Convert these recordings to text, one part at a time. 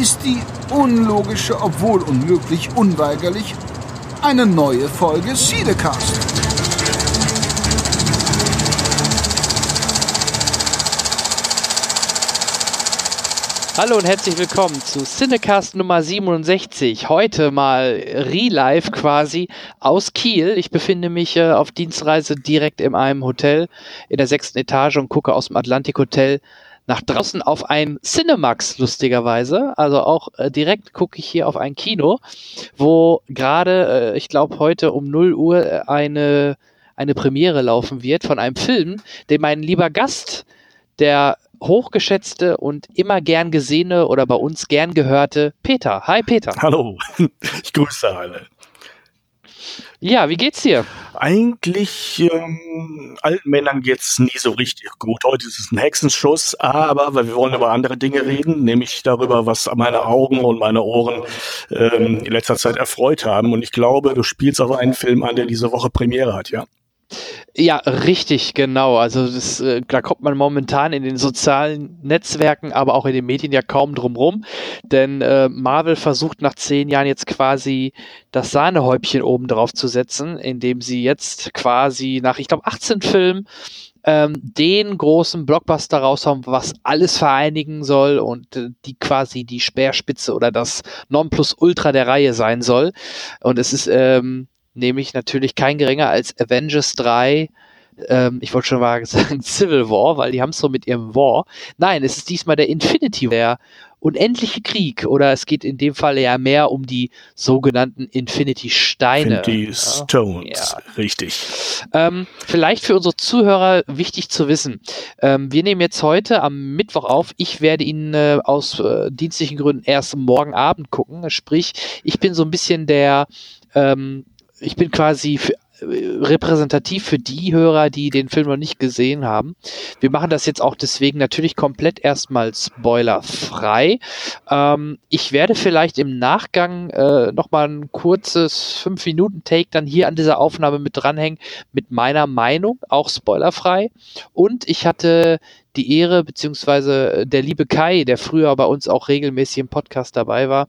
ist die unlogische, obwohl unmöglich, unweigerlich eine neue Folge Siedecast. Hallo und herzlich willkommen zu Cinecast Nummer 67. Heute mal Re-Live quasi aus Kiel. Ich befinde mich äh, auf Dienstreise direkt in einem Hotel in der sechsten Etage und gucke aus dem Atlantik Hotel nach draußen auf ein Cinemax, lustigerweise. Also auch äh, direkt gucke ich hier auf ein Kino, wo gerade, äh, ich glaube, heute um 0 Uhr äh, eine, eine Premiere laufen wird von einem Film, den mein lieber Gast, der hochgeschätzte und immer gern gesehene oder bei uns gern gehörte Peter. Hi Peter. Hallo, ich grüße alle. Ja, wie geht's dir? Eigentlich ähm, alten Männern geht's nie so richtig gut. Heute ist es ein Hexenschuss, aber weil wir wollen über andere Dinge reden, nämlich darüber, was meine Augen und meine Ohren ähm, in letzter Zeit erfreut haben. Und ich glaube, du spielst auf einen Film an, der diese Woche Premiere hat, ja? Ja, richtig, genau. Also das, äh, da kommt man momentan in den sozialen Netzwerken, aber auch in den Medien ja kaum drum rum. Denn äh, Marvel versucht nach zehn Jahren jetzt quasi das Sahnehäubchen oben drauf zu setzen, indem sie jetzt quasi nach, ich glaube, 18 Filmen ähm, den großen Blockbuster raushauen, was alles vereinigen soll und äh, die quasi die Speerspitze oder das Nonplusultra der Reihe sein soll. Und es ist ähm, nämlich natürlich kein geringer als Avengers 3, ähm, ich wollte schon mal sagen Civil War, weil die haben es so mit ihrem War. Nein, es ist diesmal der Infinity War, der unendliche Krieg oder es geht in dem Fall ja mehr um die sogenannten Infinity Steine. Infinity Stones, ja. richtig. Ähm, vielleicht für unsere Zuhörer wichtig zu wissen. Ähm, wir nehmen jetzt heute am Mittwoch auf. Ich werde ihn äh, aus äh, dienstlichen Gründen erst morgen Abend gucken. Sprich, ich bin so ein bisschen der ähm, ich bin quasi für, äh, repräsentativ für die Hörer, die den Film noch nicht gesehen haben. Wir machen das jetzt auch deswegen natürlich komplett erstmal spoilerfrei. Ähm, ich werde vielleicht im Nachgang äh, nochmal ein kurzes 5-Minuten-Take dann hier an dieser Aufnahme mit dranhängen, mit meiner Meinung, auch spoilerfrei. Und ich hatte die Ehre, beziehungsweise äh, der liebe Kai, der früher bei uns auch regelmäßig im Podcast dabei war,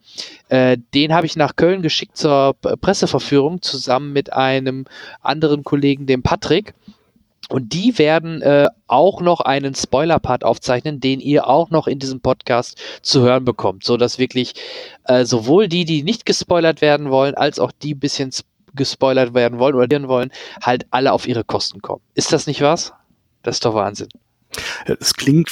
äh, den habe ich nach Köln geschickt zur Presseverführung zusammen mit einem anderen Kollegen, dem Patrick. Und die werden äh, auch noch einen Spoiler-Part aufzeichnen, den ihr auch noch in diesem Podcast zu hören bekommt, so dass wirklich äh, sowohl die, die nicht gespoilert werden wollen, als auch die bisschen gespoilert werden wollen oder wollen, halt alle auf ihre Kosten kommen. Ist das nicht was? Das ist doch Wahnsinn. Es klingt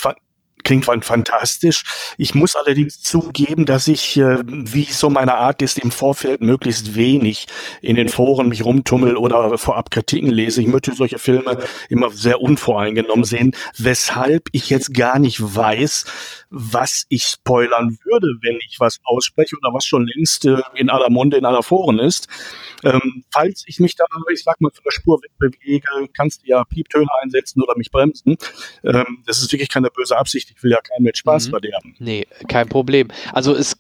klingt fantastisch. Ich muss allerdings zugeben, dass ich, äh, wie so meine Art ist, im Vorfeld möglichst wenig in den Foren mich rumtummel oder vorab Kritiken lese. Ich möchte solche Filme immer sehr unvoreingenommen sehen, weshalb ich jetzt gar nicht weiß, was ich spoilern würde, wenn ich was ausspreche oder was schon längst äh, in aller Munde, in aller Foren ist. Ähm, falls ich mich da, ich sag mal, von der Spur wegbewege, kannst du ja Pieptöne einsetzen oder mich bremsen. Ähm, das ist wirklich keine böse Absicht. Ich will ja keinen mit Spaß mhm. verderben. Nee, kein Problem. Also es,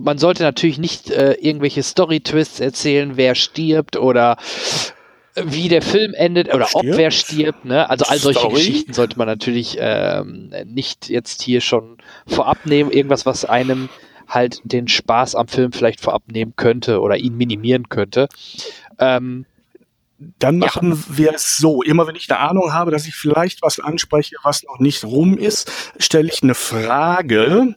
man sollte natürlich nicht äh, irgendwelche Story-Twists erzählen, wer stirbt oder wie der Film endet oder stirbt? ob wer stirbt. Ne? Also all solche Story? Geschichten sollte man natürlich ähm, nicht jetzt hier schon vorab nehmen. Irgendwas, was einem halt den Spaß am Film vielleicht vorab nehmen könnte oder ihn minimieren könnte. Ähm, dann machen ja. wir es so. Immer wenn ich eine Ahnung habe, dass ich vielleicht was anspreche, was noch nicht rum ist, stelle ich eine Frage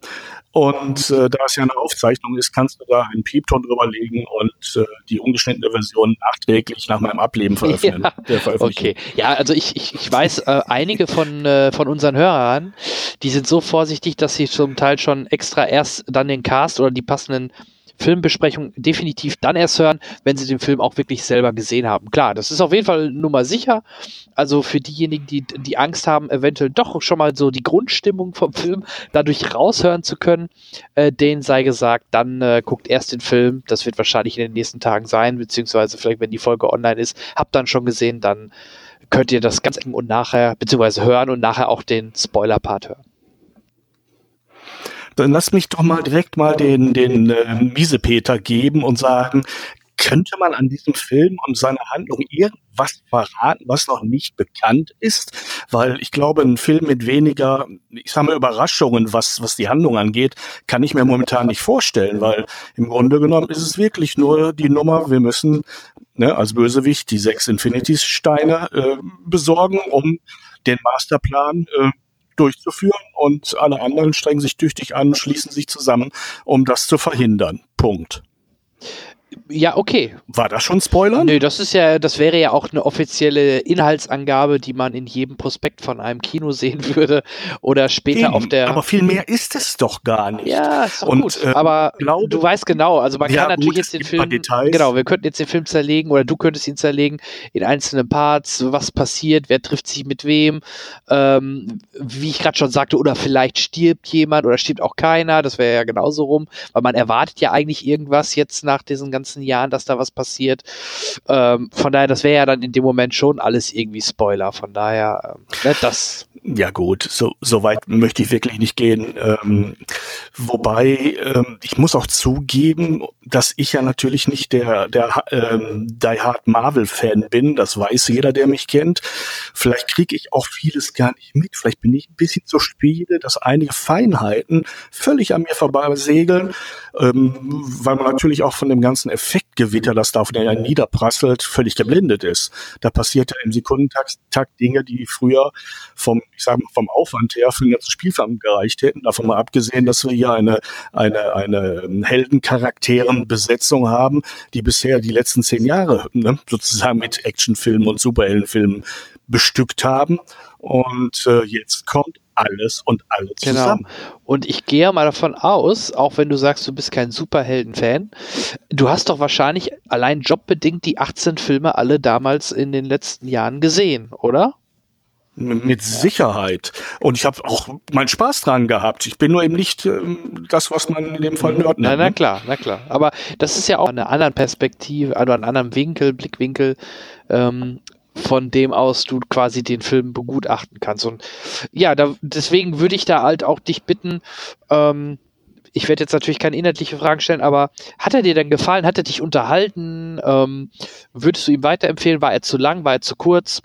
und äh, da es ja eine Aufzeichnung ist, kannst du da einen Piepton drüber legen und äh, die ungeschnittene Version nachträglich nach meinem Ableben veröffentlichen. Ja, okay. Ja, also ich, ich, ich weiß, äh, einige von, äh, von unseren Hörern, die sind so vorsichtig, dass sie zum Teil schon extra erst dann den Cast oder die passenden Filmbesprechung definitiv dann erst hören, wenn sie den Film auch wirklich selber gesehen haben. Klar, das ist auf jeden Fall Nummer sicher. Also für diejenigen, die die Angst haben, eventuell doch schon mal so die Grundstimmung vom Film dadurch raushören zu können, äh, denen sei gesagt, dann äh, guckt erst den Film. Das wird wahrscheinlich in den nächsten Tagen sein, beziehungsweise vielleicht, wenn die Folge online ist, habt dann schon gesehen, dann könnt ihr das ganz und nachher, beziehungsweise hören und nachher auch den Spoiler-Part hören. Dann lass mich doch mal direkt mal den, den äh, Miesepeter geben und sagen, könnte man an diesem Film und seiner Handlung irgendwas verraten, was noch nicht bekannt ist? Weil ich glaube, ein Film mit weniger, ich sage mal, Überraschungen, was, was die Handlung angeht, kann ich mir momentan nicht vorstellen, weil im Grunde genommen ist es wirklich nur die Nummer, wir müssen ne, als Bösewicht die sechs Infinity-Steine äh, besorgen, um den Masterplan äh, durchzuführen und alle anderen strengen sich tüchtig an, schließen sich zusammen, um das zu verhindern. Punkt. Ja, okay. War das schon Spoiler? Nö, das ist ja, das wäre ja auch eine offizielle Inhaltsangabe, die man in jedem Prospekt von einem Kino sehen würde oder später Eben, auf der. Aber viel mehr ist es doch gar nicht. Ja, ist doch Und, gut. äh, aber glaube- du weißt genau, also man Ja, kann natürlich gut, jetzt den Film. Genau, wir könnten jetzt den Film zerlegen oder du könntest ihn zerlegen in einzelne Parts, was passiert, wer trifft sich mit wem, ähm, wie ich gerade schon sagte, oder vielleicht stirbt jemand oder stirbt auch keiner, das wäre ja genauso rum, weil man erwartet ja eigentlich irgendwas jetzt nach diesen ganzen Jahren, dass da was passiert. Ähm, von daher, das wäre ja dann in dem Moment schon alles irgendwie Spoiler. Von daher, ähm, ne, das. Ja gut, so, so weit möchte ich wirklich nicht gehen. Ähm, wobei, ähm, ich muss auch zugeben, dass ich ja natürlich nicht der, der ähm, Die Hard Marvel-Fan bin. Das weiß jeder, der mich kennt. Vielleicht kriege ich auch vieles gar nicht mit. Vielleicht bin ich ein bisschen zu spät, dass einige Feinheiten völlig an mir vorbei segeln, ähm, weil man natürlich auch von dem ganzen Effektgewitter, das da auf den einen niederprasselt, völlig geblendet ist. Da passiert ja im Sekundentakt Takt Dinge, die früher vom, ich sag mal, vom Aufwand her für den ganzen Spielfilm gereicht hätten. Davon mal abgesehen, dass wir hier eine, eine, eine Heldencharakteren-Besetzung haben, die bisher die letzten zehn Jahre ne, sozusagen mit Actionfilmen und Superheldenfilmen bestückt haben. Und äh, jetzt kommt alles und alle Genau. zusammen. Und ich gehe mal davon aus, auch wenn du sagst, du bist kein Superhelden-Fan, du hast doch wahrscheinlich allein jobbedingt die 18 Filme alle damals in den letzten Jahren gesehen, oder? Mit Sicherheit. Und ich habe auch meinen Spaß dran gehabt. Ich bin nur eben nicht ähm, das, was man in dem Fall Nerd Na, nennt. na ne? klar, na klar. Aber das ist ja auch eine anderen Perspektive, also einen anderen Winkel, Blickwinkel, ähm, von dem aus du quasi den Film begutachten kannst. Und ja, da, deswegen würde ich da halt auch dich bitten, ähm, ich werde jetzt natürlich keine inhaltliche Fragen stellen, aber hat er dir denn gefallen? Hat er dich unterhalten? Ähm, würdest du ihm weiterempfehlen? War er zu lang? War er zu kurz?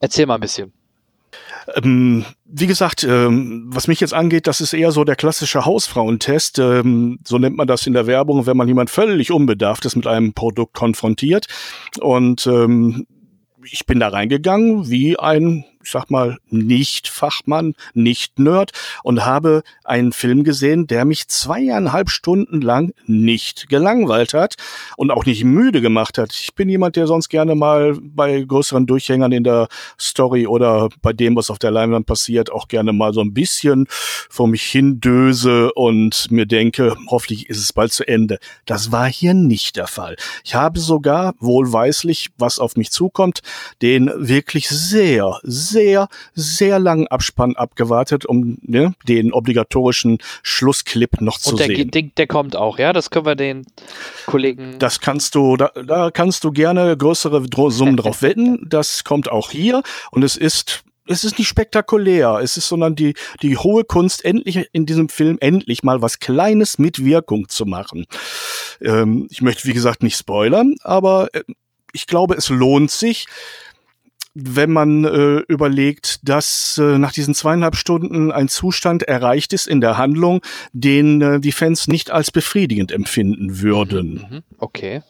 Erzähl mal ein bisschen. Ähm, wie gesagt, ähm, was mich jetzt angeht, das ist eher so der klassische Hausfrauentest. Ähm, so nennt man das in der Werbung, wenn man jemand völlig unbedarftes mit einem Produkt konfrontiert. Und ähm, ich bin da reingegangen wie ein, ich sag mal, Nicht-Fachmann, Nicht-Nerd und habe einen Film gesehen, der mich zweieinhalb Stunden lang nicht gelangweilt hat und auch nicht müde gemacht hat. Ich bin jemand, der sonst gerne mal bei größeren Durchhängern in der Story oder bei dem, was auf der Leinwand passiert, auch gerne mal so ein bisschen vor mich hin döse und mir denke, hoffentlich ist es bald zu Ende. Das war hier nicht der Fall. Ich habe sogar wohlweislich, was auf mich zukommt, den wirklich sehr, sehr langen Abspann abgewartet, um ne, den obligatorischen Schlussclip noch zu Und der, sehen. der, der kommt auch, ja? Das können wir den Kollegen. Das kannst du, da, da kannst du gerne größere Summen drauf wetten. Das kommt auch hier und es ist es ist nicht spektakulär, es ist, sondern die, die hohe Kunst, endlich in diesem Film endlich mal was Kleines mit Wirkung zu machen. Ähm, ich möchte, wie gesagt, nicht spoilern, aber äh, ich glaube, es lohnt sich, wenn man äh, überlegt, dass äh, nach diesen zweieinhalb Stunden ein Zustand erreicht ist in der Handlung, den äh, die Fans nicht als befriedigend empfinden würden. Mhm, okay.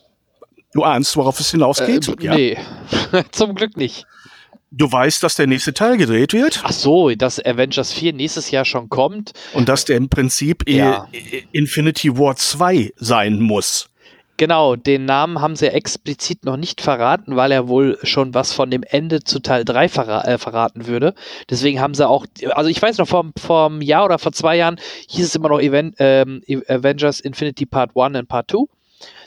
Du ahnst, worauf es hinausgeht? Äh, Nee, zum Glück nicht. Du weißt, dass der nächste Teil gedreht wird Ach so, dass Avengers 4 nächstes Jahr schon kommt. und dass der im Prinzip Ja. Infinity War 2 sein muss. Genau, den Namen haben sie explizit noch nicht verraten, weil er wohl schon was von dem Ende zu Teil 3 verra äh, verraten würde. Deswegen haben sie auch, also ich weiß noch, vor, vor einem Jahr oder vor zwei Jahren hieß es immer noch Event, ähm, Avengers Infinity Part 1 und Part 2.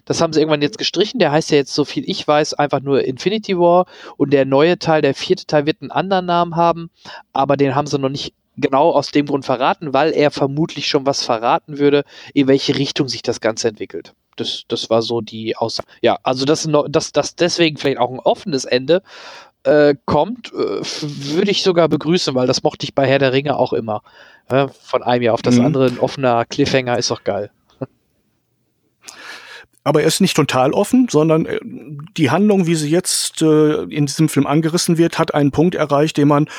Das haben sie irgendwann jetzt gestrichen. Der heißt ja jetzt, so viel ich weiß, einfach nur Infinity War. Und der neue Teil, der vierte Teil, wird einen anderen Namen haben. Aber den haben sie noch nicht genau aus dem Grund verraten, weil er vermutlich schon was verraten würde, in welche Richtung sich das Ganze entwickelt. Das, das war so die Aussage. Ja, also dass das, das deswegen vielleicht auch ein offenes Ende äh, kommt, äh, würde ich sogar begrüßen, weil das mochte ich bei Herr der Ringe auch immer. Ja, von einem Jahr auf das mhm. andere ein offener Cliffhanger ist doch geil aber er ist nicht total offen, sondern äh, die Handlung, wie sie jetzt äh, in diesem Film angerissen wird, hat einen Punkt erreicht, den man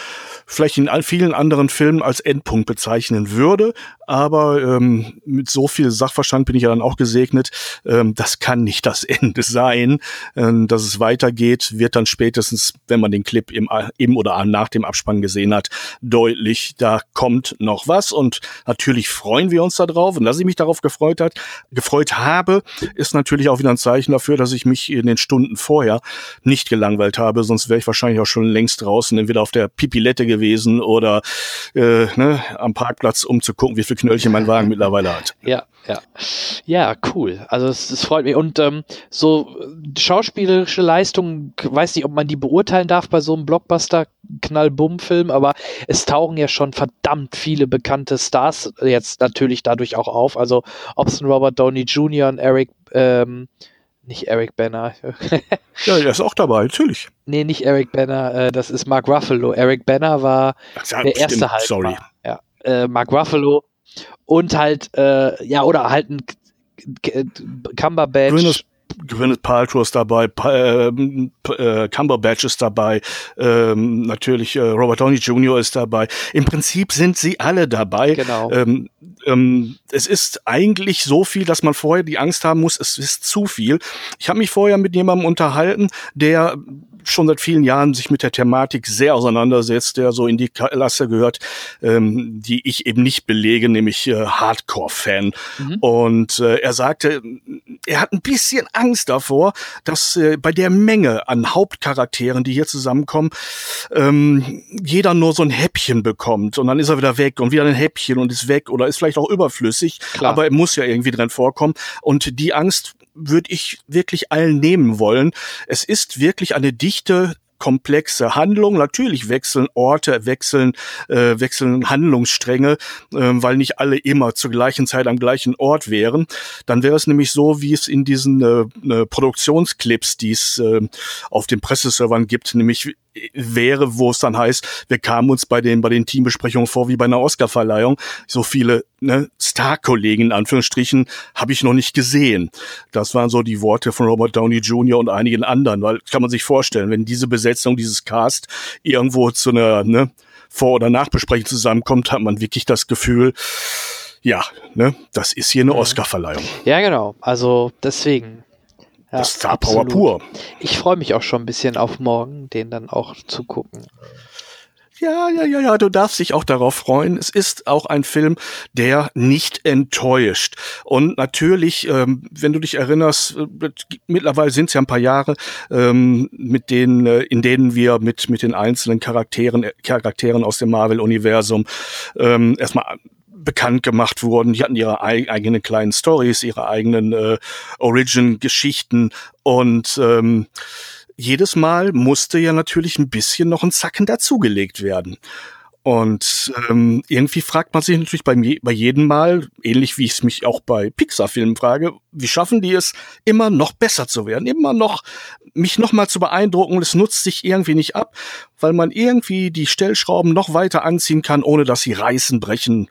vielleicht in vielen anderen Filmen als Endpunkt bezeichnen würde. Aber ähm, mit so viel Sachverstand bin ich ja dann auch gesegnet. Ähm, das kann nicht das Ende sein. Ähm, dass es weitergeht, wird dann spätestens, wenn man den Clip im, im oder nach dem Abspann gesehen hat, deutlich, da kommt noch was. Und natürlich freuen wir uns darauf. Und dass ich mich darauf gefreut hat, gefreut habe, ist natürlich auch wieder ein Zeichen dafür, dass ich mich in den Stunden vorher nicht gelangweilt habe. Sonst wäre ich wahrscheinlich auch schon längst draußen, entweder auf der Pipilette gewesen oder äh, ne, am Parkplatz, um zu gucken, wie viel Knöllchen mein Wagen mittlerweile hat. Ja, ja. Ja, cool. Also es, es freut mich. Und ähm, so schauspielerische Leistung, weiß nicht, ob man die beurteilen darf bei so einem Blockbuster-Knall-Bumm-Film, aber es tauchen ja schon verdammt viele bekannte Stars jetzt natürlich dadurch auch auf. Also ob es Robert Downey Jr. und Eric ähm, nicht Eric Banner. ja, der ist auch dabei, natürlich. Nee, nicht Eric Banner, äh, das ist Mark Ruffalo. Eric Banner war ja, der erste stimmt, halt. Sorry. Ja, äh, Mark Ruffalo und halt, äh, ja, oder halt ein Cumberbatch. Gwyneth, Gwyneth Paltrow ist dabei, pa äh, äh, Cumberbatch ist dabei, ähm, natürlich äh, Robert Downey Jr. ist dabei. Im Prinzip sind sie alle dabei. Genau. Ähm, ähm, es ist eigentlich so viel, dass man vorher die Angst haben muss, es ist zu viel. Ich habe mich vorher mit jemandem unterhalten, der schon seit vielen Jahren sich mit der Thematik sehr auseinandersetzt, der so in die Klasse gehört, ähm, die ich eben nicht belege, nämlich äh, Hardcore-Fan. Mhm. Und äh, er sagte, er hat ein bisschen Angst davor, dass äh, bei der Menge an Hauptcharakteren, die hier zusammenkommen, ähm, jeder nur so ein Häppchen bekommt und dann ist er wieder weg und wieder ein Häppchen und ist weg oder ist vielleicht auch überflüssig, Klar. aber er muss ja irgendwie drin vorkommen. Und die Angst würde ich wirklich allen nehmen wollen. Es ist wirklich eine dichte komplexe Handlung. Natürlich wechseln Orte, wechseln, äh, wechseln Handlungsstränge, äh, weil nicht alle immer zur gleichen Zeit am gleichen Ort wären. Dann wäre es nämlich so, wie es in diesen äh, äh Produktionsclips, die es äh, auf den Presseservern gibt, nämlich wäre, wo es dann heißt, wir kamen uns bei den, bei den Teambesprechungen vor wie bei einer Oscarverleihung. So viele ne, Star-Kollegen in Anführungsstrichen habe ich noch nicht gesehen. Das waren so die Worte von Robert Downey Jr. und einigen anderen, weil kann man sich vorstellen, wenn diese Besetzung, dieses Cast irgendwo zu einer ne, Vor- oder Nachbesprechung zusammenkommt, hat man wirklich das Gefühl, ja, ne, das ist hier eine mhm. Oscarverleihung. Ja, genau. Also deswegen ja, das Star Power pur. Ich freue mich auch schon ein bisschen auf morgen, den dann auch zu gucken. Ja, ja, ja, ja, du darfst dich auch darauf freuen. Es ist auch ein Film, der nicht enttäuscht. Und natürlich, ähm, wenn du dich erinnerst, äh, mittlerweile sind es ja ein paar Jahre, ähm, mit denen, äh, in denen wir mit mit den einzelnen Charakteren, äh, Charakteren aus dem Marvel-Universum ähm, erstmal bekannt gemacht wurden. Die hatten ihre eigenen kleinen Stories, ihre eigenen äh, Origin-Geschichten und ähm, jedes Mal musste ja natürlich ein bisschen noch ein Zacken dazugelegt werden. Und ähm, irgendwie fragt man sich natürlich bei, bei jedem Mal, ähnlich wie ich es mich auch bei Pixar-Filmen frage, wie schaffen die es, immer noch besser zu werden, immer noch mich noch mal zu beeindrucken und es nutzt sich irgendwie nicht ab, weil man irgendwie die Stellschrauben noch weiter anziehen kann, ohne dass sie reißen, brechen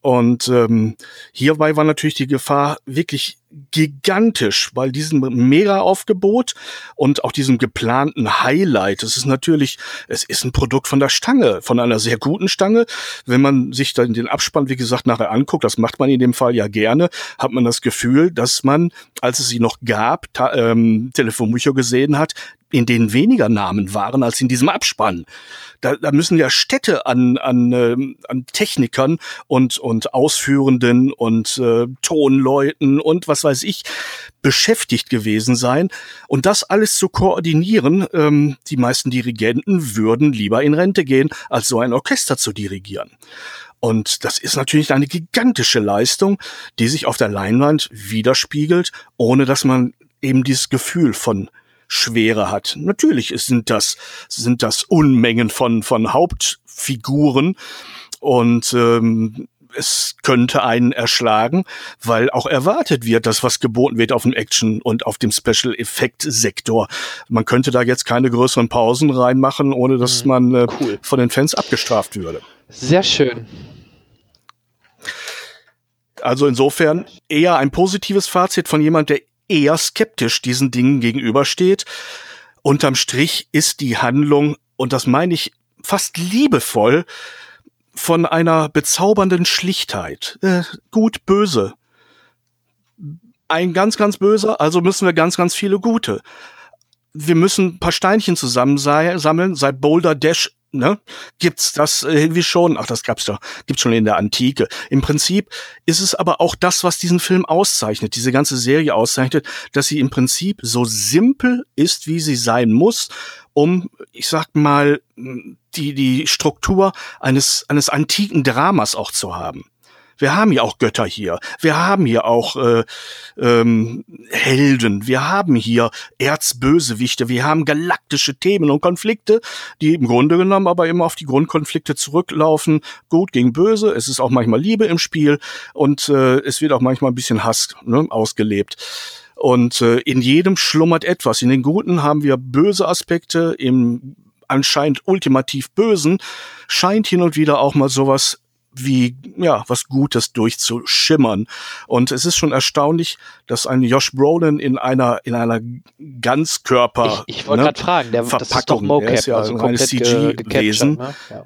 und ähm, hierbei war natürlich die Gefahr wirklich gigantisch, weil diesem Mega-Aufgebot und auch diesem geplanten Highlight, es ist natürlich, es ist ein Produkt von der Stange, von einer sehr guten Stange. Wenn man sich dann den Abspann, wie gesagt, nachher anguckt, das macht man in dem Fall ja gerne, hat man das Gefühl, dass man, als es sie noch gab, ähm, Telefonbücher gesehen hat, in denen weniger Namen waren als in diesem Abspann. Da, da müssen ja Städte an, an, äh, an Technikern und, und Ausführenden und äh, Tonleuten und was weiß ich beschäftigt gewesen sein. Und das alles zu koordinieren, ähm, die meisten Dirigenten würden lieber in Rente gehen, als so ein Orchester zu dirigieren. Und das ist natürlich eine gigantische Leistung, die sich auf der Leinwand widerspiegelt, ohne dass man eben dieses Gefühl von Schwere hat. Natürlich sind das, sind das Unmengen von, von Hauptfiguren und ähm, es könnte einen erschlagen, weil auch erwartet wird, dass was geboten wird auf dem Action- und auf dem Special-Effekt-Sektor. Man könnte da jetzt keine größeren Pausen reinmachen, ohne dass mhm. man äh, cool. von den Fans abgestraft würde. Sehr schön. Also insofern eher ein positives Fazit von jemand, der eher skeptisch diesen Dingen gegenübersteht. Unterm Strich ist die Handlung, und das meine ich fast liebevoll, von einer bezaubernden Schlichtheit. Äh, gut, böse. Ein ganz, ganz böser, also müssen wir ganz, ganz viele gute. Wir müssen ein paar Steinchen zusammen sammeln. Seit Boulder Dash ne, gibt's das äh, irgendwie schon. Ach, das gab's doch, gibt's schon in der Antike. Im Prinzip ist es aber auch das, was diesen Film auszeichnet, diese ganze Serie auszeichnet, dass sie im Prinzip so simpel ist, wie sie sein muss, um, ich sag mal, die, die Struktur eines, eines antiken Dramas auch zu haben. Wir haben ja auch Götter hier. Wir haben hier auch äh, ähm, Helden. Wir haben hier Erzbösewichte. Wir haben galaktische Themen und Konflikte, die im Grunde genommen aber immer auf die Grundkonflikte zurücklaufen. Gut gegen Böse. Es ist auch manchmal Liebe im Spiel und äh, es wird auch manchmal ein bisschen Hass ne, ausgelebt. Und äh, in jedem schlummert etwas. In den Guten haben wir böse Aspekte, im anscheinend ultimativ Bösen scheint hin und wieder auch mal sowas wie ja was Gutes durchzuschimmern und es ist schon erstaunlich, dass ein Josh Brolin in einer in einer Ganzkörper ich, ich wollte ne, gerade fragen, der Verpackung, das ist doch Mocap, ist ja also ein CG gewesen. Ne? Ja.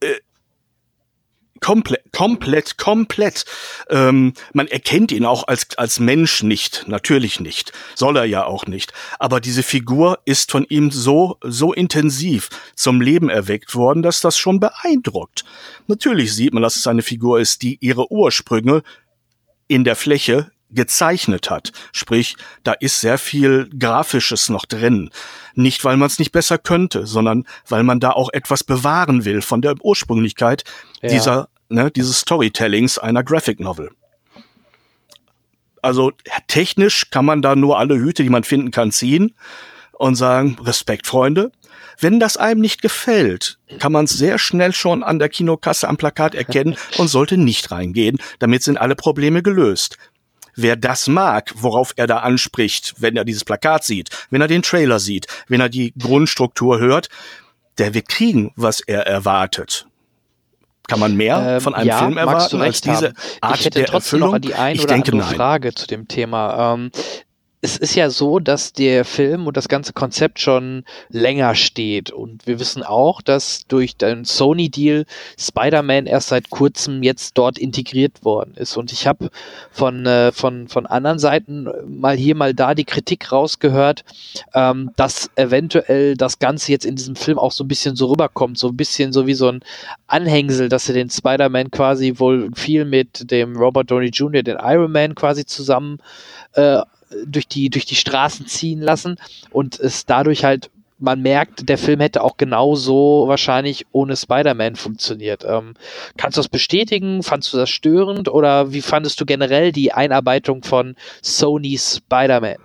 Äh, komplett, komplett, komplett. Ähm, man erkennt ihn auch als, als Mensch nicht, natürlich nicht. Soll er ja auch nicht. Aber diese Figur ist von ihm so, so intensiv zum Leben erweckt worden, dass das schon beeindruckt. Natürlich sieht man, dass es eine Figur ist, die ihre Ursprünge in der Fläche gezeichnet hat. Sprich, da ist sehr viel Grafisches noch drin. Nicht, weil man es nicht besser könnte, sondern weil man da auch etwas bewahren will von der Ursprünglichkeit ja. dieser, ne, dieses Storytellings einer Graphic Novel. Also technisch kann man da nur alle Hüte, die man finden kann, ziehen und sagen, Respekt, Freunde. Wenn das einem nicht gefällt, kann man es sehr schnell schon an der Kinokasse am Plakat erkennen und sollte nicht reingehen. Damit sind alle Probleme gelöst wer das mag, worauf er da anspricht, wenn er dieses Plakat sieht, wenn er den Trailer sieht, wenn er die Grundstruktur hört, der wird kriegen, was er erwartet. Kann man mehr ähm, von einem ja, Film erwarten als diese Art ich hätte der trotzdem Erfüllung? noch die ein ich oder denke, andere nein. Frage zu dem Thema. Ähm, es ist ja so, dass der Film und das ganze Konzept schon länger steht. Und wir wissen auch, dass durch den Sony-Deal Spider-Man erst seit kurzem jetzt dort integriert worden ist. Und ich habe von, äh, von, von anderen Seiten mal hier, mal da die Kritik rausgehört, ähm, dass eventuell das Ganze jetzt in diesem Film auch so ein bisschen so rüberkommt. So ein bisschen so wie so ein Anhängsel, dass er den Spider-Man quasi wohl viel mit dem Robert Downey Jr., den Iron Man quasi zusammen äh, durch die, durch die Straßen ziehen lassen und es dadurch halt man merkt, der Film hätte auch genauso wahrscheinlich ohne Spider-Man funktioniert. Ähm, kannst du das bestätigen? Fandst du das störend? Oder wie fandest du generell die Einarbeitung von Sony Spider-Man?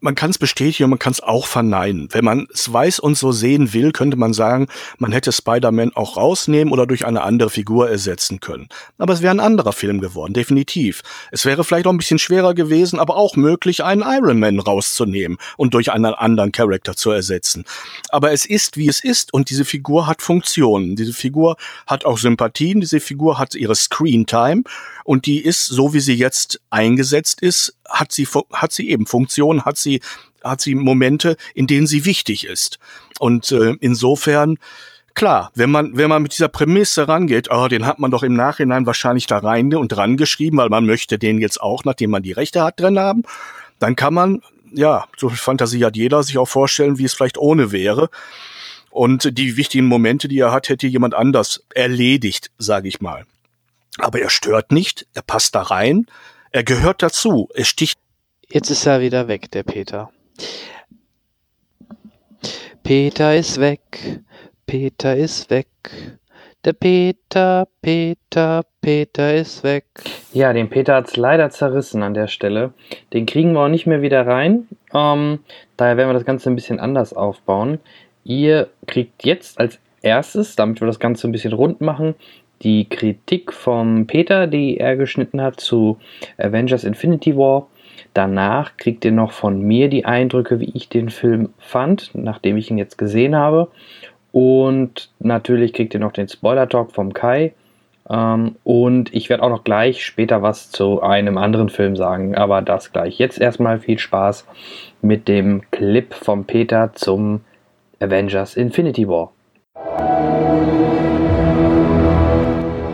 Man kann es bestätigen und man kann es auch verneinen. Wenn man es weiß und so sehen will, könnte man sagen, man hätte Spider-Man auch rausnehmen oder durch eine andere Figur ersetzen können. Aber es wäre ein anderer Film geworden, definitiv. Es wäre vielleicht auch ein bisschen schwerer gewesen, aber auch möglich, einen Iron Man rauszunehmen und durch einen anderen Charakter zu ersetzen. Aber es ist, wie es ist und diese Figur hat Funktionen. Diese Figur hat auch Sympathien, diese Figur hat ihre Screen Time und die ist, so wie sie jetzt eingesetzt ist, hat sie, hat sie eben Funktionen, hat sie, hat sie Momente, in denen sie wichtig ist. Und äh, insofern, klar, wenn man, wenn man mit dieser Prämisse rangeht, oh, den hat man doch im Nachhinein wahrscheinlich da rein und dran geschrieben, weil man möchte den jetzt auch, nachdem man die Rechte hat, drin haben, dann kann man ja, so viel Fantasie hat jeder, sich auch vorstellen, wie es vielleicht ohne wäre. Und die wichtigen Momente, die er hat, hätte jemand anders erledigt, sage ich mal. Aber er stört nicht, er passt da rein, er gehört dazu, er sticht. Jetzt ist er wieder weg, der Peter. Peter ist weg, Peter ist weg. Der Peter, Peter, Peter ist weg. Ja, den Peter hat's leider zerrissen an der Stelle. Den kriegen wir auch nicht mehr wieder rein. Ähm, daher werden wir das Ganze ein bisschen anders aufbauen. Ihr kriegt jetzt als erstes, damit wir das Ganze ein bisschen rund machen, die Kritik vom Peter, die er geschnitten hat zu Avengers Infinity War. Danach kriegt ihr noch von mir die Eindrücke, wie ich den Film fand, nachdem ich ihn jetzt gesehen habe. Und natürlich kriegt ihr noch den Spoiler-Talk vom Kai. Ähm, und ich werde auch noch gleich später was zu einem anderen Film sagen, aber das gleich. Jetzt erstmal viel Spaß mit dem Clip vom Peter zum Avengers Infinity War.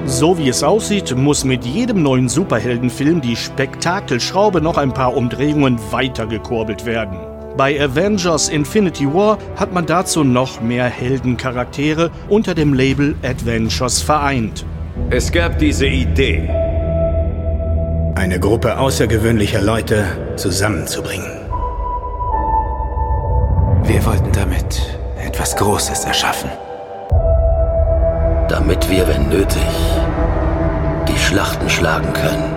So wie es aussieht, muss mit jedem neuen Superheldenfilm die Spektakelschraube noch ein paar Umdrehungen weitergekurbelt werden. Bei Avengers Infinity War hat man dazu noch mehr Heldencharaktere unter dem Label Adventures vereint. Es gab diese Idee. Eine Gruppe außergewöhnlicher Leute zusammenzubringen. Wir wollten damit etwas Großes erschaffen. Damit wir, wenn nötig, Schlachten schlagen können.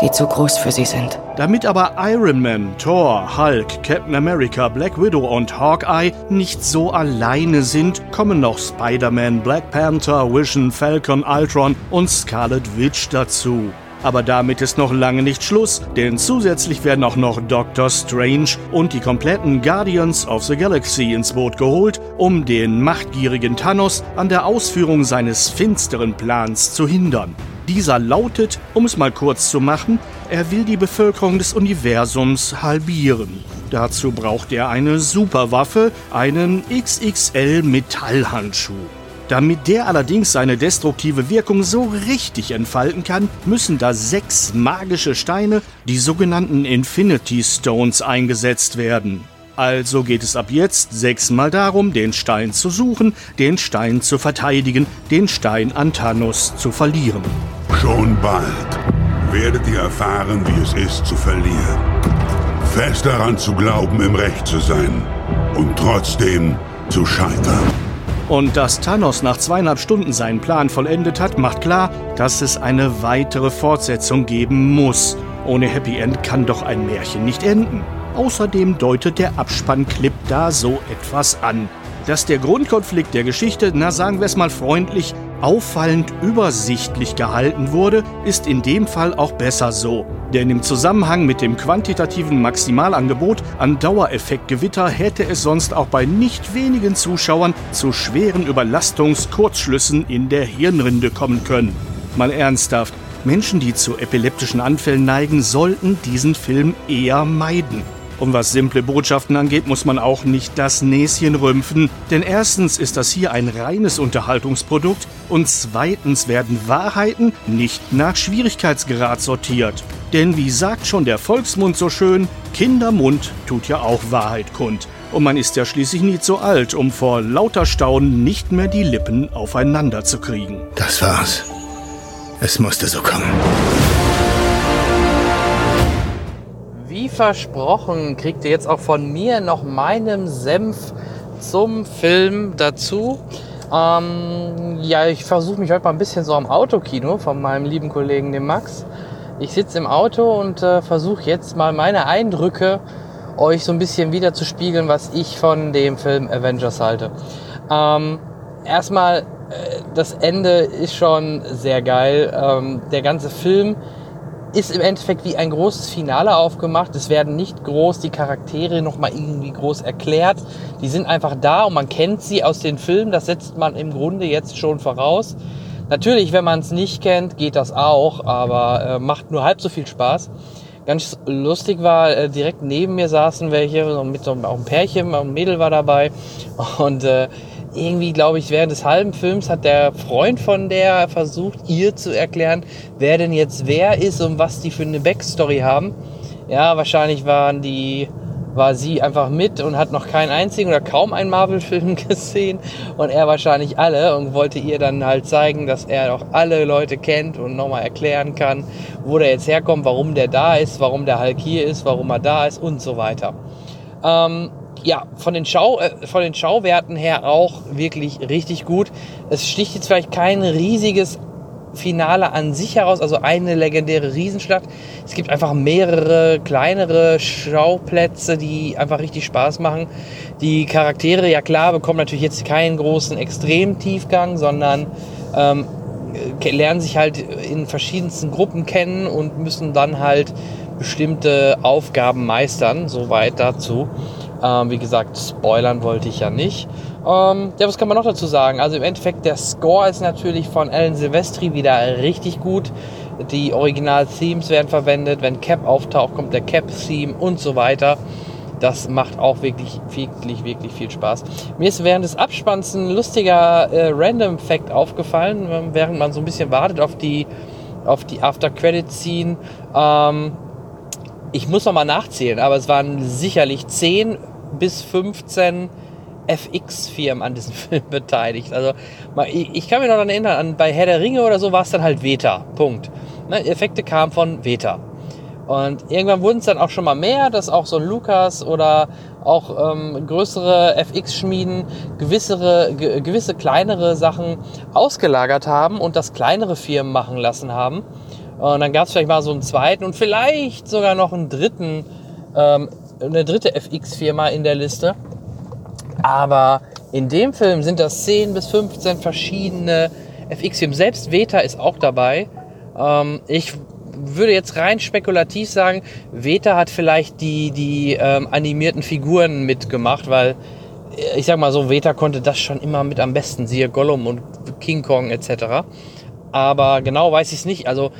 Die zu groß für sie sind. Damit aber Iron Man, Thor, Hulk, Captain America, Black Widow und Hawkeye nicht so alleine sind, kommen noch Spider-Man, Black Panther, Vision, Falcon, Ultron und Scarlet Witch dazu. Aber damit ist noch lange nicht Schluss, denn zusätzlich werden auch noch Doctor Strange und die kompletten Guardians of the Galaxy ins Boot geholt, um den machtgierigen Thanos an der Ausführung seines finsteren Plans zu hindern. Dieser lautet, um es mal kurz zu machen, er will die Bevölkerung des Universums halbieren. Dazu braucht er eine Superwaffe, einen XXL Metallhandschuh. Damit der allerdings seine destruktive Wirkung so richtig entfalten kann, müssen da sechs magische Steine, die sogenannten Infinity Stones, eingesetzt werden. Also geht es ab jetzt sechsmal darum, den Stein zu suchen, den Stein zu verteidigen, den Stein an Thanos zu verlieren. Schon bald werdet ihr erfahren, wie es ist zu verlieren. Fest daran zu glauben, im Recht zu sein und trotzdem zu scheitern. Und dass Thanos nach zweieinhalb Stunden seinen Plan vollendet hat, macht klar, dass es eine weitere Fortsetzung geben muss. Ohne Happy End kann doch ein Märchen nicht enden. Außerdem deutet der Abspannclip da so etwas an. Dass der Grundkonflikt der Geschichte, na sagen wir es mal freundlich, auffallend übersichtlich gehalten wurde, ist in dem Fall auch besser so. Denn im Zusammenhang mit dem quantitativen Maximalangebot an Dauereffektgewitter hätte es sonst auch bei nicht wenigen Zuschauern zu schweren Überlastungskurzschlüssen in der Hirnrinde kommen können. Mal ernsthaft, Menschen, die zu epileptischen Anfällen neigen, sollten diesen Film eher meiden. Und was simple Botschaften angeht, muss man auch nicht das Näschen rümpfen, denn erstens ist das hier ein reines Unterhaltungsprodukt und zweitens werden Wahrheiten nicht nach Schwierigkeitsgrad sortiert. Denn wie sagt schon der Volksmund so schön, Kindermund tut ja auch Wahrheit kund. Und man ist ja schließlich nicht so alt, um vor lauter Staunen nicht mehr die Lippen aufeinander zu kriegen. Das war's. Es musste so kommen. Versprochen kriegt ihr jetzt auch von mir noch meinen Senf zum Film dazu. Ähm, ja, ich versuche mich heute mal ein bisschen so am Autokino von meinem lieben Kollegen, dem Max. Ich sitze im Auto und äh, versuche jetzt mal meine Eindrücke euch so ein bisschen wieder zu spiegeln, was ich von dem Film Avengers halte. Ähm, erstmal, äh, das Ende ist schon sehr geil. Ähm, der ganze Film ist im Endeffekt wie ein großes Finale aufgemacht. Es werden nicht groß die Charaktere nochmal irgendwie groß erklärt. Die sind einfach da und man kennt sie aus den Filmen. Das setzt man im Grunde jetzt schon voraus. Natürlich, wenn man es nicht kennt, geht das auch, aber äh, macht nur halb so viel Spaß. Ganz lustig war, äh, direkt neben mir saßen welche, mit so einem, auch ein Pärchen, ein Mädel war dabei. Und äh, irgendwie, glaube ich, während des halben Films hat der Freund von der versucht, ihr zu erklären, wer denn jetzt wer ist und was die für eine Backstory haben. Ja, wahrscheinlich waren die war sie einfach mit und hat noch keinen einzigen oder kaum einen Marvel-Film gesehen und er wahrscheinlich alle und wollte ihr dann halt zeigen, dass er auch alle Leute kennt und nochmal erklären kann, wo der jetzt herkommt, warum der da ist, warum der Hulk hier ist, warum er da ist und so weiter. Ähm, ja, von den, Schau, äh, von den Schauwerten her auch wirklich richtig gut. Es sticht jetzt vielleicht kein riesiges Finale an sich heraus, also eine legendäre Riesenschlacht. Es gibt einfach mehrere kleinere Schauplätze, die einfach richtig Spaß machen. Die Charaktere, ja klar, bekommen natürlich jetzt keinen großen Extremtiefgang, sondern ähm, lernen sich halt in verschiedensten Gruppen kennen und müssen dann halt bestimmte Aufgaben meistern. Soweit dazu. Ähm, wie gesagt, spoilern wollte ich ja nicht. Ähm, ja, was kann man noch dazu sagen? Also im Endeffekt, der Score ist natürlich von Alan Silvestri wieder richtig gut. Die Original-Themes werden verwendet. Wenn Cap auftaucht, kommt der Cap-Theme und so weiter. Das macht auch wirklich, wirklich, wirklich viel Spaß. Mir ist während des Abspanns ein lustiger äh, Random-Fact aufgefallen, während man so ein bisschen wartet auf die, auf die After-Credit-Scene. Ähm, ich muss noch mal nachzählen, aber es waren sicherlich 10 bis 15 FX-Firmen an diesem Film beteiligt. Also ich kann mich noch daran erinnern, an, bei Herr der Ringe oder so war es dann halt Veta. Punkt. Ne, Effekte kamen von Veta. Und irgendwann wurden es dann auch schon mal mehr, dass auch so ein Lukas oder auch ähm, größere FX-Schmieden gewisse, ge gewisse kleinere Sachen ausgelagert haben und das kleinere Firmen machen lassen haben. Und dann gab es vielleicht mal so einen zweiten und vielleicht sogar noch einen dritten, ähm, eine dritte FX-Firma in der Liste. Aber in dem Film sind das 10 bis 15 verschiedene FX-Firmen. Selbst Veta ist auch dabei. Ähm, ich würde jetzt rein spekulativ sagen, Veta hat vielleicht die, die ähm, animierten Figuren mitgemacht, weil äh, ich sag mal so, Veta konnte das schon immer mit am besten, siehe Gollum und King Kong etc. Aber genau weiß ich es nicht. Also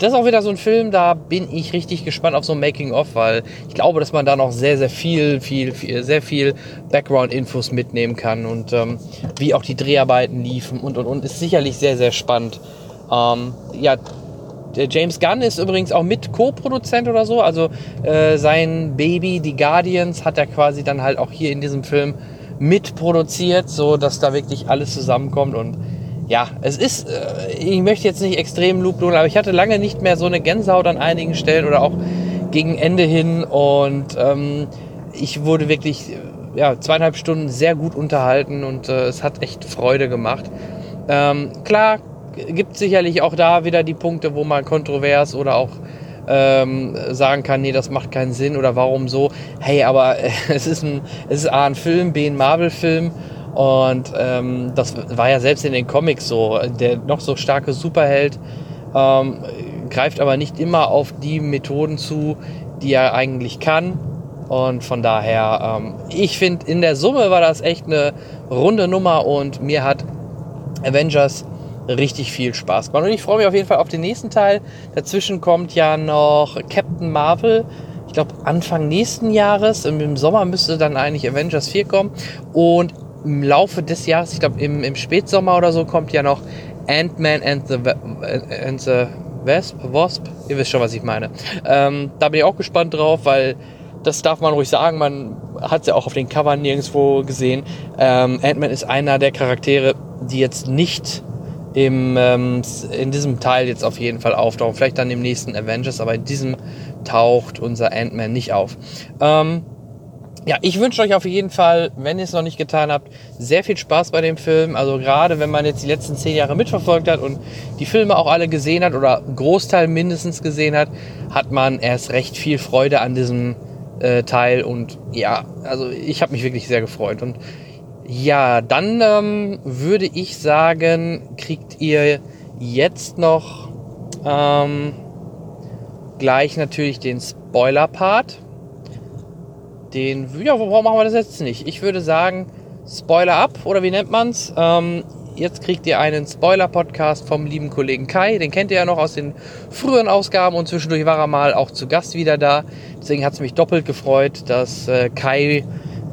das ist auch wieder so ein Film, da bin ich richtig gespannt auf so ein Making-of, weil ich glaube, dass man da noch sehr, sehr viel, viel, viel sehr viel Background-Infos mitnehmen kann und ähm, wie auch die Dreharbeiten liefen und und und ist sicherlich sehr, sehr spannend. Ähm, ja, der James Gunn ist übrigens auch mit Co-Produzent oder so, also äh, sein Baby, die Guardians, hat er quasi dann halt auch hier in diesem Film mitproduziert, so dass da wirklich alles zusammenkommt und ja, es ist, äh, ich möchte jetzt nicht extrem Loop aber ich hatte lange nicht mehr so eine Gänsehaut an einigen Stellen oder auch gegen Ende hin und ähm, ich wurde wirklich ja, zweieinhalb Stunden sehr gut unterhalten und äh, es hat echt Freude gemacht. Ähm, klar, gibt sicherlich auch da wieder die Punkte, wo man kontrovers oder auch ähm, sagen kann, nee, das macht keinen Sinn oder warum so. Hey, aber äh, es ist ein, es ist A, ein Film, B, ein Marvel-Film und ähm, das war ja selbst in den Comics so. Der noch so starke Superheld ähm, greift aber nicht immer auf die Methoden zu, die er eigentlich kann. Und von daher, ähm, ich finde, in der Summe war das echt eine runde Nummer und mir hat Avengers richtig viel Spaß gemacht. Und ich freue mich auf jeden Fall auf den nächsten Teil. Dazwischen kommt ja noch Captain Marvel. Ich glaube, Anfang nächsten Jahres, im Sommer müsste dann eigentlich Avengers 4 kommen. Und im Laufe des Jahres, ich glaube im, im Spätsommer oder so, kommt ja noch Ant-Man and the, and the Wasp, Wasp, ihr wisst schon, was ich meine. Ähm, da bin ich auch gespannt drauf, weil das darf man ruhig sagen, man hat es ja auch auf den Covern nirgendwo gesehen. Ähm, Ant-Man ist einer der Charaktere, die jetzt nicht im, ähm, in diesem Teil jetzt auf jeden Fall auftauchen. Vielleicht dann im nächsten Avengers, aber in diesem taucht unser Ant-Man nicht auf. Ähm, ja, ich wünsche euch auf jeden Fall, wenn ihr es noch nicht getan habt, sehr viel Spaß bei dem Film. Also gerade wenn man jetzt die letzten zehn Jahre mitverfolgt hat und die Filme auch alle gesehen hat oder Großteil mindestens gesehen hat, hat man erst recht viel Freude an diesem äh, Teil. Und ja, also ich habe mich wirklich sehr gefreut. Und ja, dann ähm, würde ich sagen, kriegt ihr jetzt noch ähm, gleich natürlich den Spoiler-Part den, ja, warum machen wir das jetzt nicht? Ich würde sagen, Spoiler ab, oder wie nennt man's? Ähm, jetzt kriegt ihr einen Spoiler-Podcast vom lieben Kollegen Kai. Den kennt ihr ja noch aus den früheren Ausgaben und zwischendurch war er mal auch zu Gast wieder da. Deswegen hat es mich doppelt gefreut, dass äh, Kai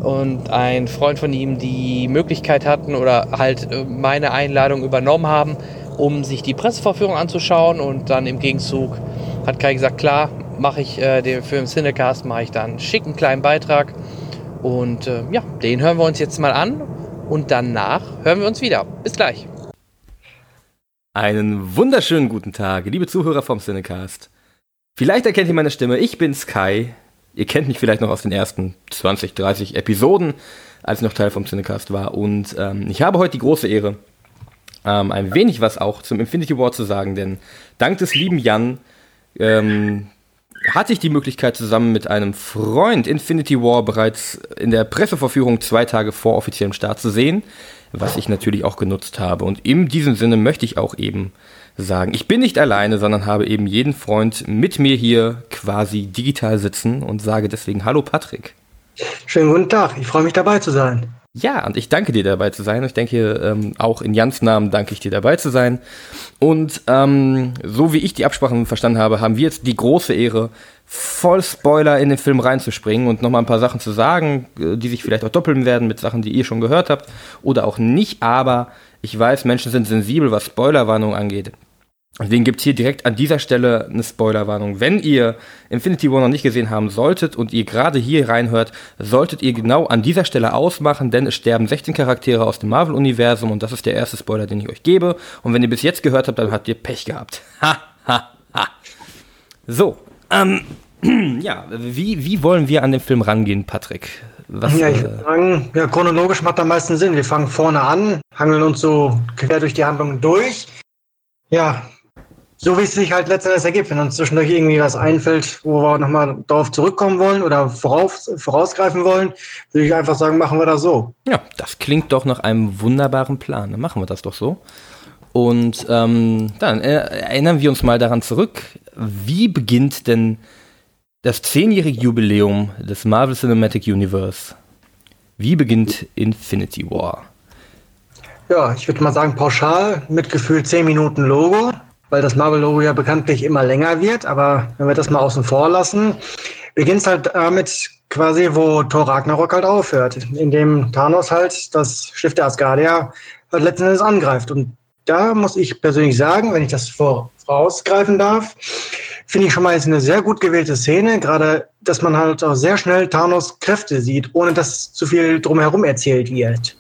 und ein Freund von ihm die Möglichkeit hatten oder halt äh, meine Einladung übernommen haben, um sich die Pressevorführung anzuschauen. Und dann im Gegenzug hat Kai gesagt, klar, mache ich äh, den, den Cinecast mache ich dann einen schicken kleinen Beitrag. Und äh, ja, den hören wir uns jetzt mal an. Und danach hören wir uns wieder. Bis gleich. Einen wunderschönen guten Tag, liebe Zuhörer vom Cinecast. Vielleicht erkennt ihr meine Stimme, ich bin Sky. Ihr kennt mich vielleicht noch aus den ersten 20, 30 Episoden, als ich noch Teil vom Cinecast war. Und ähm, ich habe heute die große Ehre, ähm, ein wenig was auch zum Infinity War zu sagen, denn dank des lieben Jan ähm, hatte ich die Möglichkeit, zusammen mit einem Freund Infinity War bereits in der Presseverführung zwei Tage vor offiziellem Start zu sehen, was ich natürlich auch genutzt habe. Und in diesem Sinne möchte ich auch eben sagen, ich bin nicht alleine, sondern habe eben jeden Freund mit mir hier quasi digital sitzen und sage deswegen Hallo Patrick. Schönen guten Tag, ich freue mich dabei zu sein. Ja, und ich danke dir dabei zu sein. Ich denke, ähm, auch in Jans Namen danke ich dir dabei zu sein. Und ähm, so wie ich die Absprachen verstanden habe, haben wir jetzt die große Ehre, voll Spoiler in den Film reinzuspringen und nochmal ein paar Sachen zu sagen, äh, die sich vielleicht auch doppeln werden mit Sachen, die ihr schon gehört habt oder auch nicht. Aber ich weiß, Menschen sind sensibel, was Spoilerwarnung angeht. Deswegen gibt es hier direkt an dieser Stelle eine Spoilerwarnung. Wenn ihr Infinity War noch nicht gesehen haben solltet und ihr gerade hier reinhört, solltet ihr genau an dieser Stelle ausmachen, denn es sterben 16 Charaktere aus dem Marvel-Universum und das ist der erste Spoiler, den ich euch gebe. Und wenn ihr bis jetzt gehört habt, dann habt ihr Pech gehabt. Ha, ha, ha. So, ähm, ja, wie, wie wollen wir an den Film rangehen, Patrick? Was, ja, ich würde sagen, ja, chronologisch macht am meisten Sinn. Wir fangen vorne an, hangeln uns so quer durch die Handlung durch. Ja, so wie es sich halt letztendlich ergibt. Wenn uns zwischendurch irgendwie was einfällt, wo wir nochmal darauf zurückkommen wollen oder voraus, vorausgreifen wollen, würde ich einfach sagen, machen wir das so. Ja, das klingt doch nach einem wunderbaren Plan. Dann machen wir das doch so. Und ähm, dann äh, erinnern wir uns mal daran zurück, wie beginnt denn das zehnjährige Jubiläum des Marvel Cinematic Universe? Wie beginnt Infinity War? Ja, ich würde mal sagen, pauschal mit gefühlt 10 Minuten Logo weil das Marvel-Logo ja bekanntlich immer länger wird. Aber wenn wir das mal außen vor lassen, beginnt es halt damit quasi, wo Thor Ragnarok halt aufhört, indem Thanos halt das Schiff der Asgardia halt letzten Endes angreift. Und da muss ich persönlich sagen, wenn ich das vorausgreifen darf, finde ich schon mal jetzt eine sehr gut gewählte Szene, gerade, dass man halt auch sehr schnell Thanos Kräfte sieht, ohne dass zu viel drumherum erzählt wird.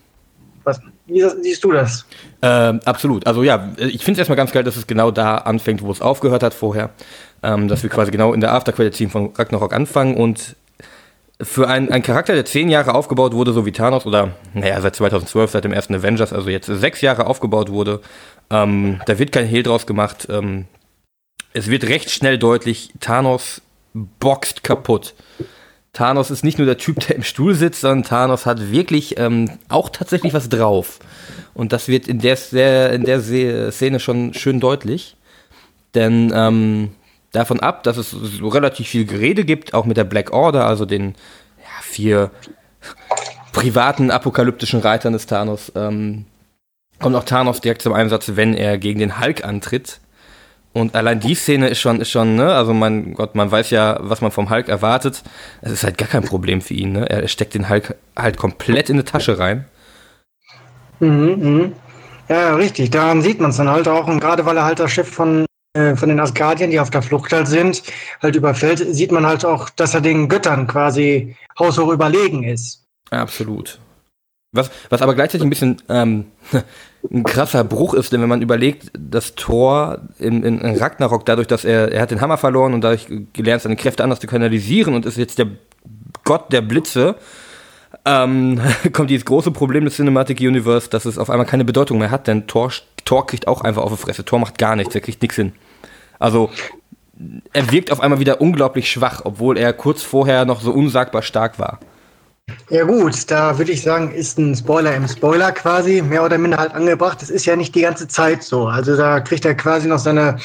Was, wie siehst du das? Ähm, absolut. Also ja, ich finde es erstmal ganz geil, dass es genau da anfängt, wo es aufgehört hat vorher. Ähm, dass wir quasi genau in der Aftercredit-Scene von Ragnarok anfangen und für einen, einen Charakter, der zehn Jahre aufgebaut wurde, so wie Thanos, oder naja, seit 2012, seit dem ersten Avengers, also jetzt sechs Jahre aufgebaut wurde, ähm, da wird kein Hehl draus gemacht. Ähm, es wird recht schnell deutlich, Thanos boxt kaputt. Thanos ist nicht nur der Typ, der im Stuhl sitzt, sondern Thanos hat wirklich ähm, auch tatsächlich was drauf. Und das wird in der, in der Szene schon schön deutlich. Denn ähm, davon ab, dass es so relativ viel Gerede gibt, auch mit der Black Order, also den ja, vier privaten apokalyptischen Reitern des Thanos, ähm, kommt auch Thanos direkt zum Einsatz, wenn er gegen den Hulk antritt. Und allein die Szene ist schon, ist schon, ne, also mein Gott, man weiß ja, was man vom Hulk erwartet. Es ist halt gar kein Problem für ihn, ne? Er steckt den Hulk halt komplett in eine Tasche rein. Mhm, mhm. Ja, richtig. Daran sieht man es dann halt auch. Und gerade weil er halt das Schiff von, äh, von den Asgardiern, die auf der Flucht halt sind, halt überfällt, sieht man halt auch, dass er den Göttern quasi haushoch überlegen ist. Absolut. Was, was aber gleichzeitig ein bisschen ähm, ein krasser Bruch ist, denn wenn man überlegt, dass Thor in, in, in, Ragnarok dadurch, dass er, er hat den Hammer verloren und dadurch gelernt, seine Kräfte anders zu kanalisieren und ist jetzt der Gott der Blitze, ähm, kommt dieses große Problem des Cinematic Universe, dass es auf einmal keine Bedeutung mehr hat, denn Thor, Thor kriegt auch einfach auf die Fresse. Thor macht gar nichts, er kriegt nichts hin. Also, er wirkt auf einmal wieder unglaublich schwach, obwohl er kurz vorher noch so unsagbar stark war. Ja gut, da würde ich sagen, ist ein Spoiler im Spoiler quasi mehr oder minder halt angebracht. Das ist ja nicht die ganze Zeit so. Also da kriegt er quasi noch seine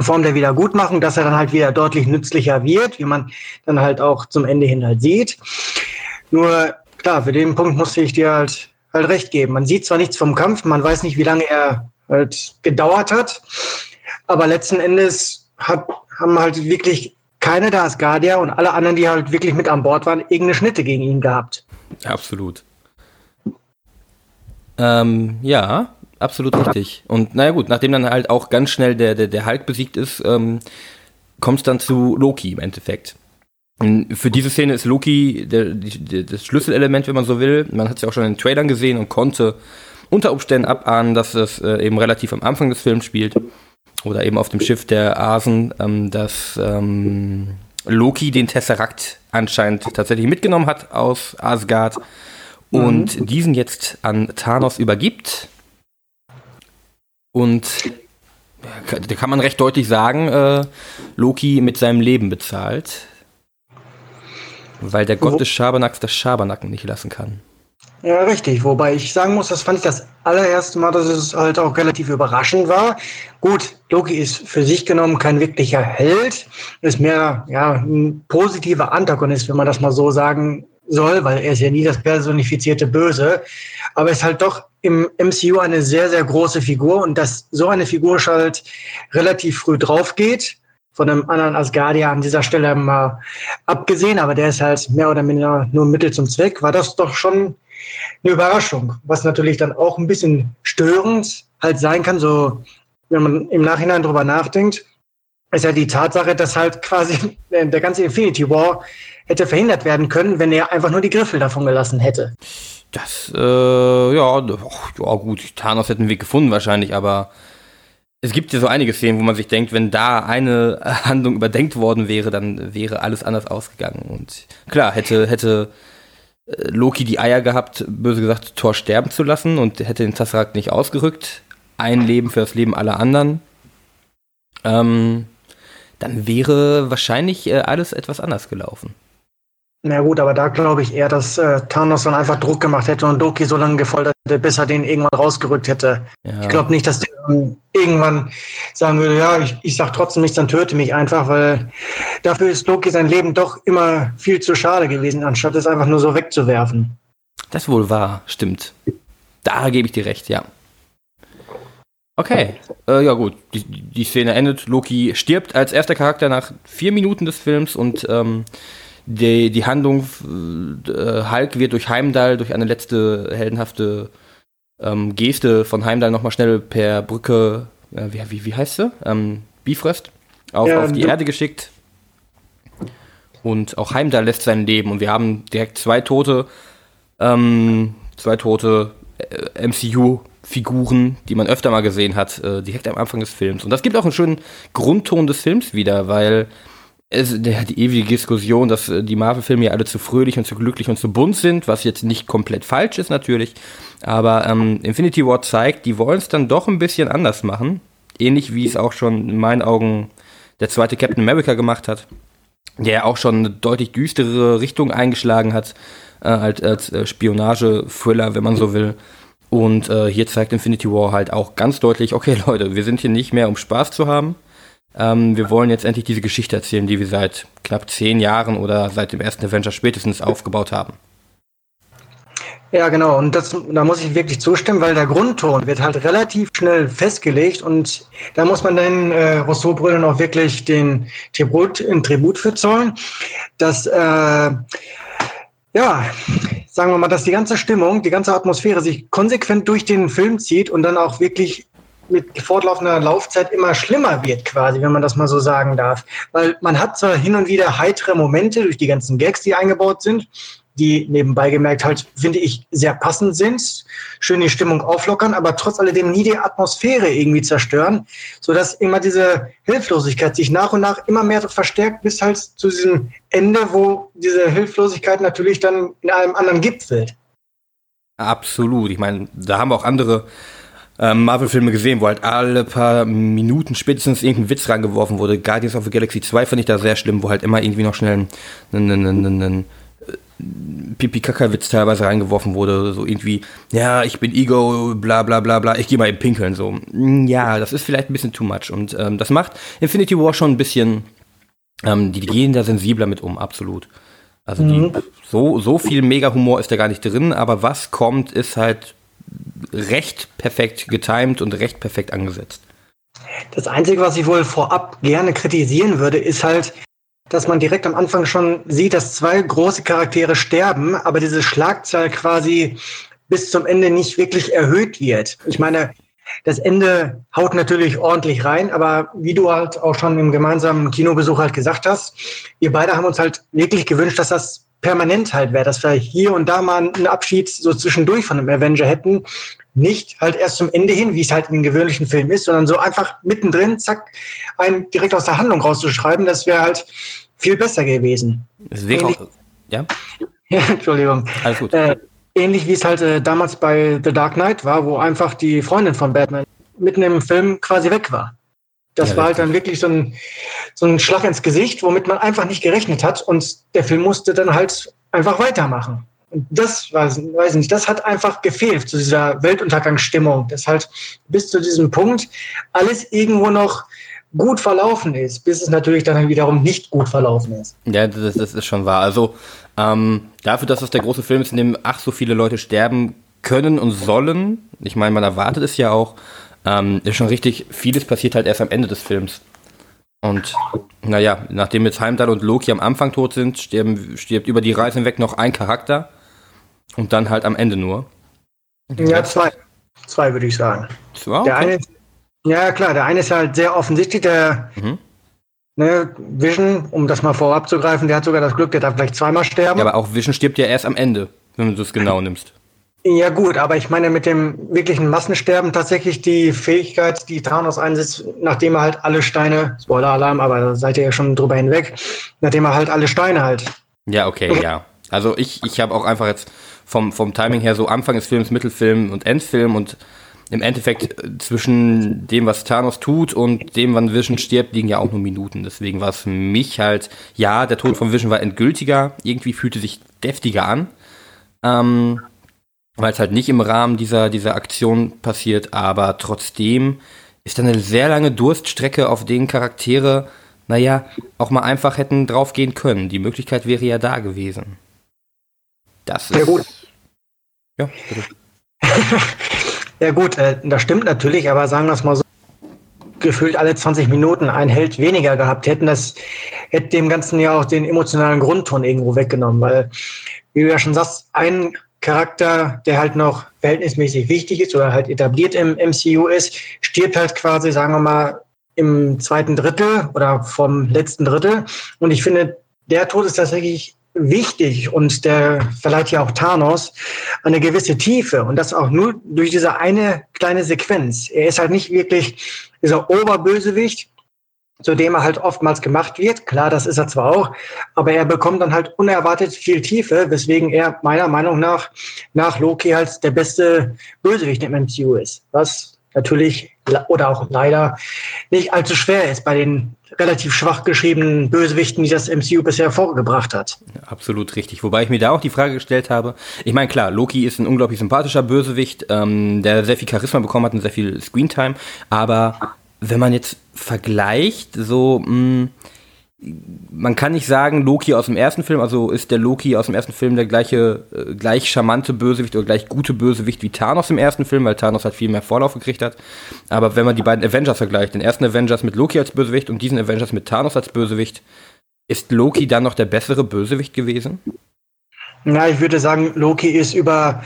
Form der Wiedergutmachung, dass er dann halt wieder deutlich nützlicher wird, wie man dann halt auch zum Ende hin halt sieht. Nur klar, für den Punkt musste ich dir halt, halt recht geben. Man sieht zwar nichts vom Kampf, man weiß nicht, wie lange er halt gedauert hat, aber letzten Endes hat, haben halt wirklich keine der Asgardia und alle anderen, die halt wirklich mit an Bord waren, irgendeine Schnitte gegen ihn gehabt. Absolut. Ähm, ja, absolut richtig. Und naja gut, nachdem dann halt auch ganz schnell der, der, der Hulk besiegt ist, ähm, kommt es dann zu Loki im Endeffekt. Für diese Szene ist Loki der, der, das Schlüsselelement, wenn man so will. Man hat es ja auch schon in den Trailern gesehen und konnte unter Umständen abahnen, dass es äh, eben relativ am Anfang des Films spielt. Oder eben auf dem Schiff der Asen, ähm, dass ähm, Loki den Tesseract anscheinend tatsächlich mitgenommen hat aus Asgard und mhm. diesen jetzt an Thanos übergibt. Und da kann man recht deutlich sagen, äh, Loki mit seinem Leben bezahlt. Weil der Gott des Schabernacks das Schabernacken nicht lassen kann. Ja, richtig. Wobei ich sagen muss, das fand ich das allererste Mal, dass es halt auch relativ überraschend war. Gut, Loki ist für sich genommen kein wirklicher Held, ist mehr ja, ein positiver Antagonist, wenn man das mal so sagen soll, weil er ist ja nie das personifizierte Böse. Aber ist halt doch im MCU eine sehr, sehr große Figur und dass so eine Figur halt relativ früh drauf geht, von einem anderen Asgardia an dieser Stelle mal abgesehen, aber der ist halt mehr oder minder nur Mittel zum Zweck, war das doch schon eine Überraschung, was natürlich dann auch ein bisschen störend halt sein kann, so wenn man im Nachhinein drüber nachdenkt, ist ja die Tatsache, dass halt quasi der ganze Infinity War hätte verhindert werden können, wenn er einfach nur die Griffel davon gelassen hätte. Das, äh, ja, ja gut, Thanos hätten wir gefunden wahrscheinlich, aber es gibt ja so einige Szenen, wo man sich denkt, wenn da eine Handlung überdenkt worden wäre, dann wäre alles anders ausgegangen. Und klar, hätte, hätte Loki die Eier gehabt, böse gesagt, Thor sterben zu lassen und hätte den Tesseract nicht ausgerückt. Ein Leben für das Leben aller anderen. Ähm, dann wäre wahrscheinlich äh, alles etwas anders gelaufen. Na gut, aber da glaube ich eher, dass äh, Thanos dann einfach Druck gemacht hätte und Loki so lange gefoltert hätte, bis er den irgendwann rausgerückt hätte. Ja. Ich glaube nicht, dass der irgendwann sagen würde, ja, ich, ich sag trotzdem nichts, dann töte mich einfach, weil dafür ist Loki sein Leben doch immer viel zu schade gewesen, anstatt es einfach nur so wegzuwerfen. Das wohl wahr, stimmt. Da gebe ich dir recht, ja. Okay, äh, ja gut, die, die Szene endet. Loki stirbt als erster Charakter nach vier Minuten des Films und ähm, die, die Handlung, äh, Hulk wird durch Heimdall, durch eine letzte heldenhafte ähm, Geste von Heimdall nochmal schnell per Brücke, äh, wie, wie, wie heißt sie? Ähm, Bifrost, auf, ja, auf die Erde geschickt. Und auch Heimdall lässt sein Leben und wir haben direkt zwei tote, ähm, zwei tote äh, MCU-Figuren, die man öfter mal gesehen hat, äh, direkt am Anfang des Films. Und das gibt auch einen schönen Grundton des Films wieder, weil es, der die ewige Diskussion, dass äh, die Marvel-Filme ja alle zu fröhlich und zu glücklich und zu bunt sind, was jetzt nicht komplett falsch ist natürlich. Aber ähm, Infinity War zeigt, die wollen es dann doch ein bisschen anders machen. Ähnlich wie es auch schon in meinen Augen der zweite Captain America gemacht hat, der auch schon eine deutlich düstere Richtung eingeschlagen hat, äh, als, als äh, Spionage-Thriller, wenn man so will. Und äh, hier zeigt Infinity War halt auch ganz deutlich, okay Leute, wir sind hier nicht mehr, um Spaß zu haben, ähm, wir wollen jetzt endlich diese Geschichte erzählen, die wir seit knapp zehn Jahren oder seit dem ersten Avenger spätestens aufgebaut haben. Ja, genau. Und das, da muss ich wirklich zustimmen, weil der Grundton wird halt relativ schnell festgelegt und da muss man den äh, Rousseau-Brüdern auch wirklich den Tribut, in Tribut für zollen, dass, äh, ja, sagen wir mal, dass die ganze Stimmung, die ganze Atmosphäre sich konsequent durch den Film zieht und dann auch wirklich mit fortlaufender Laufzeit immer schlimmer wird, quasi, wenn man das mal so sagen darf. Weil man hat zwar hin und wieder heitere Momente durch die ganzen Gags, die eingebaut sind, die nebenbei gemerkt halt, finde ich, sehr passend sind, schön die Stimmung auflockern, aber trotz alledem nie die Atmosphäre irgendwie zerstören, sodass immer diese Hilflosigkeit sich nach und nach immer mehr verstärkt bis halt zu diesem Ende, wo diese Hilflosigkeit natürlich dann in einem anderen gipfelt. Absolut. Ich meine, da haben auch andere ähm, Marvel-Filme gesehen, wo halt alle paar Minuten spätestens irgendein Witz reingeworfen wurde. Guardians of the Galaxy 2 fand ich da sehr schlimm, wo halt immer irgendwie noch schnell ein, ein, ein, ein, ein Pipi-Kaka-Witz teilweise reingeworfen wurde, so irgendwie, ja, ich bin Ego, bla bla bla bla, ich gehe mal eben pinkeln, so. Ja, das ist vielleicht ein bisschen too much und ähm, das macht Infinity War schon ein bisschen, ähm, die, gehen da sensibler mit um, absolut. Also mhm. die, so, so viel Mega-Humor ist da gar nicht drin, aber was kommt, ist halt recht perfekt getimed und recht perfekt angesetzt. Das Einzige, was ich wohl vorab gerne kritisieren würde, ist halt, dass man direkt am Anfang schon sieht, dass zwei große Charaktere sterben, aber diese Schlagzahl quasi bis zum Ende nicht wirklich erhöht wird. Ich meine, Das Ende haut natürlich ordentlich rein, aber wie du halt auch schon im gemeinsamen Kinobesuch halt gesagt hast, wir beide haben uns halt wirklich gewünscht, dass das permanent halt wäre, dass wir hier und da mal einen Abschied so zwischendurch von einem Avenger hätten. Nicht halt erst zum Ende hin, wie es halt in den gewöhnlichen Filmen ist, sondern so einfach mittendrin, zack, einen direkt aus der Handlung rauszuschreiben, das wäre halt viel besser gewesen. Deswegen auch, ja? ja? Entschuldigung. Alles gut. Äh, ähnlich wie es halt äh, damals bei The Dark Knight war, wo einfach die Freundin von Batman mitten im Film quasi weg war. Das ja, war halt dann wirklich so ein, so ein Schlag ins Gesicht, womit man einfach nicht gerechnet hat. Und der Film musste dann halt einfach weitermachen. Und das weiß, weiß nicht, das hat einfach gefehlt zu dieser Weltuntergangsstimmung, dass halt bis zu diesem Punkt alles irgendwo noch gut verlaufen ist, bis es natürlich dann wiederum nicht gut verlaufen ist. Ja, das, das ist schon wahr. Also ähm, dafür, dass es der große Film ist, in dem ach so viele Leute sterben können und sollen, ich meine, man erwartet es ja auch, ähm, ist schon richtig, vieles passiert halt erst am Ende des Films. Und naja, nachdem jetzt Heimdall und Loki am Anfang tot sind, sterben, stirbt über die Reise hinweg noch ein Charakter und dann halt am Ende nur. Ja, zwei. Zwei würde ich sagen. Zwei? Okay. Der eine, ja, klar, der eine ist halt sehr offensichtlich, der mhm. ne, Vision, um das mal vorab zu greifen, der hat sogar das Glück, der darf vielleicht zweimal sterben. Ja, aber auch Vision stirbt ja erst am Ende, wenn du es genau nimmst. Ja gut, aber ich meine mit dem wirklichen Massensterben tatsächlich die Fähigkeit, die Thanos einsetzt, nachdem er halt alle Steine, Spoiler-Alarm, aber da seid ihr ja schon drüber hinweg, nachdem er halt alle Steine halt. Ja, okay, ja. Also ich, ich habe auch einfach jetzt vom, vom Timing her so Anfang des Films, Mittelfilm und Endfilm und im Endeffekt äh, zwischen dem, was Thanos tut und dem, wann Vision stirbt, liegen ja auch nur Minuten. Deswegen war es mich halt, ja, der Tod von Vision war endgültiger, irgendwie fühlte sich deftiger an. Ähm, weil es halt nicht im Rahmen dieser, dieser Aktion passiert, aber trotzdem ist da eine sehr lange Durststrecke, auf denen Charaktere, naja, auch mal einfach hätten draufgehen können. Die Möglichkeit wäre ja da gewesen. Das ist. Ja, gut. Ja, bitte. ja, gut, äh, das stimmt natürlich, aber sagen wir es mal so, gefühlt alle 20 Minuten ein Held weniger gehabt hätten, das hätte dem Ganzen ja auch den emotionalen Grundton irgendwo weggenommen, weil, wie du ja schon sagst, ein Charakter, der halt noch verhältnismäßig wichtig ist oder halt etabliert im MCU ist, stirbt halt quasi, sagen wir mal, im zweiten Drittel oder vom letzten Drittel. Und ich finde, der Tod ist tatsächlich wichtig und der verleiht ja auch Thanos eine gewisse Tiefe und das auch nur durch diese eine kleine Sequenz. Er ist halt nicht wirklich dieser Oberbösewicht, zu dem er halt oftmals gemacht wird. Klar, das ist er zwar auch, aber er bekommt dann halt unerwartet viel Tiefe, weswegen er meiner Meinung nach nach Loki halt der beste Bösewicht im MCU ist. Was natürlich oder auch leider nicht allzu schwer ist bei den relativ schwach geschriebenen Bösewichten, die das MCU bisher vorgebracht hat. Absolut richtig. Wobei ich mir da auch die Frage gestellt habe. Ich meine, klar, Loki ist ein unglaublich sympathischer Bösewicht, ähm, der sehr viel Charisma bekommen hat und sehr viel Screentime, aber wenn man jetzt vergleicht, so, mh, mm, man kann nicht sagen, Loki aus dem ersten Film, also ist der Loki aus dem ersten Film der gleiche, äh, gleich charmante Bösewicht oder gleich gute Bösewicht wie Thanos im ersten Film, weil Thanos halt viel mehr Vorlauf gekriegt hat. Aber wenn man die beiden Avengers vergleicht, den ersten Avengers mit Loki als Bösewicht und diesen Avengers mit Thanos als Bösewicht, ist Loki dann noch der bessere Bösewicht gewesen? Ja, ich würde sagen, Loki ist über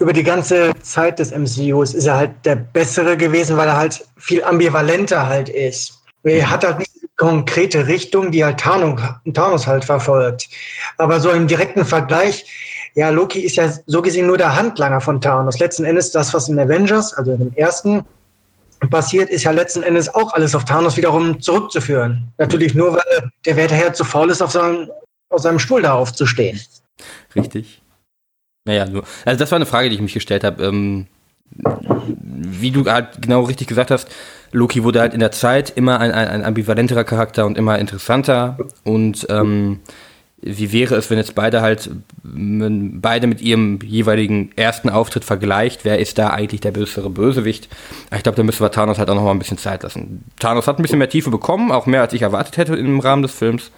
über die ganze Zeit des MCUs ist er halt der bessere gewesen, weil er halt viel ambivalenter halt ist. Er hat halt nicht eine konkrete Richtung, die halt Thanos halt verfolgt. Aber so im direkten Vergleich, ja, Loki ist ja so gesehen nur der Handlanger von Thanos. Letzten Endes das, was in Avengers, also in dem ersten, passiert, ist ja letzten Endes auch alles auf Thanos wiederum zurückzuführen. Natürlich nur, weil der Werteherr zu faul ist, auf seinem, auf seinem Stuhl da aufzustehen. Richtig. Naja, nur. Also das war eine Frage, die ich mich gestellt habe. Ähm, wie du halt genau richtig gesagt hast, Loki wurde halt in der Zeit immer ein, ein, ein ambivalenterer Charakter und immer interessanter. Und ähm, wie wäre es, wenn jetzt beide halt beide mit ihrem jeweiligen ersten Auftritt vergleicht, wer ist da eigentlich der bessere Bösewicht? Ich glaube, da müssen wir Thanos halt auch noch mal ein bisschen Zeit lassen. Thanos hat ein bisschen mehr Tiefe bekommen, auch mehr als ich erwartet hätte im Rahmen des Films.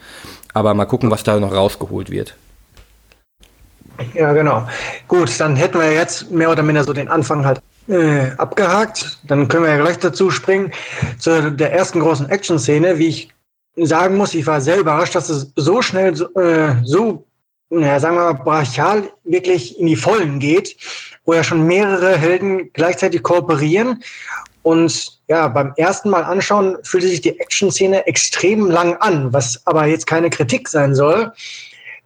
Aber mal gucken, was da noch rausgeholt wird. Ja, genau. Gut, dann hätten wir jetzt mehr oder minder so den Anfang halt äh, abgehakt. Dann können wir ja gleich dazu springen zu der ersten großen Action-Szene. Wie ich sagen muss, ich war sehr überrascht, dass es so schnell so, äh, so naja, sagen wir mal, brachial wirklich in die Vollen geht, wo ja schon mehrere Helden gleichzeitig kooperieren. Und ja, beim ersten Mal anschauen fühlte sich die Action-Szene extrem lang an, was aber jetzt keine Kritik sein soll,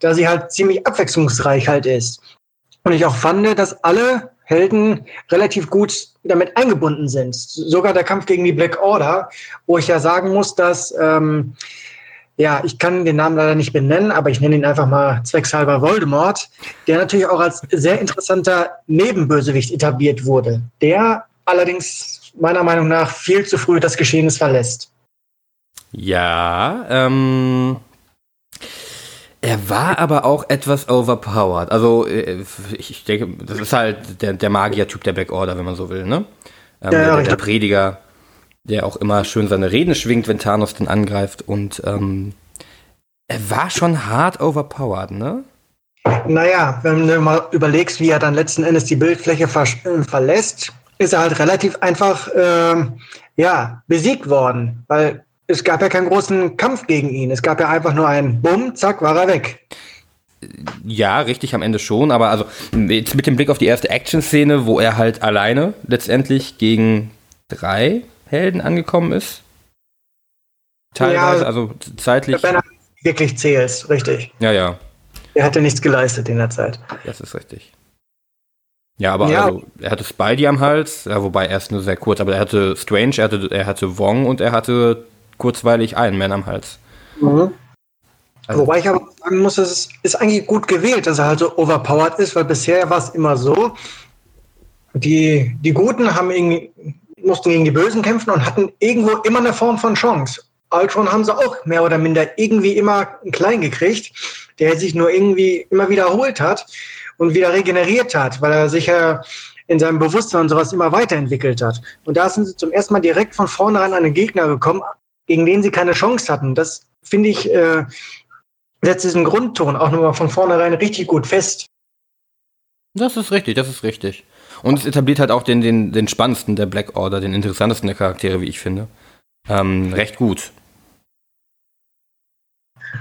da sie halt ziemlich abwechslungsreich halt ist. Und ich auch fand, dass alle Helden relativ gut damit eingebunden sind. Sogar der Kampf gegen die Black Order, wo ich ja sagen muss, dass ähm, ja, ich kann den Namen leider nicht benennen, aber ich nenne ihn einfach mal zweckshalber Voldemort, der natürlich auch als sehr interessanter Nebenbösewicht etabliert wurde, der allerdings meiner Meinung nach viel zu früh das Geschehnis verlässt. Ja, ähm, er war aber auch etwas overpowered. Also, äh, ich denke, das ist halt der, der Magier-Typ der Black Order, wenn man so will, ne? Ähm, ja, der, der, Prediger, der auch immer schön seine Reden schwingt, wenn Thanos den angreift. Und ähm, er war schon hart overpowered, ne? Naja, wenn du mal überlegst, wie er dann letzten Endes die Bildfläche äh, verlässt, ist er halt relativ einfach äh, ja, besiegt worden. Weil es gab ja keinen großen Kampf gegen ihn. Es gab ja einfach nur einen Bumm, zack, war er weg. Ja, richtig am Ende schon, aber also jetzt mit dem Blick auf die erste Action-Szene, wo er halt alleine letztendlich gegen drei Helden angekommen ist. Teilweise, ja, also zeitlich. Wenn er wirklich zählst, richtig. Ja, ja. Er hatte nichts geleistet in der Zeit. Das ist richtig. Ja, aber ja. Also, er hatte Spidey am Hals, ja, wobei erst nur sehr kurz, aber er hatte Strange, er hatte, er hatte Wong und er hatte kurzweilig Iron Man am Hals. Mhm. Also, Wobei ich aber sagen muss, es ist eigentlich gut gewählt, dass er halt so overpowered ist, weil bisher war es immer so, die, die Guten haben irgendwie, mussten gegen die Bösen kämpfen und hatten irgendwo immer eine Form von Chance. Ultron haben sie auch mehr oder minder irgendwie immer klein gekriegt, der sich nur irgendwie immer wiederholt hat und wieder regeneriert hat, weil er sich ja in seinem Bewusstsein und sowas immer weiterentwickelt hat. Und da sind sie zum ersten Mal direkt von vornherein an den Gegner gekommen, gegen den sie keine Chance hatten. Das finde ich, äh, setzt diesen Grundton auch nochmal von vornherein richtig gut fest. Das ist richtig, das ist richtig. Und es etabliert halt auch den, den, den spannendsten der Black Order, den interessantesten der Charaktere, wie ich finde. Ähm, recht gut.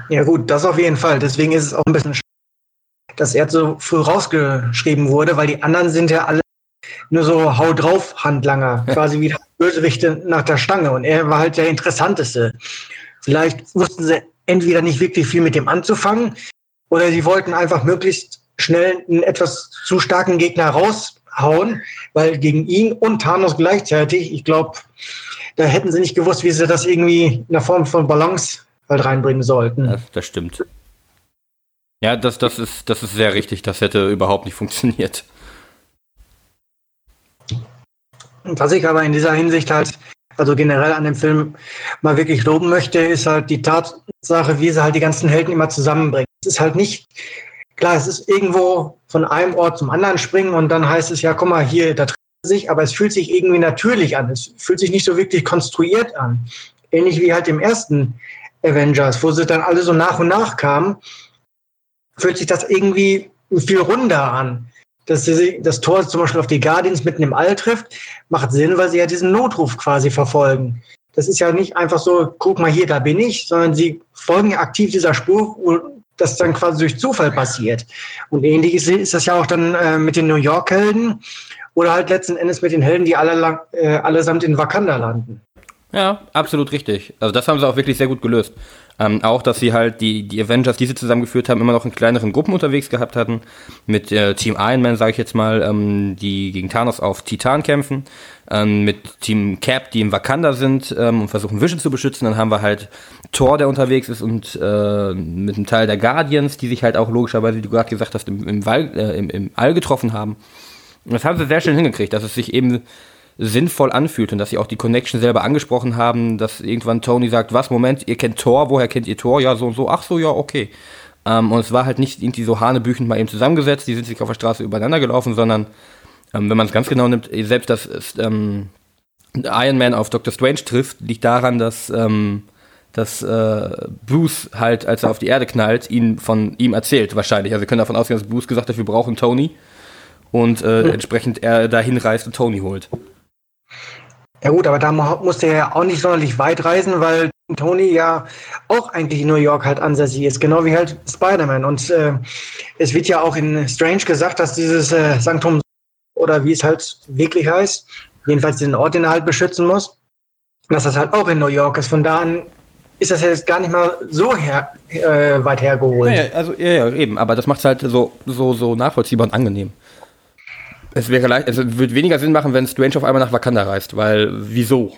Ja, gut, das auf jeden Fall. Deswegen ist es auch ein bisschen schade, dass er so früh rausgeschrieben wurde, weil die anderen sind ja alle nur so Hau drauf Handlanger, quasi wie Bösewichte nach der Stange. Und er war halt der interessanteste. Vielleicht wussten sie entweder nicht wirklich viel mit dem anzufangen oder sie wollten einfach möglichst schnell einen etwas zu starken Gegner raushauen, weil gegen ihn und Thanos gleichzeitig, ich glaube, da hätten sie nicht gewusst, wie sie das irgendwie in der Form von Balance halt reinbringen sollten. Das, das stimmt. Ja, das, das, ist, das ist sehr richtig. Das hätte überhaupt nicht funktioniert. Was ich aber in dieser Hinsicht halt, also generell an dem Film mal wirklich loben möchte, ist halt die Tatsache, wie sie halt die ganzen Helden immer zusammenbringen. Es ist halt nicht, klar, es ist irgendwo von einem Ort zum anderen springen und dann heißt es ja, guck mal, hier, da treffen sich, aber es fühlt sich irgendwie natürlich an. Es fühlt sich nicht so wirklich konstruiert an. Ähnlich wie halt im ersten Avengers, wo sie dann alle so nach und nach kamen, fühlt sich das irgendwie viel runder an dass sie das Tor zum Beispiel auf die Guardians mitten im All trifft, macht Sinn, weil sie ja diesen Notruf quasi verfolgen. Das ist ja nicht einfach so, guck mal hier, da bin ich, sondern sie folgen aktiv dieser Spur, wo das dann quasi durch Zufall passiert. Und ähnlich ist, ist das ja auch dann äh, mit den New York-Helden oder halt letzten Endes mit den Helden, die alle lang, äh, allesamt in Wakanda landen. Ja, absolut richtig. Also das haben sie auch wirklich sehr gut gelöst. Ähm, auch, dass sie halt die, die Avengers, die sie zusammengeführt haben, immer noch in kleineren Gruppen unterwegs gehabt hatten. Mit äh, Team Iron Man, sage ich jetzt mal, ähm, die gegen Thanos auf Titan kämpfen. Ähm, mit Team Cap, die im Wakanda sind ähm, und versuchen Vision zu beschützen. Dann haben wir halt Thor, der unterwegs ist und äh, mit einem Teil der Guardians, die sich halt auch logischerweise, wie du gerade gesagt hast, im, im, Wall, äh, im, im All getroffen haben. Und das haben sie sehr schön hingekriegt, dass es sich eben sinnvoll anfühlt und dass sie auch die Connection selber angesprochen haben, dass irgendwann Tony sagt, was, Moment, ihr kennt Thor, woher kennt ihr Thor? Ja, so und so, ach so, ja, okay. Ähm, und es war halt nicht irgendwie so hanebüchend mal eben zusammengesetzt, die sind sich auf der Straße übereinander gelaufen, sondern ähm, wenn man es ganz genau nimmt, selbst dass ähm, Iron Man auf Doctor Strange trifft, liegt daran, dass, ähm, dass äh, Bruce halt, als er auf die Erde knallt, ihn von ihm erzählt, wahrscheinlich. Also wir können davon ausgehen, dass Bruce gesagt hat, wir brauchen Tony und äh, entsprechend er dahin reist und Tony holt. Ja gut, aber da musste er ja auch nicht sonderlich weit reisen, weil Tony ja auch eigentlich in New York halt ansässig ist, genau wie halt Spider-Man. Und äh, es wird ja auch in Strange gesagt, dass dieses äh, Sanktum oder wie es halt wirklich heißt, jedenfalls den Ort, den er halt beschützen muss, dass das halt auch in New York ist. Von da an ist das jetzt gar nicht mal so her, äh, weit hergeholt. Ja, also ja, ja, eben, aber das macht es halt so, so, so nachvollziehbar und angenehm. Es wäre leicht, es würde weniger Sinn machen, wenn Strange auf einmal nach Wakanda reist, weil wieso?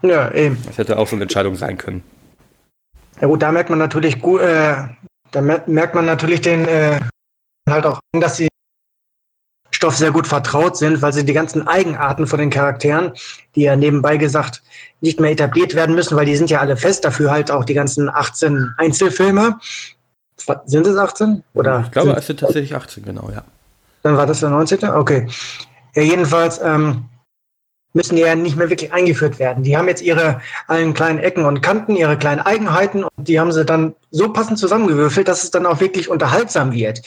Ja, eben. Das hätte auch so eine Entscheidung sein können. Ja gut, da merkt man natürlich gut, äh, da merkt man natürlich den äh, halt auch, dass sie Stoff sehr gut vertraut sind, weil sie die ganzen Eigenarten von den Charakteren, die ja nebenbei gesagt nicht mehr etabliert werden müssen, weil die sind ja alle fest, dafür halt auch die ganzen 18 Einzelfilme. Sind es 18? Oder ich glaube, es sind tatsächlich 18, genau, ja. Dann war das der 19. Okay. Ja, jedenfalls ähm, müssen die ja nicht mehr wirklich eingeführt werden. Die haben jetzt ihre allen kleinen Ecken und Kanten, ihre kleinen Eigenheiten und die haben sie dann so passend zusammengewürfelt, dass es dann auch wirklich unterhaltsam wird.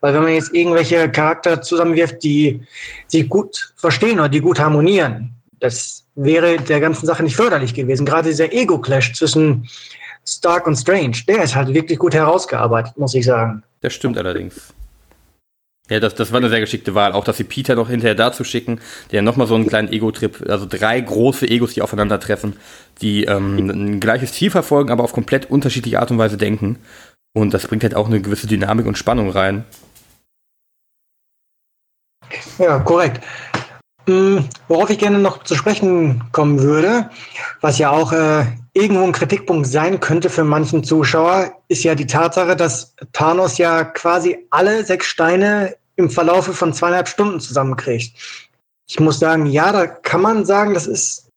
Weil wenn man jetzt irgendwelche Charakter zusammenwirft, die sich gut verstehen oder die gut harmonieren, das wäre der ganzen Sache nicht förderlich gewesen. Gerade dieser Ego-Clash zwischen Stark und Strange, der ist halt wirklich gut herausgearbeitet, muss ich sagen. Das stimmt allerdings. Ja, das, das war eine sehr geschickte Wahl. Auch, dass sie Peter noch hinterher dazu schicken, der nochmal so einen kleinen Ego-Trip, also drei große Egos, die aufeinandertreffen, die ähm, ein gleiches Ziel verfolgen, aber auf komplett unterschiedliche Art und Weise denken. Und das bringt halt auch eine gewisse Dynamik und Spannung rein. Ja, korrekt. Hm, worauf ich gerne noch zu sprechen kommen würde, was ja auch äh, irgendwo ein Kritikpunkt sein könnte für manchen Zuschauer, ist ja die Tatsache, dass Thanos ja quasi alle sechs Steine im Verlaufe von zweieinhalb Stunden zusammenkriegt. Ich muss sagen, ja, da kann man sagen, das ist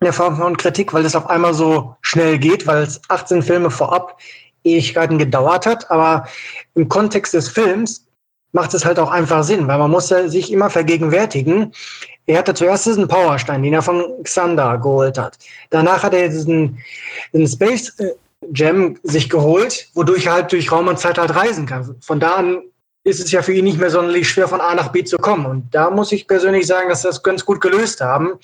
eine Form von Kritik, weil es auf einmal so schnell geht, weil es 18 Filme vorab Ewigkeiten gedauert hat. Aber im Kontext des Films macht es halt auch einfach Sinn, weil man muss ja sich immer vergegenwärtigen. Er hatte zuerst diesen Powerstein, den er von Xander geholt hat. Danach hat er diesen, diesen Space Gem äh, sich geholt, wodurch er halt durch Raum und Zeit halt reisen kann. Von da an ist es ja für ihn nicht mehr sonderlich schwer, von A nach B zu kommen. Und da muss ich persönlich sagen, dass sie das ganz gut gelöst haben.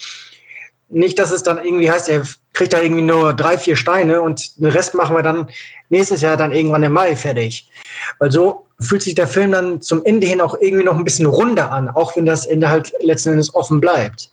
Nicht, dass es dann irgendwie heißt, er kriegt da irgendwie nur drei, vier Steine und den Rest machen wir dann nächstes Jahr dann irgendwann im Mai fertig. Weil so fühlt sich der Film dann zum Ende hin auch irgendwie noch ein bisschen runder an, auch wenn das Ende halt letzten Endes offen bleibt.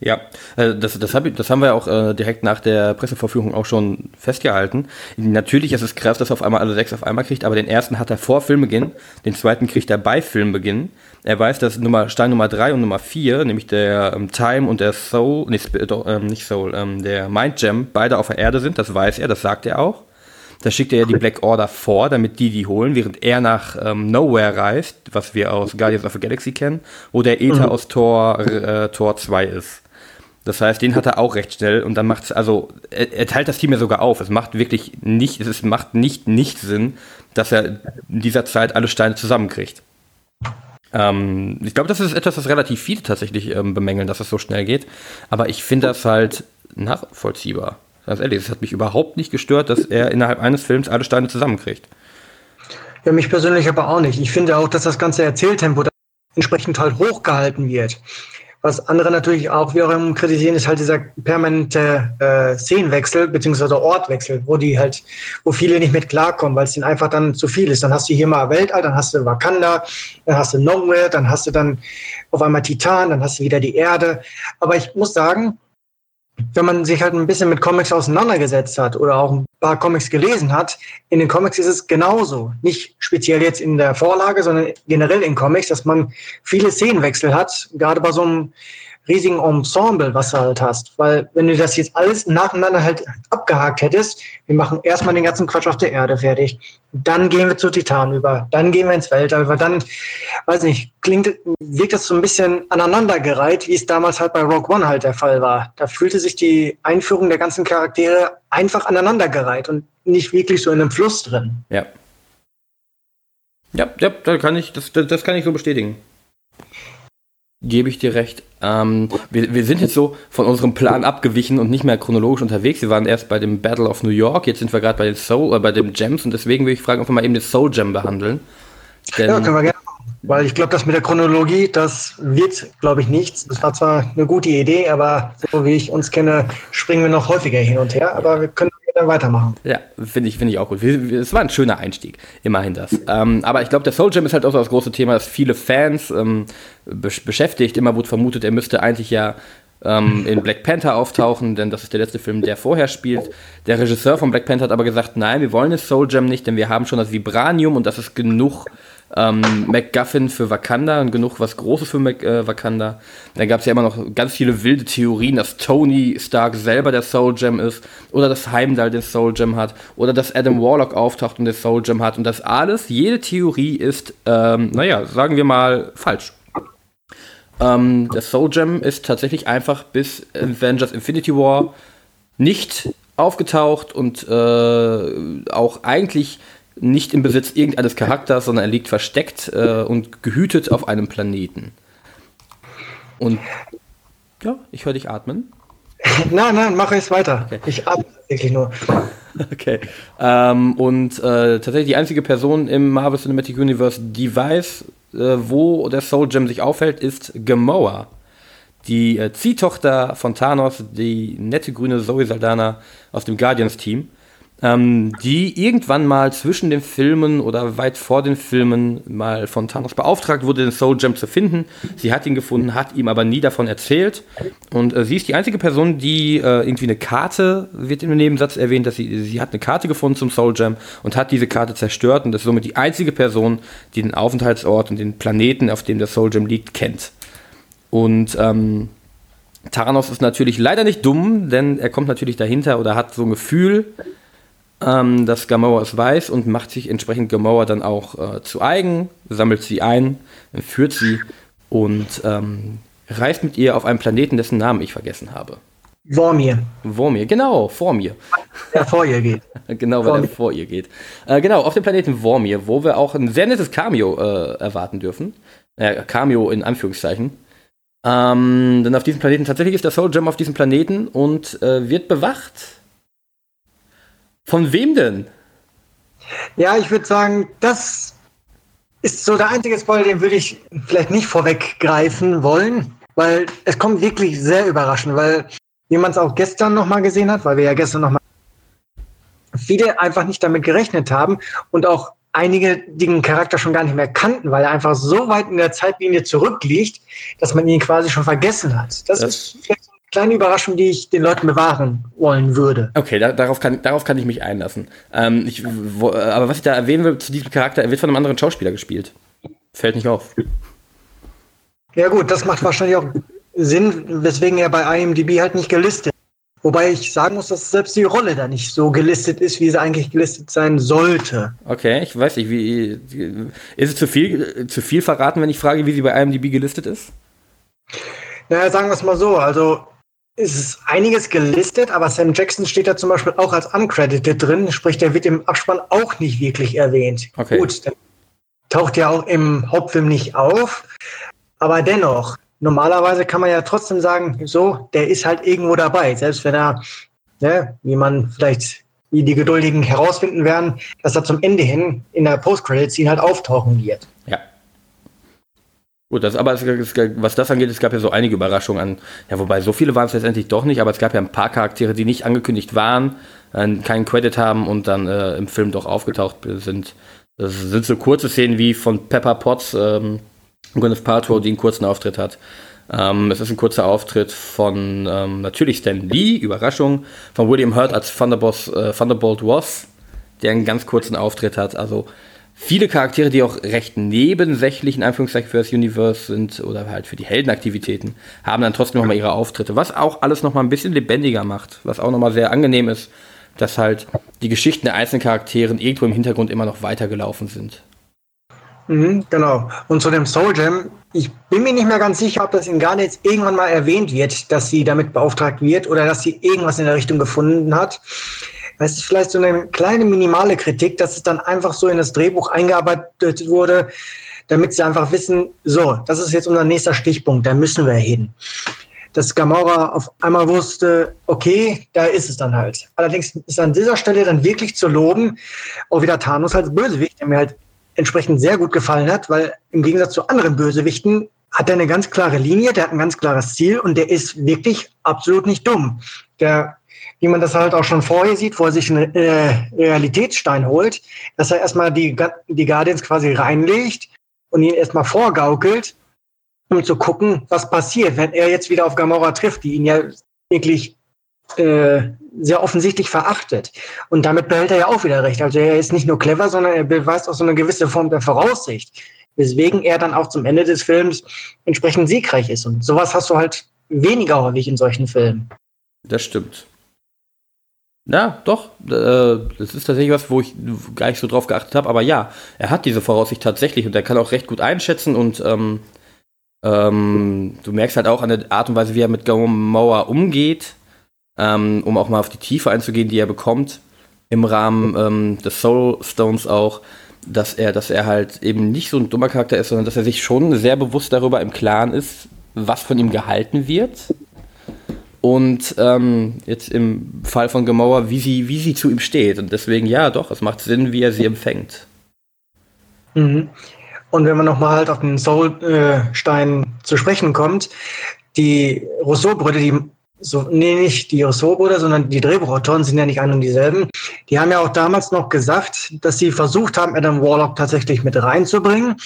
Ja, äh, das, das, hab ich, das haben wir auch äh, direkt nach der Pressevorführung auch schon festgehalten. Natürlich ist es krass, dass er auf einmal alle sechs auf einmal kriegt, aber den ersten hat er vor Filmbeginn, den zweiten kriegt er bei Filmbeginn. Er weiß, dass Nummer, Stein Nummer drei und Nummer vier, nämlich der ähm, Time und der Soul, nicht, äh, nicht Soul, ähm, der Mind Gem, beide auf der Erde sind, das weiß er, das sagt er auch. Da schickt er ja die Black Order vor, damit die die holen, während er nach ähm, Nowhere reist, was wir aus Guardians of the Galaxy kennen, wo der Ether mhm. aus Tor, äh, Tor 2 ist. Das heißt, den hat er auch recht schnell und dann macht es, also er, er, teilt das Team ja sogar auf. Es macht wirklich nicht, es ist, macht nicht nicht Sinn, dass er in dieser Zeit alle Steine zusammenkriegt. Ähm, ich glaube, das ist etwas, was relativ viele tatsächlich ähm, bemängeln, dass es so schnell geht. Aber ich finde das halt nachvollziehbar. Ganz ehrlich, es hat mich überhaupt nicht gestört, dass er innerhalb eines Films alle Steine zusammenkriegt. Ja, mich persönlich aber auch nicht. Ich finde auch, dass das ganze Erzähltempo entsprechend halt hochgehalten wird. Was andere natürlich auch wiederum kritisieren, ist halt dieser permanente äh, Szenenwechsel beziehungsweise Ortwechsel, wo die halt, wo viele nicht mit klarkommen, weil es ihnen einfach dann zu viel ist. Dann hast du hier mal Weltall, dann hast du Wakanda, dann hast du Nowhere, dann hast du dann auf einmal Titan, dann hast du wieder die Erde. Aber ich muss sagen, wenn man sich halt ein bisschen mit Comics auseinandergesetzt hat oder auch ein paar Comics gelesen hat, in den Comics ist es genauso. Nicht speziell jetzt in der Vorlage, sondern generell in Comics, dass man viele Szenenwechsel hat, gerade bei so einem riesigen Ensemble, was du halt hast. Weil wenn du das jetzt alles nacheinander halt abgehakt hättest, wir machen erstmal den ganzen Quatsch auf der Erde fertig, dann gehen wir zu Titan über, dann gehen wir ins Weltall, weil dann, weiß nicht, klingt, wirkt das so ein bisschen aneinandergereiht, wie es damals halt bei Rogue One halt der Fall war. Da fühlte sich die Einführung der ganzen Charaktere einfach aneinandergereiht und nicht wirklich so in einem Fluss drin. Ja. Ja, ja, da kann ich, das, das kann ich so bestätigen. Gebe ich dir recht. Ähm, wir, wir sind jetzt so von unserem Plan abgewichen und nicht mehr chronologisch unterwegs. Wir waren erst bei dem Battle of New York, jetzt sind wir gerade bei den Soul, äh, bei den Gems und deswegen würde ich fragen, ob wir mal eben den Soul Gem behandeln. Denn, ja, können wir gerne. Weil ich glaube, das mit der Chronologie, das wird, glaube ich, nichts. Das war zwar eine gute Idee, aber so wie ich uns kenne, springen wir noch häufiger hin und her. Aber wir können weitermachen. Ja, finde ich, finde ich auch gut. Es war ein schöner Einstieg, immerhin das. Ähm, aber ich glaube, der Soul Jam ist halt auch so das große Thema, das viele Fans ähm, beschäftigt. Immer wurde vermutet, er müsste eigentlich ja ähm, in Black Panther auftauchen, denn das ist der letzte Film, der vorher spielt. Der Regisseur von Black Panther hat aber gesagt, nein, wir wollen das Soul Jam nicht, denn wir haben schon das Vibranium und das ist genug ähm, MacGuffin für Wakanda und genug was Großes für Mac, äh, Wakanda. Dann gab es ja immer noch ganz viele wilde Theorien, dass Tony Stark selber der Soul Gem ist oder dass Heimdall den Soul Gem hat oder dass Adam Warlock auftaucht und den Soul Gem hat und das alles, jede Theorie ist, ähm, naja, sagen wir mal, falsch. Ähm, der Soul Gem ist tatsächlich einfach bis Avengers Infinity War nicht aufgetaucht und äh, auch eigentlich nicht im Besitz irgendeines Charakters, sondern er liegt versteckt äh, und gehütet auf einem Planeten. Und ja, ich höre dich atmen. nein, nein, mache es weiter. Okay. Ich atme wirklich nur. Okay. Ähm, und äh, tatsächlich die einzige Person im Marvel Cinematic Universe, die weiß, äh, wo der Soul Gem sich aufhält, ist Gamora. Die äh, Ziehtochter von Thanos, die nette grüne Zoe Saldana aus dem Guardians-Team ähm, die irgendwann mal zwischen den Filmen oder weit vor den Filmen mal von Thanos beauftragt wurde, den Soul Gem zu finden. Sie hat ihn gefunden, hat ihm aber nie davon erzählt. Und äh, sie ist die einzige Person, die äh, irgendwie eine Karte, wird im Nebensatz erwähnt, dass sie, sie hat eine Karte gefunden zum Soul Gem und hat diese Karte zerstört und ist somit die einzige Person, die den Aufenthaltsort und den Planeten, auf dem der Soul Gem liegt, kennt. Und ähm, Thanos ist natürlich leider nicht dumm, denn er kommt natürlich dahinter oder hat so ein Gefühl, ähm, dass Gamora es weiß und macht sich entsprechend Gamora dann auch äh, zu eigen, sammelt sie ein, führt sie und ähm, reist mit ihr auf einen Planeten, dessen Namen ich vergessen habe. Vormir. Vormir, genau, vor mir. Der vor ihr geht. genau, weil er vor ihr geht. Äh, genau, auf dem Planeten Vormir, wo wir auch ein sehr nettes Cameo äh, erwarten dürfen. Äh, Cameo in Anführungszeichen. Ähm, denn auf diesem Planeten, tatsächlich ist der Soul Gem auf diesem Planeten und äh, wird bewacht von wem denn? Ja, ich würde sagen, das ist so der einzige Spoiler, den würde ich vielleicht nicht vorweggreifen wollen, weil es kommt wirklich sehr überraschend, weil wie man es auch gestern nochmal gesehen hat, weil wir ja gestern nochmal viele einfach nicht damit gerechnet haben und auch einige den Charakter schon gar nicht mehr kannten, weil er einfach so weit in der Zeitlinie zurückliegt, dass man ihn quasi schon vergessen hat. Das, das ist vielleicht kleine Überraschung, die ich den Leuten bewahren wollen würde. Okay, da, darauf, kann, darauf kann ich mich einlassen. Ähm, ich, wo, aber was ich da erwähnen will zu diesem Charakter, er wird von einem anderen Schauspieler gespielt. Fällt nicht auf. Ja gut, das macht wahrscheinlich auch Sinn, weswegen er bei IMDb halt nicht gelistet Wobei ich sagen muss, dass selbst die Rolle da nicht so gelistet ist, wie sie eigentlich gelistet sein sollte. Okay, ich weiß nicht, wie ist es zu viel, zu viel verraten, wenn ich frage, wie sie bei IMDb gelistet ist? Naja, sagen wir es mal so. Also es ist einiges gelistet, aber Sam Jackson steht da zum Beispiel auch als uncredited drin, sprich, der wird im Abspann auch nicht wirklich erwähnt. Okay. Gut, der taucht ja auch im Hauptfilm nicht auf, aber dennoch, normalerweise kann man ja trotzdem sagen, so, der ist halt irgendwo dabei, selbst wenn er, ne, wie man vielleicht, wie die Geduldigen herausfinden werden, dass er zum Ende hin in der Post-Credit-Scene halt auftauchen wird. Gut, das, aber es, es, was das angeht, es gab ja so einige Überraschungen an, ja, wobei so viele waren es letztendlich doch nicht, aber es gab ja ein paar Charaktere, die nicht angekündigt waren, äh, keinen Credit haben und dann äh, im Film doch aufgetaucht sind. Das sind so kurze Szenen wie von Pepper Potts, ähm, Gwyneth Paltrow, die einen kurzen Auftritt hat. Ähm, es ist ein kurzer Auftritt von ähm, natürlich Stan Lee, Überraschung, von William Hurt als Thunderbolt, äh, Thunderbolt Ross, der einen ganz kurzen Auftritt hat. Also viele Charaktere, die auch recht nebensächlich in Anführungszeichen für das Universe sind oder halt für die Heldenaktivitäten, haben dann trotzdem nochmal ihre Auftritte, was auch alles nochmal ein bisschen lebendiger macht, was auch nochmal sehr angenehm ist, dass halt die Geschichten der einzelnen Charakteren irgendwo im Hintergrund immer noch weitergelaufen sind. Mhm, genau. Und zu dem Soul Jam, ich bin mir nicht mehr ganz sicher, ob das in Garnets irgendwann mal erwähnt wird, dass sie damit beauftragt wird oder dass sie irgendwas in der Richtung gefunden hat. Das ist vielleicht so eine kleine minimale Kritik, dass es dann einfach so in das Drehbuch eingearbeitet wurde, damit sie einfach wissen, so, das ist jetzt unser nächster Stichpunkt, da müssen wir hin. Dass Gamora auf einmal wusste, okay, da ist es dann halt. Allerdings ist an dieser Stelle dann wirklich zu loben, auch wieder Thanos als Bösewicht, der mir halt entsprechend sehr gut gefallen hat, weil im Gegensatz zu anderen Bösewichten hat er eine ganz klare Linie, der hat ein ganz klares Ziel und der ist wirklich absolut nicht dumm. Der, wie man das halt auch schon vorher sieht, wo er sich einen äh, Realitätsstein holt, dass er erstmal die, die Guardians quasi reinlegt und ihn erstmal vorgaukelt, um zu gucken, was passiert, wenn er jetzt wieder auf Gamora trifft, die ihn ja wirklich äh, sehr offensichtlich verachtet. Und damit behält er ja auch wieder recht. Also er ist nicht nur clever, sondern er beweist auch so eine gewisse Form der Voraussicht weswegen er dann auch zum Ende des Films entsprechend siegreich ist. Und sowas hast du halt weniger häufig in solchen Filmen. Das stimmt. Ja, doch. Äh, das ist tatsächlich was, wo ich gar nicht so drauf geachtet habe. Aber ja, er hat diese Voraussicht tatsächlich und er kann auch recht gut einschätzen und ähm, ähm, du merkst halt auch an der Art und Weise, wie er mit Mauer umgeht, ähm, um auch mal auf die Tiefe einzugehen, die er bekommt im Rahmen ähm, des Soul Stones auch, dass er, dass er halt eben nicht so ein dummer Charakter ist, sondern dass er sich schon sehr bewusst darüber im Klaren ist, was von ihm gehalten wird. Und ähm, jetzt im Fall von Gemauer, wie sie, wie sie zu ihm steht. Und deswegen, ja, doch, es macht Sinn, wie er sie empfängt. Mhm. Und wenn man nochmal halt auf den Soulstein äh, zu sprechen kommt, die Rousseau-Brüder, die so, nee, nicht die Ressortbrüder, sondern die Drehbuchautoren sind ja nicht ein und dieselben. Die haben ja auch damals noch gesagt, dass sie versucht haben, Adam Warlock tatsächlich mit reinzubringen,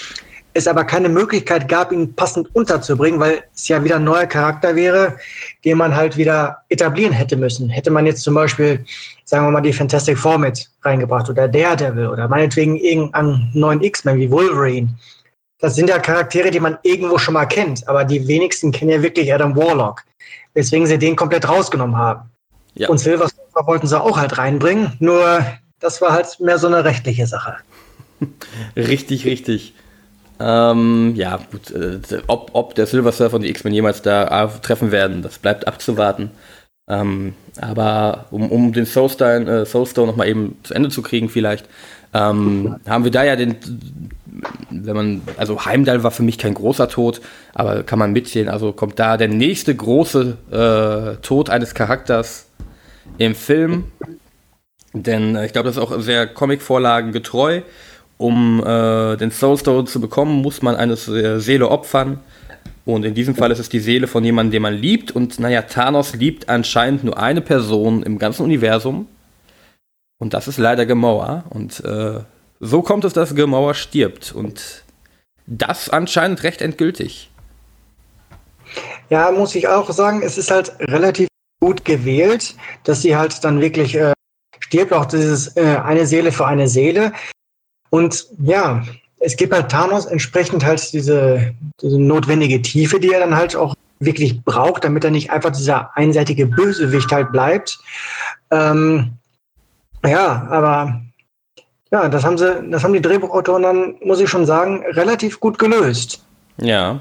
es aber keine Möglichkeit gab, ihn passend unterzubringen, weil es ja wieder ein neuer Charakter wäre, den man halt wieder etablieren hätte müssen. Hätte man jetzt zum Beispiel, sagen wir mal, die Fantastic Four mit reingebracht oder Daredevil oder meinetwegen irgendeinen neuen X-Men wie Wolverine. Das sind ja Charaktere, die man irgendwo schon mal kennt, aber die wenigsten kennen ja wirklich Adam Warlock weswegen sie den komplett rausgenommen haben. Ja. Und Silver wollten sie auch halt reinbringen, nur das war halt mehr so eine rechtliche Sache. richtig, richtig. Ähm, ja, gut, äh, ob, ob der Silver Surfer und die X-Men jemals da treffen werden, das bleibt abzuwarten. Ähm, aber um, um den Soulstone, äh, Soulstone nochmal eben zu Ende zu kriegen, vielleicht, ähm, haben wir da ja den wenn man, also Heimdall war für mich kein großer Tod, aber kann man mitzählen, also kommt da der nächste große äh, Tod eines Charakters im Film. Denn äh, ich glaube, das ist auch sehr Comic-Vorlagen getreu. Um äh, den Soulstone zu bekommen, muss man eine Seele opfern. Und in diesem Fall ist es die Seele von jemandem, den man liebt. Und naja, Thanos liebt anscheinend nur eine Person im ganzen Universum. Und das ist leider Gamora. Und äh, so kommt es, dass Gemauer stirbt und das anscheinend recht endgültig. Ja, muss ich auch sagen, es ist halt relativ gut gewählt, dass sie halt dann wirklich äh, stirbt, auch dieses äh, eine Seele für eine Seele. Und ja, es gibt halt Thanos entsprechend halt diese, diese notwendige Tiefe, die er dann halt auch wirklich braucht, damit er nicht einfach dieser einseitige Bösewicht halt bleibt. Ähm, ja, aber ja, das haben sie, das haben die Drehbuchautoren dann, muss ich schon sagen, relativ gut gelöst. Ja,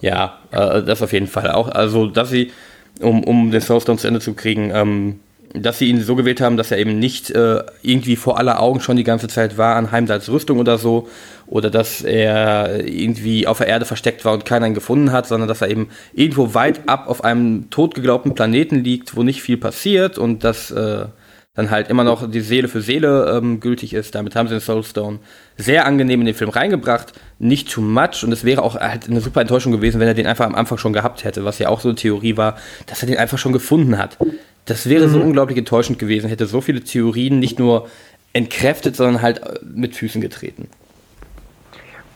ja, äh, das auf jeden Fall auch. Also, dass sie, um, um den Soulstone zu Ende zu kriegen, ähm, dass sie ihn so gewählt haben, dass er eben nicht äh, irgendwie vor aller Augen schon die ganze Zeit war an Heimdalls Rüstung oder so, oder dass er irgendwie auf der Erde versteckt war und keiner ihn gefunden hat, sondern dass er eben irgendwo weit ab auf einem totgeglaubten Planeten liegt, wo nicht viel passiert und dass äh, dann halt immer noch die Seele für Seele ähm, gültig ist. Damit haben sie den Soulstone sehr angenehm in den Film reingebracht, nicht too much und es wäre auch halt eine super Enttäuschung gewesen, wenn er den einfach am Anfang schon gehabt hätte, was ja auch so eine Theorie war, dass er den einfach schon gefunden hat. Das wäre mhm. so unglaublich enttäuschend gewesen, hätte so viele Theorien nicht nur entkräftet, sondern halt äh, mit Füßen getreten.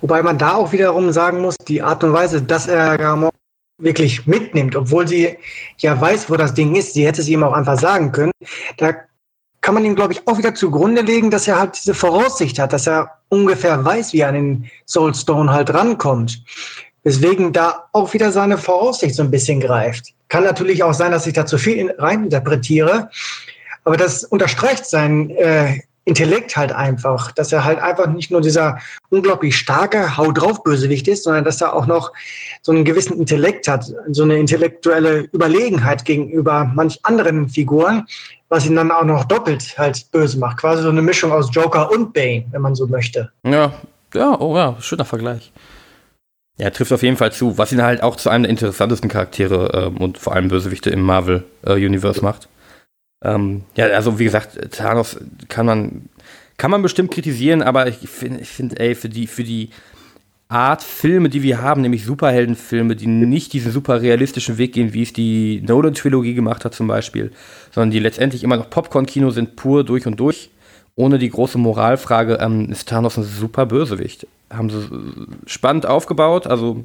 Wobei man da auch wiederum sagen muss, die Art und Weise, dass er Gamora wirklich mitnimmt, obwohl sie ja weiß, wo das Ding ist, sie hätte es ihm auch einfach sagen können, da kann man ihm, glaube ich, auch wieder zugrunde legen, dass er halt diese Voraussicht hat, dass er ungefähr weiß, wie er an den Soulstone halt rankommt. Weswegen da auch wieder seine Voraussicht so ein bisschen greift. Kann natürlich auch sein, dass ich da zu viel reininterpretiere, aber das unterstreicht sein äh, Intellekt halt einfach, dass er halt einfach nicht nur dieser unglaublich starke Hau drauf Bösewicht ist, sondern dass er auch noch so einen gewissen Intellekt hat, so eine intellektuelle Überlegenheit gegenüber manch anderen Figuren, was ihn dann auch noch doppelt halt böse macht. Quasi so eine Mischung aus Joker und Bane, wenn man so möchte. Ja, ja, oh ja, schöner Vergleich. Ja, trifft auf jeden Fall zu, was ihn halt auch zu einem der interessantesten Charaktere ähm, und vor allem Bösewichte im Marvel-Universe äh, macht. Ähm, ja, also wie gesagt, Thanos kann man, kann man bestimmt kritisieren, aber ich finde, ich find, ey, für die, für die Art Filme, die wir haben, nämlich Superheldenfilme, die nicht diesen super realistischen Weg gehen, wie es die Nolan-Trilogie gemacht hat zum Beispiel, sondern die letztendlich immer noch Popcorn-Kino sind, pur durch und durch, ohne die große Moralfrage, ähm, ist Thanos ein super Bösewicht. Haben sie spannend aufgebaut, also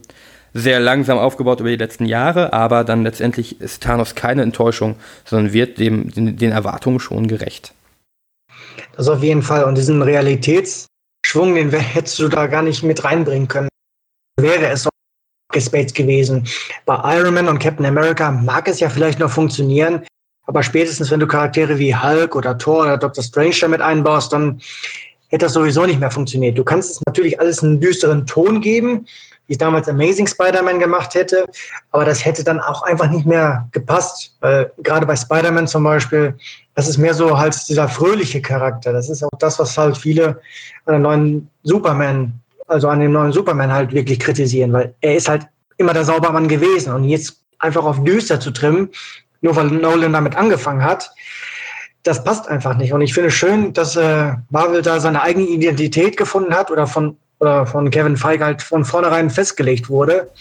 sehr langsam aufgebaut über die letzten Jahre, aber dann letztendlich ist Thanos keine Enttäuschung, sondern wird dem, den, den Erwartungen schon gerecht. Das auf jeden Fall. Und diesen Realitäts- Schwung, den hättest du da gar nicht mit reinbringen können. Wäre es so gespaced gewesen. Bei Iron Man und Captain America mag es ja vielleicht noch funktionieren, aber spätestens wenn du Charaktere wie Hulk oder Thor oder Doctor Strange damit einbaust, dann hätte das sowieso nicht mehr funktioniert. Du kannst es natürlich alles einen düsteren Ton geben, wie es damals Amazing Spider-Man gemacht hätte, aber das hätte dann auch einfach nicht mehr gepasst. Weil gerade bei Spider-Man zum Beispiel, das ist mehr so halt dieser fröhliche Charakter. Das ist auch das, was halt viele an den neuen Superman, also an dem neuen Superman halt wirklich kritisieren, weil er ist halt immer der Saubermann gewesen und jetzt einfach auf düster zu trimmen, nur weil Nolan damit angefangen hat, das passt einfach nicht. Und ich finde schön, dass äh, Marvel da seine eigene Identität gefunden hat oder von, oder von Kevin Feige halt von vornherein festgelegt wurde,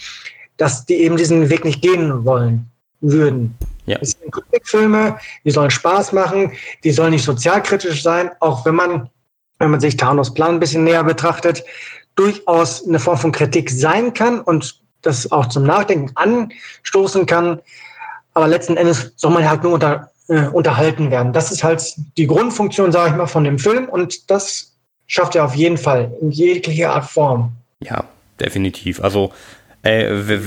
dass die eben diesen Weg nicht gehen wollen würden. Ja. Es sind Comicfilme, die sollen Spaß machen, die sollen nicht sozialkritisch sein, auch wenn man, wenn man sich Thanos Plan ein bisschen näher betrachtet, durchaus eine Form von Kritik sein kann und das auch zum Nachdenken anstoßen kann. Aber letzten Endes soll man halt nur unter, äh, unterhalten werden. Das ist halt die Grundfunktion, sage ich mal, von dem Film und das schafft er auf jeden Fall in jeglicher Art Form. Ja, definitiv. Also äh,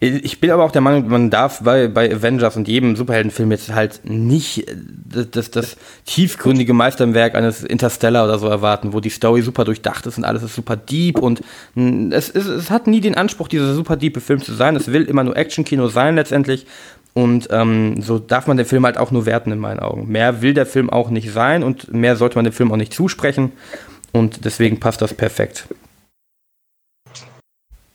ich bin aber auch der Meinung, man darf bei, bei Avengers und jedem Superheldenfilm jetzt halt nicht äh, das, das, das tiefgründige Meisterwerk eines Interstellar oder so erwarten, wo die Story super durchdacht ist und alles ist super deep und es, es, es hat nie den Anspruch, dieser super deepe Film zu sein. Es will immer nur Actionkino sein letztendlich. Und ähm, so darf man den Film halt auch nur werten in meinen Augen. Mehr will der Film auch nicht sein und mehr sollte man dem Film auch nicht zusprechen. Und deswegen passt das perfekt.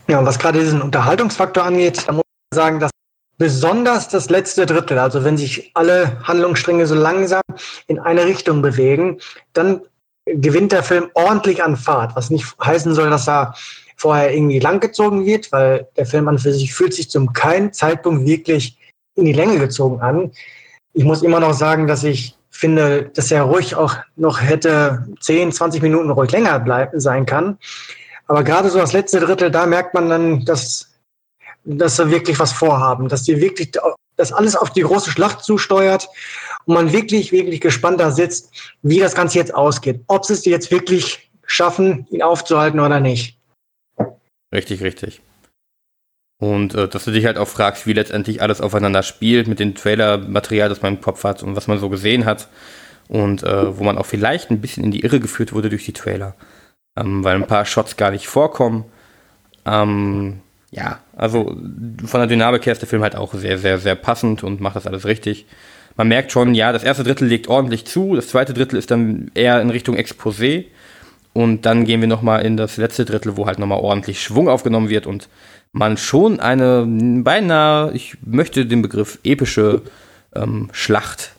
Ja, und was gerade diesen Unterhaltungsfaktor angeht, da muss man sagen, dass besonders das letzte Drittel, also wenn sich alle Handlungsstränge so langsam in eine Richtung bewegen, dann gewinnt der Film ordentlich an Fahrt, was nicht heißen soll, dass er vorher irgendwie langgezogen wird, weil der Film an für sich fühlt sich zum keinen Zeitpunkt wirklich in die Länge gezogen an. Ich muss immer noch sagen, dass ich finde, dass er ruhig auch noch hätte 10, 20 Minuten ruhig länger bleiben sein kann. Aber gerade so das letzte Drittel, da merkt man dann, dass, dass sie wirklich was vorhaben, dass die wirklich, dass alles auf die große Schlacht zusteuert und man wirklich, wirklich gespannt da sitzt, wie das Ganze jetzt ausgeht. Ob sie es jetzt wirklich schaffen, ihn aufzuhalten oder nicht. Richtig, richtig. Und äh, dass du dich halt auch fragst, wie letztendlich alles aufeinander spielt mit dem Trailer-Material, das man im Kopf hat und was man so gesehen hat. Und äh, wo man auch vielleicht ein bisschen in die Irre geführt wurde durch die Trailer ähm, weil ein paar Shots gar nicht vorkommen. Ähm, ja, also von der Dynamik her ist der Film halt auch sehr, sehr, sehr passend und macht das alles richtig. Man merkt schon, ja, das erste Drittel legt ordentlich zu, das zweite Drittel ist dann eher in Richtung Exposé und dann gehen wir nochmal in das letzte Drittel, wo halt nochmal ordentlich Schwung aufgenommen wird und man schon eine beinahe, ich möchte den Begriff epische ähm, Schlacht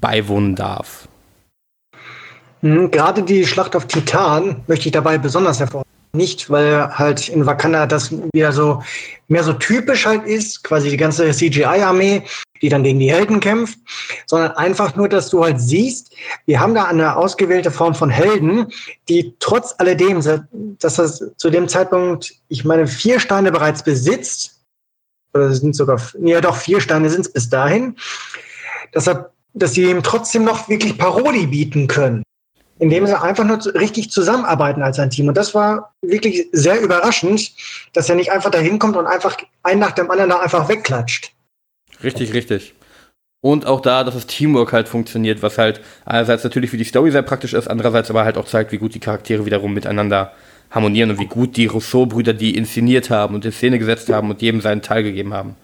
beiwohnen darf. Mhm, gerade die Schlacht auf Titan möchte ich dabei besonders hervorheben. Nicht, weil halt in Wakanda das wieder so mehr so typisch halt ist, quasi die ganze CGI-Armee, die dann gegen die Helden kämpft, sondern einfach nur, dass du halt siehst, wir haben da eine ausgewählte Form von Helden, die trotz alledem, dass das zu dem Zeitpunkt, ich meine, vier Steine bereits besitzt, oder sind sogar, ja doch, vier Steine sind es bis dahin, dass, er, dass sie ihm trotzdem noch wirklich Parodie bieten können indem sie einfach nur richtig zusammenarbeiten als ein Team. Und das war wirklich sehr überraschend, dass er nicht einfach dahin kommt und einfach einen nach dem anderen da einfach wegklatscht. Richtig, richtig. Und auch da, dass das Teamwork halt funktioniert, was halt einerseits natürlich für die Story sehr praktisch ist, andererseits aber halt auch zeigt, wie gut die Charaktere wiederum miteinander harmonieren und wie gut die Rousseau-Brüder die inszeniert haben und in Szene gesetzt haben und jedem seinen Teil gegeben haben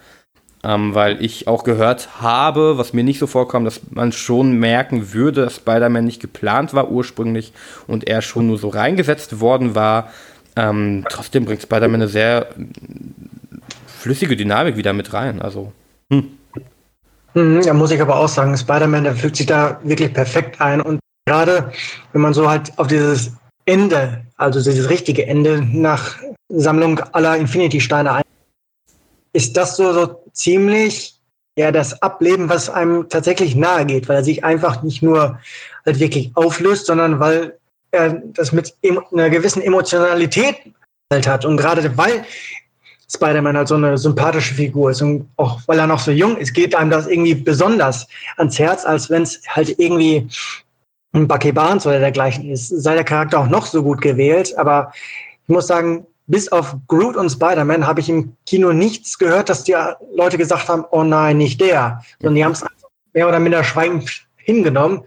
ähm, weil ich auch gehört habe, was mir nicht so vorkam, dass man schon merken würde, dass Spider-Man nicht geplant war ursprünglich und er schon nur so reingesetzt worden war. Ähm, trotzdem bringt Spider-Man eine sehr flüssige Dynamik wieder mit rein. Also, hm. Mhm, da muss ich aber auch sagen, Spider-Man, der fügt sich da wirklich perfekt ein und Gerade wenn man so halt auf dieses Ende, also dieses richtige Ende nach Sammlung aller Infinity-Steine ein, ist das so, so ziemlich ja das Ableben, was einem tatsächlich nahe geht, weil er sich einfach nicht nur halt wirklich auflöst, sondern weil er das mit einer gewissen Emotionalität halt hat. Und gerade weil Spider-Man halt so eine sympathische Figur ist und auch weil er noch so jung ist, geht einem das irgendwie besonders ans Herz, als wenn es halt irgendwie ein Bucky Barnes oder dergleichen ist. Sei der Charakter auch noch so gut gewählt, aber ich muss sagen, bis auf Groot und Spider-Man habe ich im Kino nichts gehört, dass die Leute gesagt haben, oh nein, nicht der. Sondern die haben es mehr oder minder schweigend hingenommen.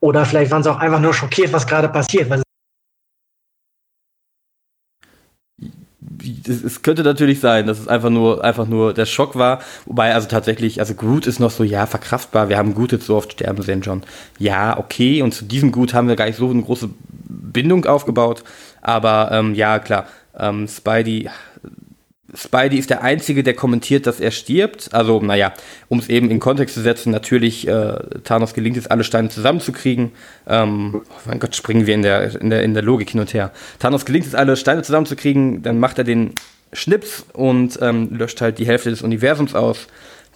Oder vielleicht waren sie auch einfach nur schockiert, was gerade passiert. Es könnte natürlich sein, dass es einfach nur, einfach nur der Schock war. Wobei, also tatsächlich, also Groot ist noch so, ja, verkraftbar. Wir haben Groot jetzt so oft sterben sehen, John. Ja, okay. Und zu diesem Groot haben wir gar nicht so eine große Bindung aufgebaut. Aber ähm, ja, klar. Ähm, Spidey, Spidey ist der Einzige, der kommentiert, dass er stirbt. Also, naja, um es eben in Kontext zu setzen, natürlich, äh, Thanos gelingt es, alle Steine zusammenzukriegen. Ähm, oh mein Gott, springen wir in der, in, der, in der Logik hin und her. Thanos gelingt es, alle Steine zusammenzukriegen, dann macht er den Schnips und ähm, löscht halt die Hälfte des Universums aus.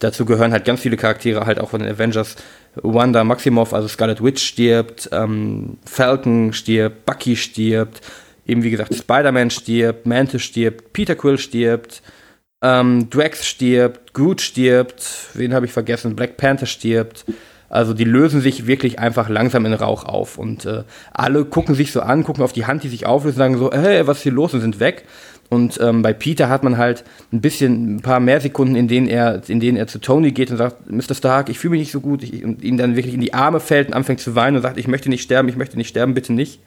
Dazu gehören halt ganz viele Charaktere, halt auch von den Avengers. Wanda Maximoff, also Scarlet Witch stirbt, ähm, Falcon stirbt, Bucky stirbt, eben wie gesagt, Spider-Man stirbt, Mantis stirbt, Peter Quill stirbt, ähm, Drax stirbt, Groot stirbt, wen habe ich vergessen, Black Panther stirbt. Also die lösen sich wirklich einfach langsam in Rauch auf und äh, alle gucken sich so an, gucken auf die Hand, die sich auflöst und sagen so, hey, was ist hier los und sind weg. Und ähm, bei Peter hat man halt ein bisschen, ein paar mehr Sekunden, in denen er, in denen er zu Tony geht und sagt, Mr. Stark, ich fühle mich nicht so gut, ich, und ihn dann wirklich in die Arme fällt und anfängt zu weinen und sagt, ich möchte nicht sterben, ich möchte nicht sterben, bitte nicht.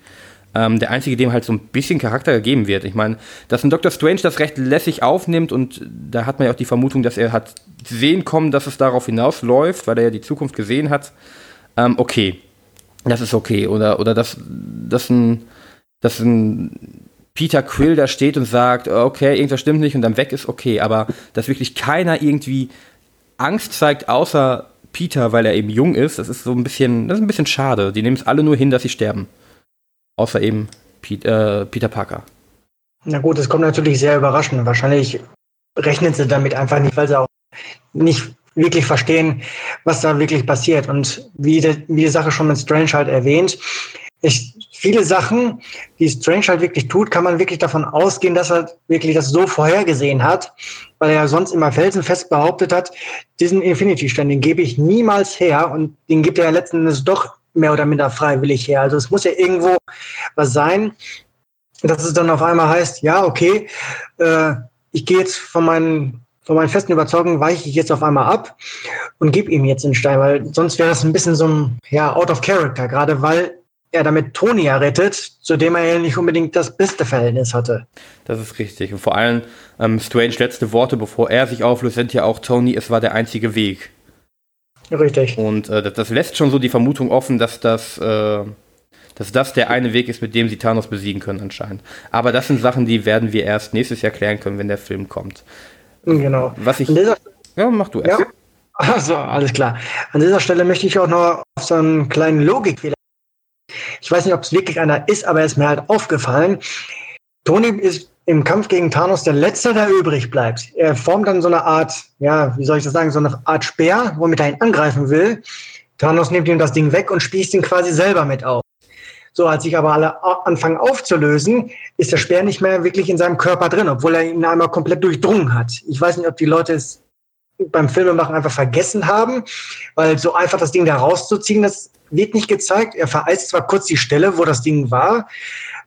Ähm, der einzige, dem halt so ein bisschen Charakter gegeben wird. Ich meine, dass ein Doctor Strange das recht lässig aufnimmt und da hat man ja auch die Vermutung, dass er hat sehen kommen, dass es darauf hinausläuft, weil er ja die Zukunft gesehen hat. Ähm, okay, das ist okay. Oder, oder dass, dass, ein, dass ein Peter Quill da steht und sagt, okay, irgendwas stimmt nicht und dann weg ist, okay. Aber dass wirklich keiner irgendwie Angst zeigt, außer Peter, weil er eben jung ist, das ist so ein bisschen, das ist ein bisschen schade. Die nehmen es alle nur hin, dass sie sterben. Außer eben Peter, äh, Peter Parker. Na gut, das kommt natürlich sehr überraschend. Wahrscheinlich rechnen sie damit einfach nicht, weil sie auch nicht wirklich verstehen, was da wirklich passiert. Und wie, de, wie die Sache schon mit Strange halt erwähnt, ich, viele Sachen, die Strange halt wirklich tut, kann man wirklich davon ausgehen, dass er wirklich das so vorhergesehen hat, weil er ja sonst immer felsenfest behauptet hat, diesen Infinity-Stern, den gebe ich niemals her und den gibt er ja letzten Endes doch mehr oder minder freiwillig her. Also es muss ja irgendwo was sein, dass es dann auf einmal heißt, ja, okay, äh, ich gehe jetzt von meinen von meinen festen Überzeugungen weiche ich jetzt auf einmal ab und gebe ihm jetzt den Stein, weil sonst wäre das ein bisschen so ein, ja, out of character, gerade weil er damit Tony errettet, zu dem er ja nicht unbedingt das beste Verhältnis hatte. Das ist richtig. Und vor allem ähm, Strange letzte Worte, bevor er sich auflöst, sind ja auch Tony, es war der einzige Weg. Richtig. Und äh, das, das, lässt schon so die Vermutung offen, dass das, äh, dass das der eine Weg ist, mit dem sie Thanos besiegen können anscheinend. Aber das sind Sachen, die werden wir erst nächstes Jahr klären können, wenn der Film kommt. Genau. Was ich. Ja, mach du erst. Ja. Also, alles klar. An dieser Stelle möchte ich auch noch auf so einen kleinen Logikfehler. Ich weiß nicht, ob es wirklich einer ist, aber er ist mir halt aufgefallen. Tony ist im Kampf gegen Thanos der Letzte, der übrig bleibt. Er formt dann so eine Art, ja, wie soll ich das sagen, so eine Art Speer, womit er ihn angreifen will. Thanos nimmt ihm das Ding weg und spießt ihn quasi selber mit auf. So, als sich aber alle anfangen aufzulösen, ist der Speer nicht mehr wirklich in seinem Körper drin, obwohl er ihn einmal komplett durchdrungen hat. Ich weiß nicht, ob die Leute es beim Filmemachen einfach vergessen haben, weil so einfach das Ding da rauszuziehen, das wird nicht gezeigt. Er vereist zwar kurz die Stelle, wo das Ding war,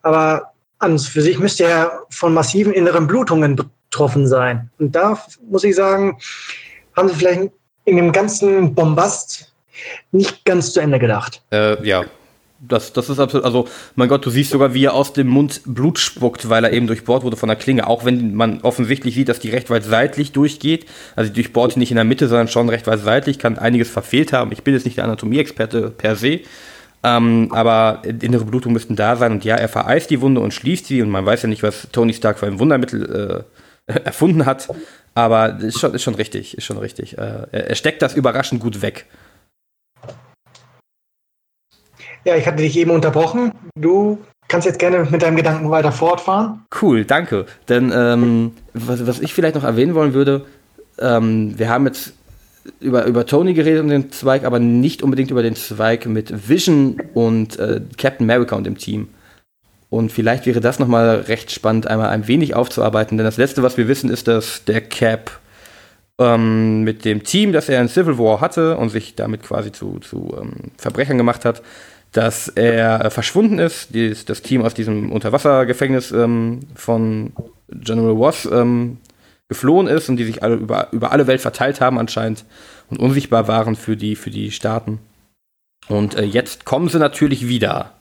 aber an für sich müsste er von massiven inneren Blutungen betroffen sein. Und da muss ich sagen, haben sie vielleicht in dem ganzen Bombast nicht ganz zu Ende gedacht. Äh, ja, das, das ist absolut, also, mein Gott, du siehst sogar, wie er aus dem Mund Blut spuckt, weil er eben durchbohrt wurde von der Klinge. Auch wenn man offensichtlich sieht, dass die recht weit seitlich durchgeht. Also, die durchbohrt nicht in der Mitte, sondern schon recht weit seitlich, kann einiges verfehlt haben. Ich bin jetzt nicht der Anatomieexperte per se. Ähm, aber innere Blutungen müssten da sein und ja, er vereist die Wunde und schließt sie und man weiß ja nicht, was Tony Stark für ein Wundermittel äh, erfunden hat, aber ist schon, ist schon richtig, ist schon richtig. Äh, er steckt das überraschend gut weg. Ja, ich hatte dich eben unterbrochen. Du kannst jetzt gerne mit deinem Gedanken weiter fortfahren. Cool, danke. Denn ähm, was, was ich vielleicht noch erwähnen wollen würde, ähm, wir haben jetzt über, über Tony geredet und den Zweig, aber nicht unbedingt über den Zweig mit Vision und äh, Captain America und dem Team. Und vielleicht wäre das nochmal recht spannend, einmal ein wenig aufzuarbeiten, denn das Letzte, was wir wissen, ist, dass der Cap ähm, mit dem Team, das er in Civil War hatte und sich damit quasi zu, zu ähm, Verbrechern gemacht hat, dass er äh, verschwunden ist, dies, das Team aus diesem Unterwassergefängnis ähm, von General Ross ähm, geflohen ist und die sich alle über, über alle Welt verteilt haben anscheinend und unsichtbar waren für die, für die Staaten. Und äh, jetzt kommen sie natürlich wieder.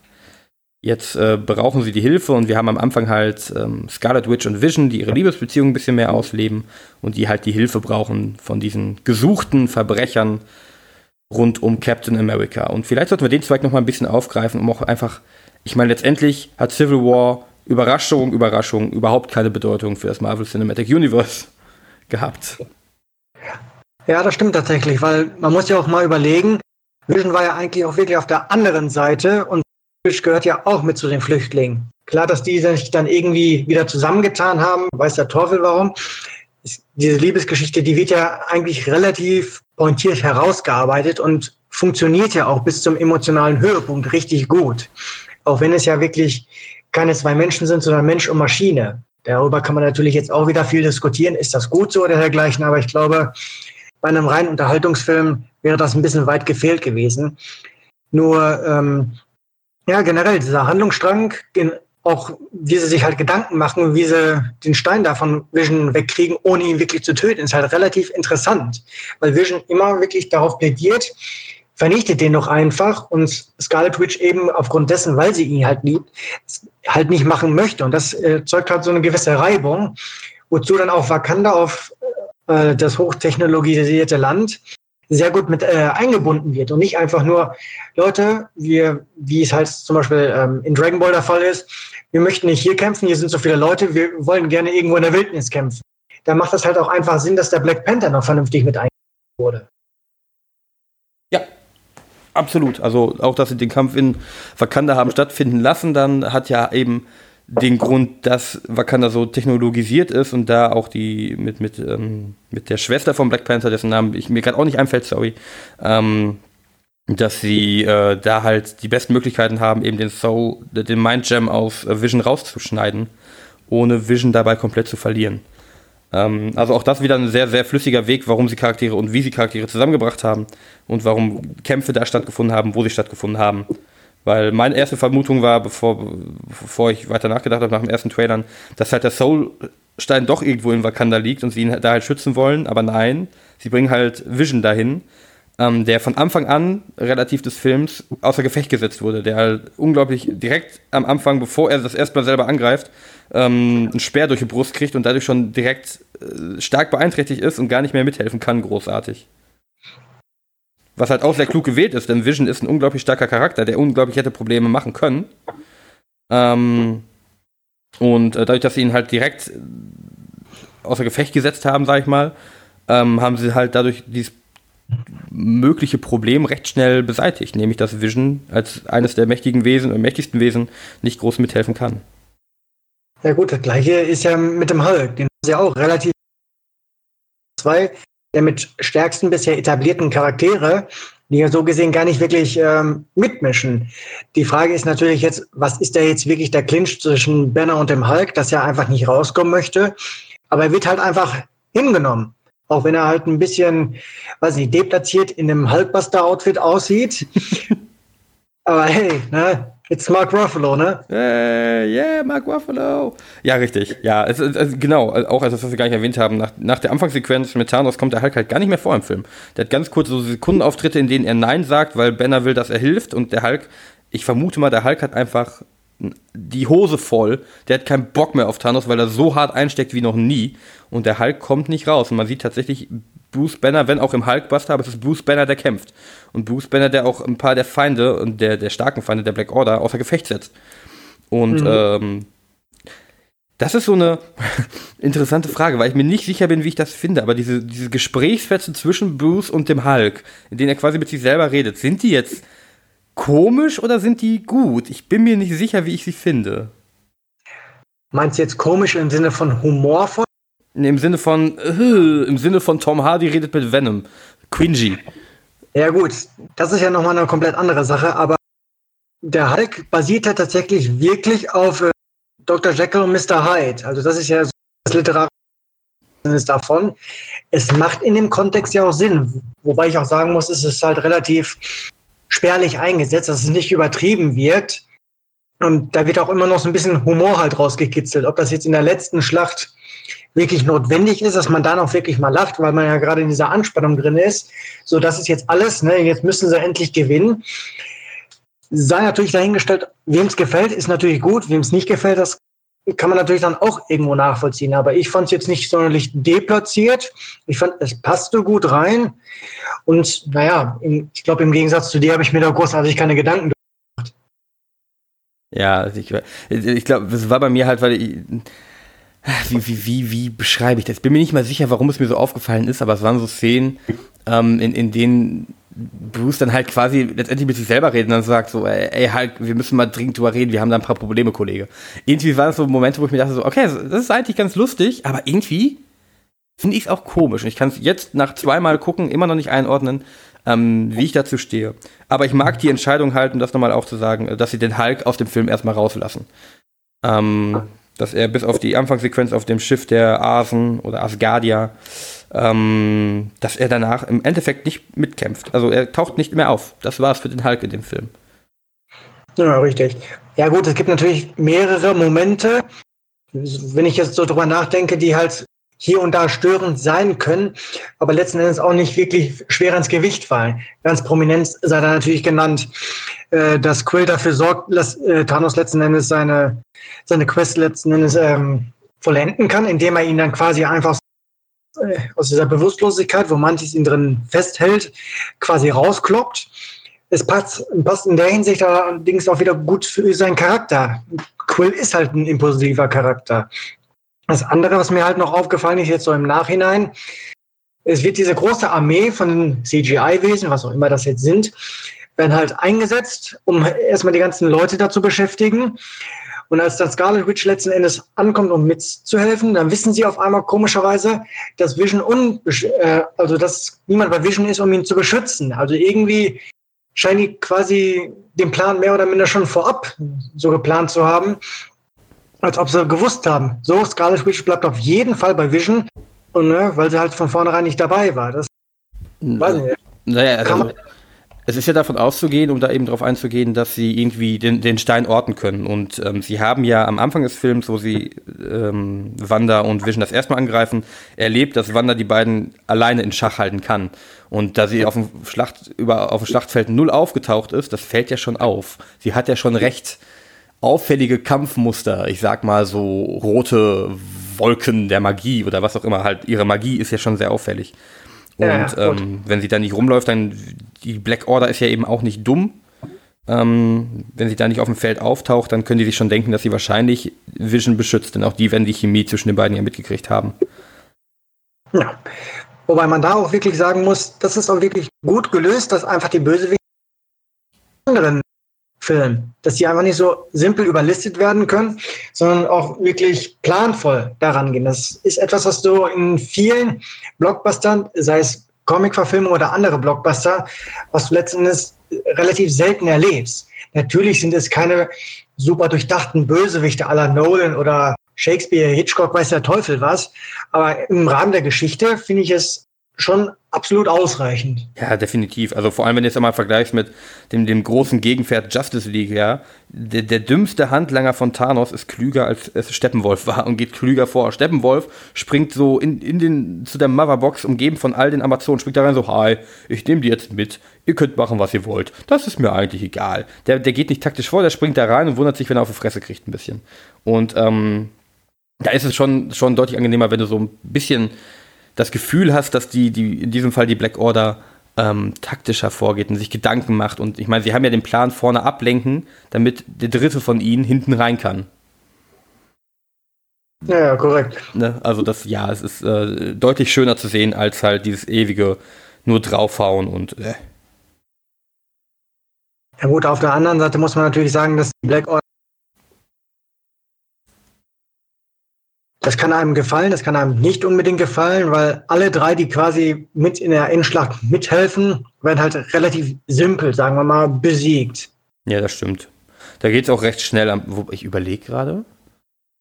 Jetzt äh, brauchen sie die Hilfe und wir haben am Anfang halt ähm, Scarlet Witch und Vision, die ihre Liebesbeziehung ein bisschen mehr ausleben und die halt die Hilfe brauchen von diesen gesuchten Verbrechern rund um Captain America. Und vielleicht sollten wir den Zweig noch mal ein bisschen aufgreifen, um auch einfach, ich meine, letztendlich hat Civil War Überraschung, Überraschung, überhaupt keine Bedeutung für das Marvel Cinematic Universe gehabt. Ja, das stimmt tatsächlich, weil man muss ja auch mal überlegen, Vision war ja eigentlich auch wirklich auf der anderen Seite und Vision gehört ja auch mit zu den Flüchtlingen. Klar, dass die sich dann irgendwie wieder zusammengetan haben, weiß der Teufel warum. Diese Liebesgeschichte, die wird ja eigentlich relativ pointiert herausgearbeitet und funktioniert ja auch bis zum emotionalen Höhepunkt richtig gut. Auch wenn es ja wirklich keine zwei Menschen sind, sondern Mensch und Maschine. Darüber kann man natürlich jetzt auch wieder viel diskutieren. Ist das gut so oder dergleichen? Aber ich glaube, bei einem reinen Unterhaltungsfilm wäre das ein bisschen weit gefehlt gewesen. Nur, ähm, ja, generell dieser Handlungsstrang, auch wie sie sich halt Gedanken machen, wie sie den Stein da von Vision wegkriegen, ohne ihn wirklich zu töten, ist halt relativ interessant. Weil Vision immer wirklich darauf plädiert, vernichtet den doch einfach und Scarlet Witch eben aufgrund dessen, weil sie ihn halt liebt, halt nicht machen möchte. Und das äh, zeugt halt so eine gewisse Reibung, wozu dann auch Wakanda auf äh, das hochtechnologisierte Land sehr gut mit äh, eingebunden wird und nicht einfach nur, Leute, wir, wie es halt zum Beispiel ähm, in Dragon Ball der Fall ist, wir möchten nicht hier kämpfen, hier sind so viele Leute, wir wollen gerne irgendwo in der Wildnis kämpfen. Da macht das halt auch einfach Sinn, dass der Black Panther noch vernünftig mit eingebunden wurde. Absolut. Also auch, dass sie den Kampf in Wakanda haben stattfinden lassen, dann hat ja eben den Grund, dass Wakanda so technologisiert ist und da auch die mit, mit, ähm, mit der Schwester von Black Panther, dessen Namen ich mir gerade auch nicht einfällt, sorry, ähm, dass sie äh, da halt die besten Möglichkeiten haben, eben den Soul, den Mind Gem aus Vision rauszuschneiden, ohne Vision dabei komplett zu verlieren. Ähm, also auch das wieder ein sehr, sehr flüssiger Weg, warum sie Charaktere und wie sie Charaktere zusammengebracht haben und warum Kämpfe da stattgefunden haben, wo sie stattgefunden haben. Weil meine erste Vermutung war, bevor, bevor ich weiter nachgedacht habe nach dem ersten Trailern, dass halt der Soulstein doch irgendwo in Wakanda liegt und sie ihn da halt schützen wollen, aber nein, sie bringen halt Vision dahin, ähm, der von Anfang an relativ des Films außer Gefecht gesetzt wurde, der halt unglaublich direkt am Anfang, bevor er das erstmal selber angreift, ähm, einen Speer durch die Brust kriegt und dadurch schon direkt äh, stark beeinträchtigt ist und gar nicht mehr mithelfen kann, großartig. Was halt auch sehr klug gewählt ist, denn Vision ist ein unglaublich starker Charakter, der unglaublich hätte Probleme machen können. Ähm, und äh, dadurch, dass sie ihn halt direkt äh, außer Gefecht gesetzt haben, sag ich mal, ähm, haben sie halt dadurch dieses mögliche Problem recht schnell beseitigt, nämlich dass Vision als eines der mächtigen Wesen, äh, mächtigsten Wesen nicht groß mithelfen kann. Ja gut, das gleiche ist ja mit dem Hulk. Den ist ja auch relativ zwei der mit stärksten bisher etablierten Charaktere, die ja so gesehen gar nicht wirklich ähm, mitmischen. Die Frage ist natürlich jetzt, was ist da jetzt wirklich der Clinch zwischen Banner und dem Hulk, dass er einfach nicht rauskommen möchte. Aber er wird halt einfach hingenommen. Auch wenn er halt ein bisschen, weiß nicht, deplatziert in einem Hulkbuster-Outfit aussieht. Aber hey, ne, It's Mark Ruffalo, ne? Äh, yeah, Mark Ruffalo. Ja, richtig. Ja, es, es, genau. Auch als was wir gar nicht erwähnt haben, nach, nach der Anfangssequenz mit Thanos kommt der Hulk halt gar nicht mehr vor im Film. Der hat ganz kurze so Sekundenauftritte, in denen er Nein sagt, weil Banner will, dass er hilft und der Hulk, ich vermute mal, der Hulk hat einfach die Hose voll. Der hat keinen Bock mehr auf Thanos, weil er so hart einsteckt wie noch nie. Und der Hulk kommt nicht raus. Und man sieht tatsächlich Bruce Banner, wenn auch im Hulkbuster, aber es ist Bruce Banner, der kämpft. Und Bruce Banner, der auch ein paar der Feinde und der, der starken Feinde der Black Order außer Gefecht setzt. Und mhm. ähm, das ist so eine interessante Frage, weil ich mir nicht sicher bin, wie ich das finde. Aber diese, diese Gesprächsfetzen zwischen Bruce und dem Hulk, in denen er quasi mit sich selber redet, sind die jetzt komisch oder sind die gut? Ich bin mir nicht sicher, wie ich sie finde. Meinst du jetzt komisch im Sinne von humorvoll? Nee, Im Sinne von, äh, im Sinne von Tom Hardy redet mit Venom. Cringy. Ja gut, das ist ja nochmal eine komplett andere Sache, aber der Hulk basiert ja tatsächlich wirklich auf äh, Dr. Jekyll und Mr. Hyde. Also das ist ja so das literarische davon. Es macht in dem Kontext ja auch Sinn, wobei ich auch sagen muss, es ist halt relativ spärlich eingesetzt, dass es nicht übertrieben wirkt. Und da wird auch immer noch so ein bisschen Humor halt rausgekitzelt. Ob das jetzt in der letzten Schlacht wirklich notwendig ist, dass man da noch wirklich mal lacht, weil man ja gerade in dieser Anspannung drin ist. So, das ist jetzt alles, ne? jetzt müssen sie endlich gewinnen. Sei natürlich dahingestellt, wem es gefällt, ist natürlich gut. Wem es nicht gefällt, das kann man natürlich dann auch irgendwo nachvollziehen. Aber ich fand es jetzt nicht sonderlich deplatziert. Ich fand, es passte gut rein. Und naja, ich glaube, im Gegensatz zu dir habe ich mir da großartig keine Gedanken gemacht. Ja, also ich, ich glaube, das war bei mir halt, weil ich, wie, wie, wie, wie beschreibe ich das? Bin mir nicht mal sicher, warum es mir so aufgefallen ist, aber es waren so Szenen, ähm, in, in denen Bruce dann halt quasi letztendlich mit sich selber reden und sagt so, ey, halt, wir müssen mal dringend drüber reden, wir haben da ein paar Probleme, Kollege. Irgendwie waren es so Momente, wo ich mir dachte so, okay, das ist eigentlich ganz lustig, aber irgendwie finde ich es auch komisch. Und ich kann es jetzt nach zweimal gucken immer noch nicht einordnen, ähm, wie ich dazu stehe. Aber ich mag die Entscheidung halten, das nochmal auch zu sagen, dass sie den Hulk aus dem Film erstmal rauslassen. Ähm, dass er bis auf die Anfangssequenz auf dem Schiff der Asen oder Asgardia ähm, dass er danach im Endeffekt nicht mitkämpft. Also er taucht nicht mehr auf. Das war es für den Hulk in dem Film. Ja, richtig. Ja gut, es gibt natürlich mehrere Momente, wenn ich jetzt so drüber nachdenke, die halt hier und da störend sein können, aber letzten Endes auch nicht wirklich schwer ins Gewicht fallen. Ganz prominent sei da natürlich genannt, äh, dass Quill dafür sorgt, dass äh, Thanos letzten Endes seine, seine Quest letzten Endes ähm, vollenden kann, indem er ihn dann quasi einfach äh, aus dieser Bewusstlosigkeit, wo manches ihn drin festhält, quasi rauskloppt. Es passt, passt in der Hinsicht allerdings auch wieder gut für seinen Charakter. Quill ist halt ein impulsiver Charakter. Das andere, was mir halt noch aufgefallen ist, jetzt so im Nachhinein, es wird diese große Armee von CGI-Wesen, was auch immer das jetzt sind, werden halt eingesetzt, um erstmal die ganzen Leute da zu beschäftigen. Und als dann Scarlet Witch letzten Endes ankommt, um mitzuhelfen, dann wissen sie auf einmal komischerweise, dass Vision un äh, also dass niemand bei Vision ist, um ihn zu beschützen. Also irgendwie scheinen die quasi den Plan mehr oder minder schon vorab so geplant zu haben, als ob sie gewusst haben. So, Scarlet Witch bleibt auf jeden Fall bei Vision, und, ne, weil sie halt von vornherein nicht dabei war. Das weiß ich nicht. Naja, also, es ist ja davon auszugehen, um da eben drauf einzugehen, dass sie irgendwie den, den Stein orten können. Und ähm, sie haben ja am Anfang des Films, wo sie ähm, Wanda und Vision das erstmal angreifen, erlebt, dass Wanda die beiden alleine in Schach halten kann. Und da sie auf dem, Schlacht, über, auf dem Schlachtfeld null aufgetaucht ist, das fällt ja schon auf. Sie hat ja schon recht auffällige Kampfmuster. Ich sag mal so rote Wolken der Magie oder was auch immer. Halt, ihre Magie ist ja schon sehr auffällig. Und ja, ähm, wenn sie da nicht rumläuft, dann die Black Order ist ja eben auch nicht dumm. Ähm, wenn sie da nicht auf dem Feld auftaucht, dann können die sich schon denken, dass sie wahrscheinlich Vision beschützt, denn auch die werden die Chemie zwischen den beiden ja mitgekriegt haben. Ja. Wobei man da auch wirklich sagen muss, das ist auch wirklich gut gelöst, dass einfach die Bösewichte anderen Film, dass die einfach nicht so simpel überlistet werden können, sondern auch wirklich planvoll daran gehen. Das ist etwas, was du in vielen Blockbustern, sei es Comic-Verfilmung oder andere Blockbuster, was du letztendlich relativ selten erlebst. Natürlich sind es keine super durchdachten Bösewichte aller Nolan oder Shakespeare, Hitchcock, weiß der Teufel was. Aber im Rahmen der Geschichte finde ich es schon absolut ausreichend. Ja, definitiv. Also vor allem, wenn du jetzt einmal vergleichst mit dem, dem großen Gegenpferd Justice League, ja. Der, der dümmste Handlanger von Thanos ist klüger, als es Steppenwolf war und geht klüger vor. Steppenwolf springt so in, in den, zu der Motherbox, umgeben von all den Amazonen, springt da rein so, hi, ich nehme die jetzt mit. Ihr könnt machen, was ihr wollt. Das ist mir eigentlich egal. Der, der geht nicht taktisch vor, der springt da rein und wundert sich, wenn er auf die Fresse kriegt ein bisschen. Und ähm, da ist es schon, schon deutlich angenehmer, wenn du so ein bisschen das Gefühl hast, dass die, die in diesem Fall die Black Order ähm, taktischer vorgeht und sich Gedanken macht. Und ich meine, sie haben ja den Plan vorne ablenken, damit der dritte von ihnen hinten rein kann. Ja, ja korrekt. Ne? Also das, ja, es ist äh, deutlich schöner zu sehen als halt dieses ewige nur draufhauen und äh. Ja gut, auf der anderen Seite muss man natürlich sagen, dass die Black Order Das kann einem gefallen, das kann einem nicht unbedingt gefallen, weil alle drei, die quasi mit in der Endschlacht mithelfen, werden halt relativ simpel, sagen wir mal, besiegt. Ja, das stimmt. Da geht es auch recht schnell. Am, wo, ich überlege gerade.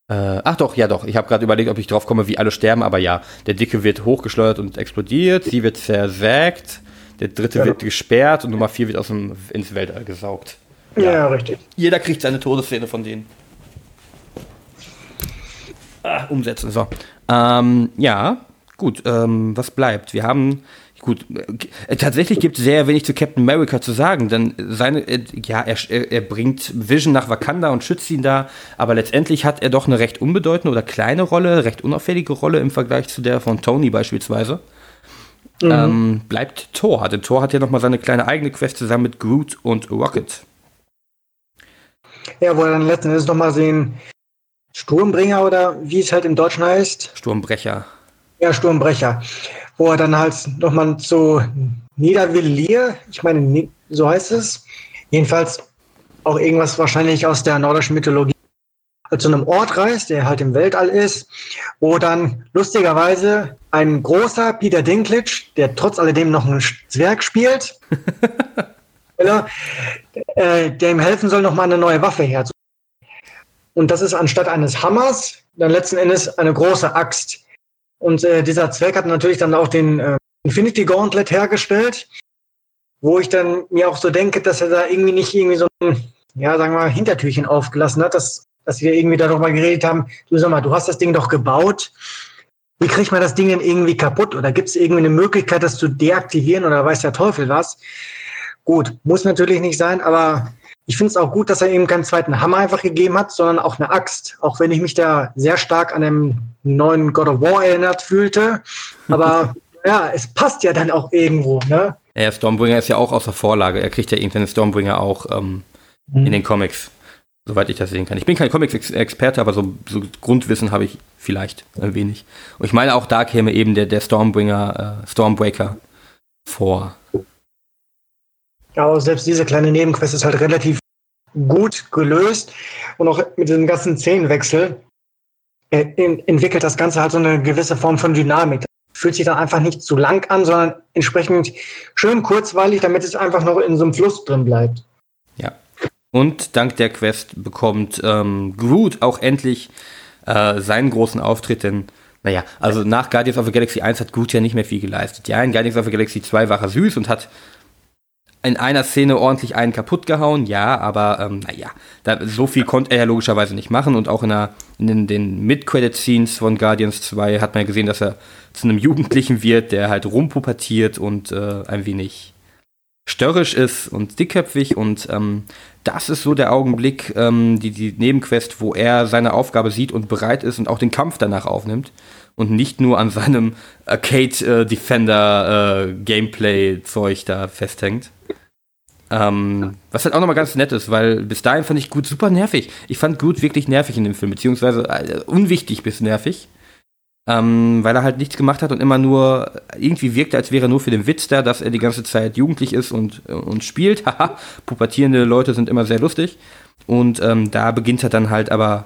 Äh, ach doch, ja doch. Ich habe gerade überlegt, ob ich drauf komme, wie alle sterben, aber ja. Der Dicke wird hochgeschleudert und explodiert, sie wird zersägt, der Dritte ja. wird gesperrt und Nummer vier wird aus dem, ins Weltall gesaugt. Ja, ja richtig. Jeder kriegt seine Todesszene von denen. Umsetzen. So. Ähm, ja, gut. Ähm, was bleibt? Wir haben. Gut, äh, tatsächlich gibt es sehr wenig zu Captain America zu sagen, denn seine, äh, ja, er, er, bringt Vision nach Wakanda und schützt ihn da, aber letztendlich hat er doch eine recht unbedeutende oder kleine Rolle, recht unauffällige Rolle im Vergleich zu der von Tony beispielsweise. Mhm. Ähm, bleibt Thor, denn Thor hat ja nochmal seine kleine eigene Quest zusammen mit Groot und Rocket. Ja, wo er dann letzten Endes nochmal sehen, Sturmbringer oder wie es halt im Deutschen heißt. Sturmbrecher. Ja, Sturmbrecher. Wo er dann halt nochmal zu Niedervilliers, ich meine, so heißt es, jedenfalls auch irgendwas wahrscheinlich aus der nordischen Mythologie, zu einem Ort reist, der halt im Weltall ist, wo dann lustigerweise ein großer Peter Dinklage, der trotz alledem noch einen Zwerg spielt, äh, der ihm helfen soll, nochmal eine neue Waffe herzustellen. Und das ist anstatt eines Hammers dann letzten Endes eine große Axt. Und äh, dieser Zweck hat natürlich dann auch den äh, Infinity Gauntlet hergestellt, wo ich dann mir auch so denke, dass er da irgendwie nicht irgendwie so ein, ja, sagen wir mal, Hintertürchen aufgelassen hat, dass, dass wir irgendwie darüber geredet haben, du sag mal, du hast das Ding doch gebaut. Wie kriegt man das Ding denn irgendwie kaputt? Oder gibt es irgendwie eine Möglichkeit, das zu deaktivieren oder weiß der Teufel was? Gut, muss natürlich nicht sein, aber ich finde es auch gut, dass er eben keinen zweiten Hammer einfach gegeben hat, sondern auch eine Axt. Auch wenn ich mich da sehr stark an dem neuen God of War erinnert fühlte. Aber ja, es passt ja dann auch irgendwo, ne? Ja, Stormbringer ist ja auch aus der Vorlage. Er kriegt ja irgendwann Stormbringer auch ähm, mhm. in den Comics, soweit ich das sehen kann. Ich bin kein Comics-Experte, aber so, so, Grundwissen habe ich vielleicht ein wenig. Und ich meine, auch da käme eben der, der Stormbringer, äh, Stormbreaker vor. Ja, aber selbst diese kleine Nebenquest ist halt relativ gut gelöst und auch mit diesem ganzen Szenenwechsel äh, entwickelt das Ganze halt so eine gewisse Form von Dynamik. Fühlt sich dann einfach nicht zu lang an, sondern entsprechend schön kurzweilig, damit es einfach noch in so einem Fluss drin bleibt. Ja. Und dank der Quest bekommt ähm, Groot auch endlich äh, seinen großen Auftritt, denn naja, also nach Guardians of the Galaxy 1 hat Groot ja nicht mehr viel geleistet. Ja, in Guardians of the Galaxy 2 war er süß und hat in einer Szene ordentlich einen kaputt gehauen, ja, aber ähm, naja, da, so viel konnte er ja logischerweise nicht machen und auch in, der, in den, den Mid-Credit-Scenes von Guardians 2 hat man ja gesehen, dass er zu einem Jugendlichen wird, der halt rumpubertiert und äh, ein wenig störrisch ist und dickköpfig und ähm, das ist so der Augenblick, ähm, die, die Nebenquest, wo er seine Aufgabe sieht und bereit ist und auch den Kampf danach aufnimmt und nicht nur an seinem Arcade äh, Defender äh, Gameplay Zeug da festhängt. Ähm, was halt auch nochmal ganz nett ist, weil bis dahin fand ich gut super nervig. Ich fand gut wirklich nervig in dem Film, beziehungsweise äh, unwichtig bis nervig. Ähm, weil er halt nichts gemacht hat und immer nur irgendwie wirkte, als wäre er nur für den Witz da, dass er die ganze Zeit jugendlich ist und, und spielt. Haha, pubertierende Leute sind immer sehr lustig. Und ähm, da beginnt er dann halt aber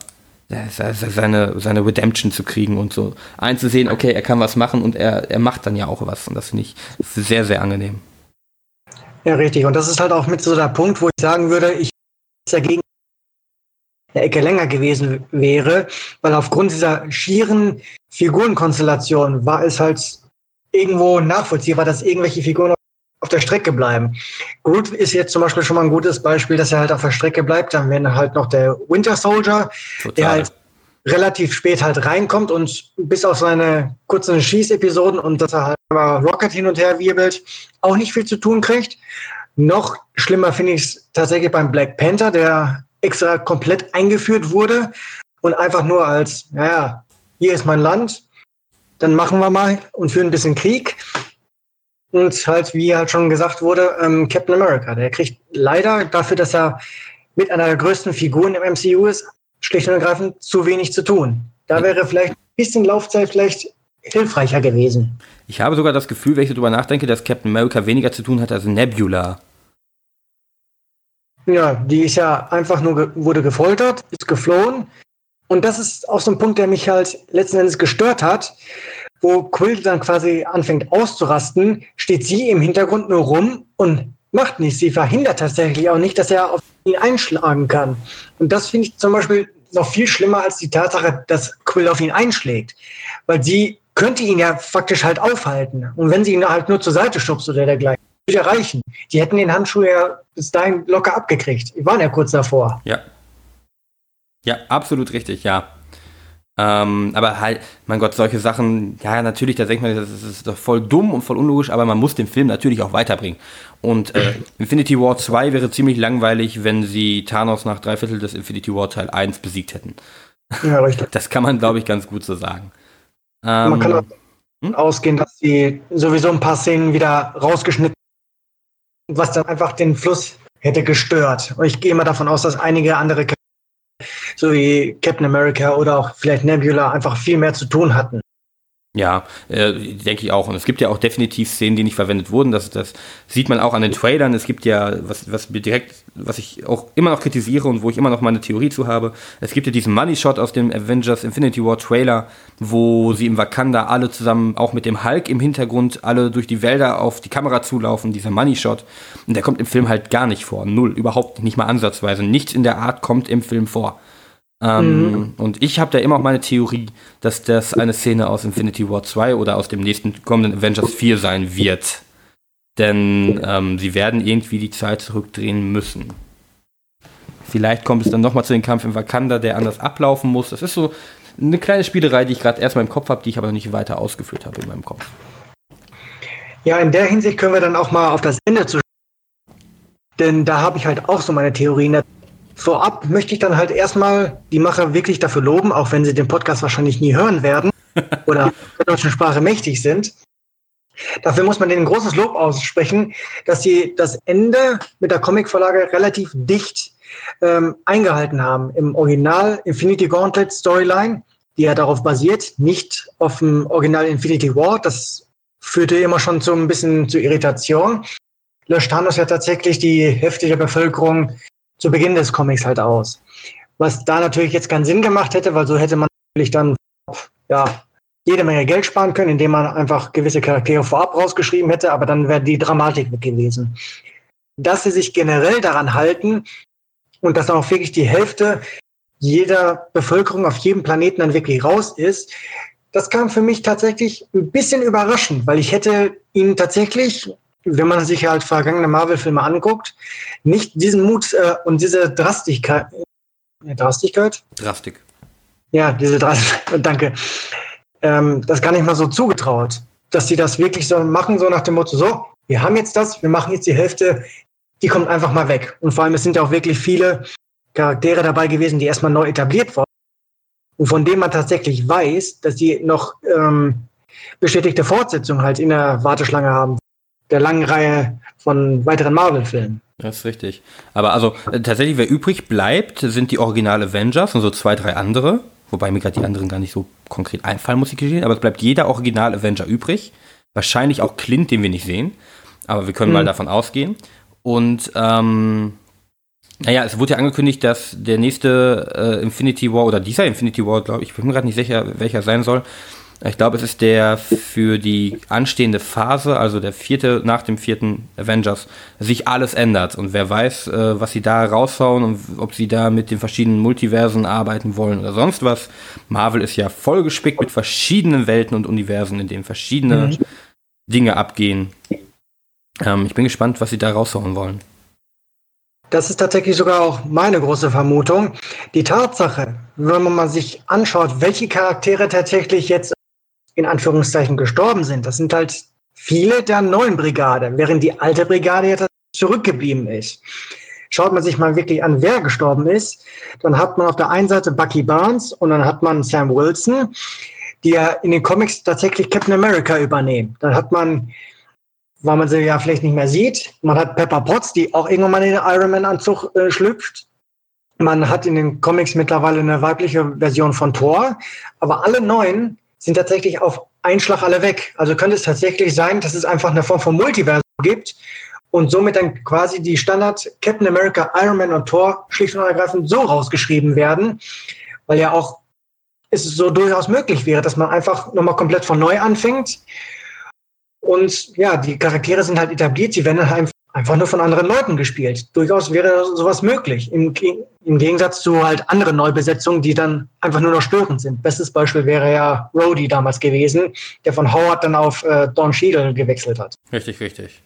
seine, seine Redemption zu kriegen und so einzusehen, okay, er kann was machen und er, er macht dann ja auch was. Und das finde ich sehr, sehr angenehm. Ja, richtig. Und das ist halt auch mit so der Punkt, wo ich sagen würde, ich dagegen eine Ecke länger gewesen wäre, weil aufgrund dieser schieren Figurenkonstellation war es halt irgendwo nachvollziehbar, dass irgendwelche Figuren auf der Strecke bleiben. Groot ist jetzt zum Beispiel schon mal ein gutes Beispiel, dass er halt auf der Strecke bleibt. Dann wäre halt noch der Winter Soldier, Total. der halt relativ spät halt reinkommt und bis auf seine kurzen Schießepisoden und dass er halt aber Rocket hin und her wirbelt, auch nicht viel zu tun kriegt. Noch schlimmer finde ich es tatsächlich beim Black Panther, der extra komplett eingeführt wurde und einfach nur als, naja, hier ist mein Land, dann machen wir mal und führen ein bisschen Krieg. Und halt, wie halt schon gesagt wurde, ähm, Captain America. Der kriegt leider dafür, dass er mit einer der größten Figuren im MCU ist, schlicht und ergreifend zu wenig zu tun. Da wäre vielleicht ein bisschen Laufzeit vielleicht hilfreicher gewesen. Ich habe sogar das Gefühl, wenn ich darüber nachdenke, dass Captain America weniger zu tun hat als Nebula. Ja, die ist ja einfach nur, ge wurde gefoltert, ist geflohen. Und das ist auch so ein Punkt, der mich halt letzten Endes gestört hat, wo Quill dann quasi anfängt auszurasten, steht sie im Hintergrund nur rum und macht nichts. Sie verhindert tatsächlich auch nicht, dass er auf ihn einschlagen kann. Und das finde ich zum Beispiel noch viel schlimmer als die Tatsache, dass Quill auf ihn einschlägt. Weil sie könnte ihn ja faktisch halt aufhalten. Und wenn sie ihn halt nur zur Seite schubst oder dergleichen, würde reichen. Die hätten den Handschuh ja bis dahin locker abgekriegt. Die waren ja kurz davor. Ja. Ja, absolut richtig, ja. Ähm, aber halt, mein Gott, solche Sachen, ja, natürlich, da denkt man, das ist doch voll dumm und voll unlogisch, aber man muss den Film natürlich auch weiterbringen. Und äh, Infinity War 2 wäre ziemlich langweilig, wenn sie Thanos nach drei Viertel des Infinity War Teil 1 besiegt hätten. Ja, richtig. Das kann man, glaube ich, ganz gut so sagen. Ähm, man kann auch hm? ausgehen, dass sie sowieso ein paar Szenen wieder rausgeschnitten was dann einfach den Fluss hätte gestört. Und ich gehe mal davon aus, dass einige andere so wie Captain America oder auch vielleicht Nebula einfach viel mehr zu tun hatten. Ja, äh, denke ich auch. Und es gibt ja auch definitiv Szenen, die nicht verwendet wurden. Das, das sieht man auch an den Trailern. Es gibt ja, was, was mir direkt, was ich auch immer noch kritisiere und wo ich immer noch meine Theorie zu habe. Es gibt ja diesen Money Shot aus dem Avengers Infinity War Trailer, wo sie im Wakanda alle zusammen, auch mit dem Hulk im Hintergrund, alle durch die Wälder auf die Kamera zulaufen. Dieser Money Shot. Und der kommt im Film halt gar nicht vor. Null. Überhaupt nicht mal ansatzweise. Nichts in der Art kommt im Film vor. Ähm, mhm. Und ich habe da immer auch meine Theorie, dass das eine Szene aus Infinity War 2 oder aus dem nächsten kommenden Avengers 4 sein wird. Denn ähm, sie werden irgendwie die Zeit zurückdrehen müssen. Vielleicht kommt es dann nochmal zu dem Kampf in Wakanda, der anders ablaufen muss. Das ist so eine kleine Spielerei, die ich gerade erstmal im Kopf habe, die ich aber noch nicht weiter ausgeführt habe in meinem Kopf. Ja, in der Hinsicht können wir dann auch mal auf das Ende zu. Denn da habe ich halt auch so meine Theorien Vorab möchte ich dann halt erstmal die Macher wirklich dafür loben, auch wenn sie den Podcast wahrscheinlich nie hören werden oder der deutschen Sprache mächtig sind. Dafür muss man denen ein großes Lob aussprechen, dass sie das Ende mit der Comicvorlage relativ dicht ähm, eingehalten haben. Im Original Infinity Gauntlet Storyline, die ja darauf basiert, nicht auf dem Original Infinity War. Das führte immer schon so ein bisschen zu Irritation. Löscht Thanos ja tatsächlich die Hälfte der Bevölkerung zu Beginn des Comics halt aus. Was da natürlich jetzt keinen Sinn gemacht hätte, weil so hätte man natürlich dann ja, jede Menge Geld sparen können, indem man einfach gewisse Charaktere vorab rausgeschrieben hätte, aber dann wäre die Dramatik weg gewesen. Dass sie sich generell daran halten und dass auch wirklich die Hälfte jeder Bevölkerung auf jedem Planeten dann wirklich raus ist, das kam für mich tatsächlich ein bisschen überraschend, weil ich hätte ihnen tatsächlich wenn man sich halt vergangene Marvel-Filme anguckt, nicht diesen Mut äh, und diese Drastigkeit. Äh, Drastigkeit? Drastik. Ja, diese Drastigkeit, danke. Ähm, das gar nicht mal so zugetraut, dass sie das wirklich so machen, so nach dem Motto, so, wir haben jetzt das, wir machen jetzt die Hälfte, die kommt einfach mal weg. Und vor allem, es sind ja auch wirklich viele Charaktere dabei gewesen, die erstmal neu etabliert wurden. Und von denen man tatsächlich weiß, dass die noch ähm, bestätigte Fortsetzung halt in der Warteschlange haben der langen Reihe von weiteren Marvel-Filmen. Das ist richtig. Aber also äh, tatsächlich, wer übrig bleibt, sind die originale Avengers und so zwei, drei andere. Wobei mir gerade die anderen gar nicht so konkret einfallen, muss ich gestehen. Aber es bleibt jeder Original Avenger übrig. Wahrscheinlich auch Clint, den wir nicht sehen. Aber wir können mhm. mal davon ausgehen. Und ähm, naja, es wurde ja angekündigt, dass der nächste äh, Infinity War oder dieser Infinity War, glaube ich, ich bin mir gerade nicht sicher, welcher sein soll, ich glaube, es ist der für die anstehende Phase, also der vierte nach dem vierten Avengers, sich alles ändert. Und wer weiß, äh, was sie da raushauen und ob sie da mit den verschiedenen Multiversen arbeiten wollen oder sonst was. Marvel ist ja vollgespickt mit verschiedenen Welten und Universen, in denen verschiedene mhm. Dinge abgehen. Ähm, ich bin gespannt, was sie da raushauen wollen. Das ist tatsächlich sogar auch meine große Vermutung. Die Tatsache, wenn man sich anschaut, welche Charaktere tatsächlich jetzt in Anführungszeichen gestorben sind. Das sind halt viele der neuen Brigade, während die alte Brigade jetzt zurückgeblieben ist. Schaut man sich mal wirklich an, wer gestorben ist, dann hat man auf der einen Seite Bucky Barnes und dann hat man Sam Wilson, die ja in den Comics tatsächlich Captain America übernehmen. Dann hat man, weil man sie ja vielleicht nicht mehr sieht, man hat Pepper Potts, die auch irgendwann mal in den Iron Man-Anzug äh, schlüpft. Man hat in den Comics mittlerweile eine weibliche Version von Thor, aber alle neuen sind tatsächlich auf einen Schlag alle weg. Also könnte es tatsächlich sein, dass es einfach eine Form von Multiversum gibt und somit dann quasi die Standard Captain America, Iron Man und Thor schlicht und ergreifend so rausgeschrieben werden, weil ja auch es so durchaus möglich wäre, dass man einfach nochmal komplett von neu anfängt. Und ja, die Charaktere sind halt etabliert, sie werden halt einfach nur von anderen Leuten gespielt. Durchaus wäre sowas möglich. Im, Im, Gegensatz zu halt anderen Neubesetzungen, die dann einfach nur noch störend sind. Bestes Beispiel wäre ja Rhodey damals gewesen, der von Howard dann auf äh, Don Cheadle gewechselt hat. Richtig, richtig.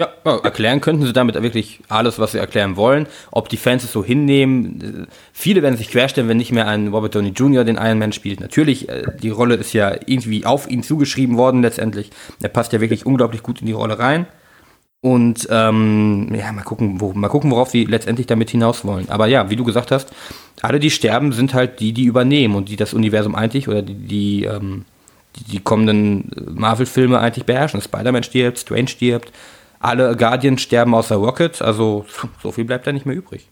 Ja, erklären könnten sie damit wirklich alles, was sie erklären wollen. Ob die Fans es so hinnehmen, viele werden sich querstellen, wenn nicht mehr ein Robert Downey Jr. den Iron Man spielt. Natürlich, äh, die Rolle ist ja irgendwie auf ihn zugeschrieben worden letztendlich. Er passt ja wirklich unglaublich gut in die Rolle rein. Und ähm, ja, mal gucken, wo, mal gucken, worauf sie letztendlich damit hinaus wollen. Aber ja, wie du gesagt hast, alle, die sterben, sind halt die, die übernehmen und die das Universum eigentlich oder die, die, ähm, die, die kommenden Marvel-Filme eigentlich beherrschen. Spider-Man stirbt, Strange stirbt, alle Guardians sterben außer Rocket, also so viel bleibt da nicht mehr übrig.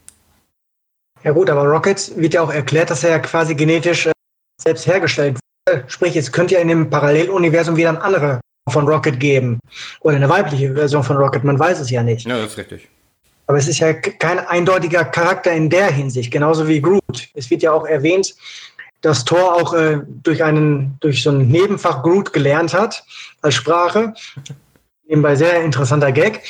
Ja gut, aber Rocket wird ja auch erklärt, dass er ja quasi genetisch äh, selbst hergestellt wurde. Sprich, es könnte ja in dem Paralleluniversum wieder ein anderer von Rocket geben. Oder eine weibliche Version von Rocket, man weiß es ja nicht. Ja, das ist richtig. Aber es ist ja kein eindeutiger Charakter in der Hinsicht, genauso wie Groot. Es wird ja auch erwähnt, dass Thor auch äh, durch einen, durch so ein Nebenfach Groot gelernt hat als Sprache nebenbei sehr interessanter Gag.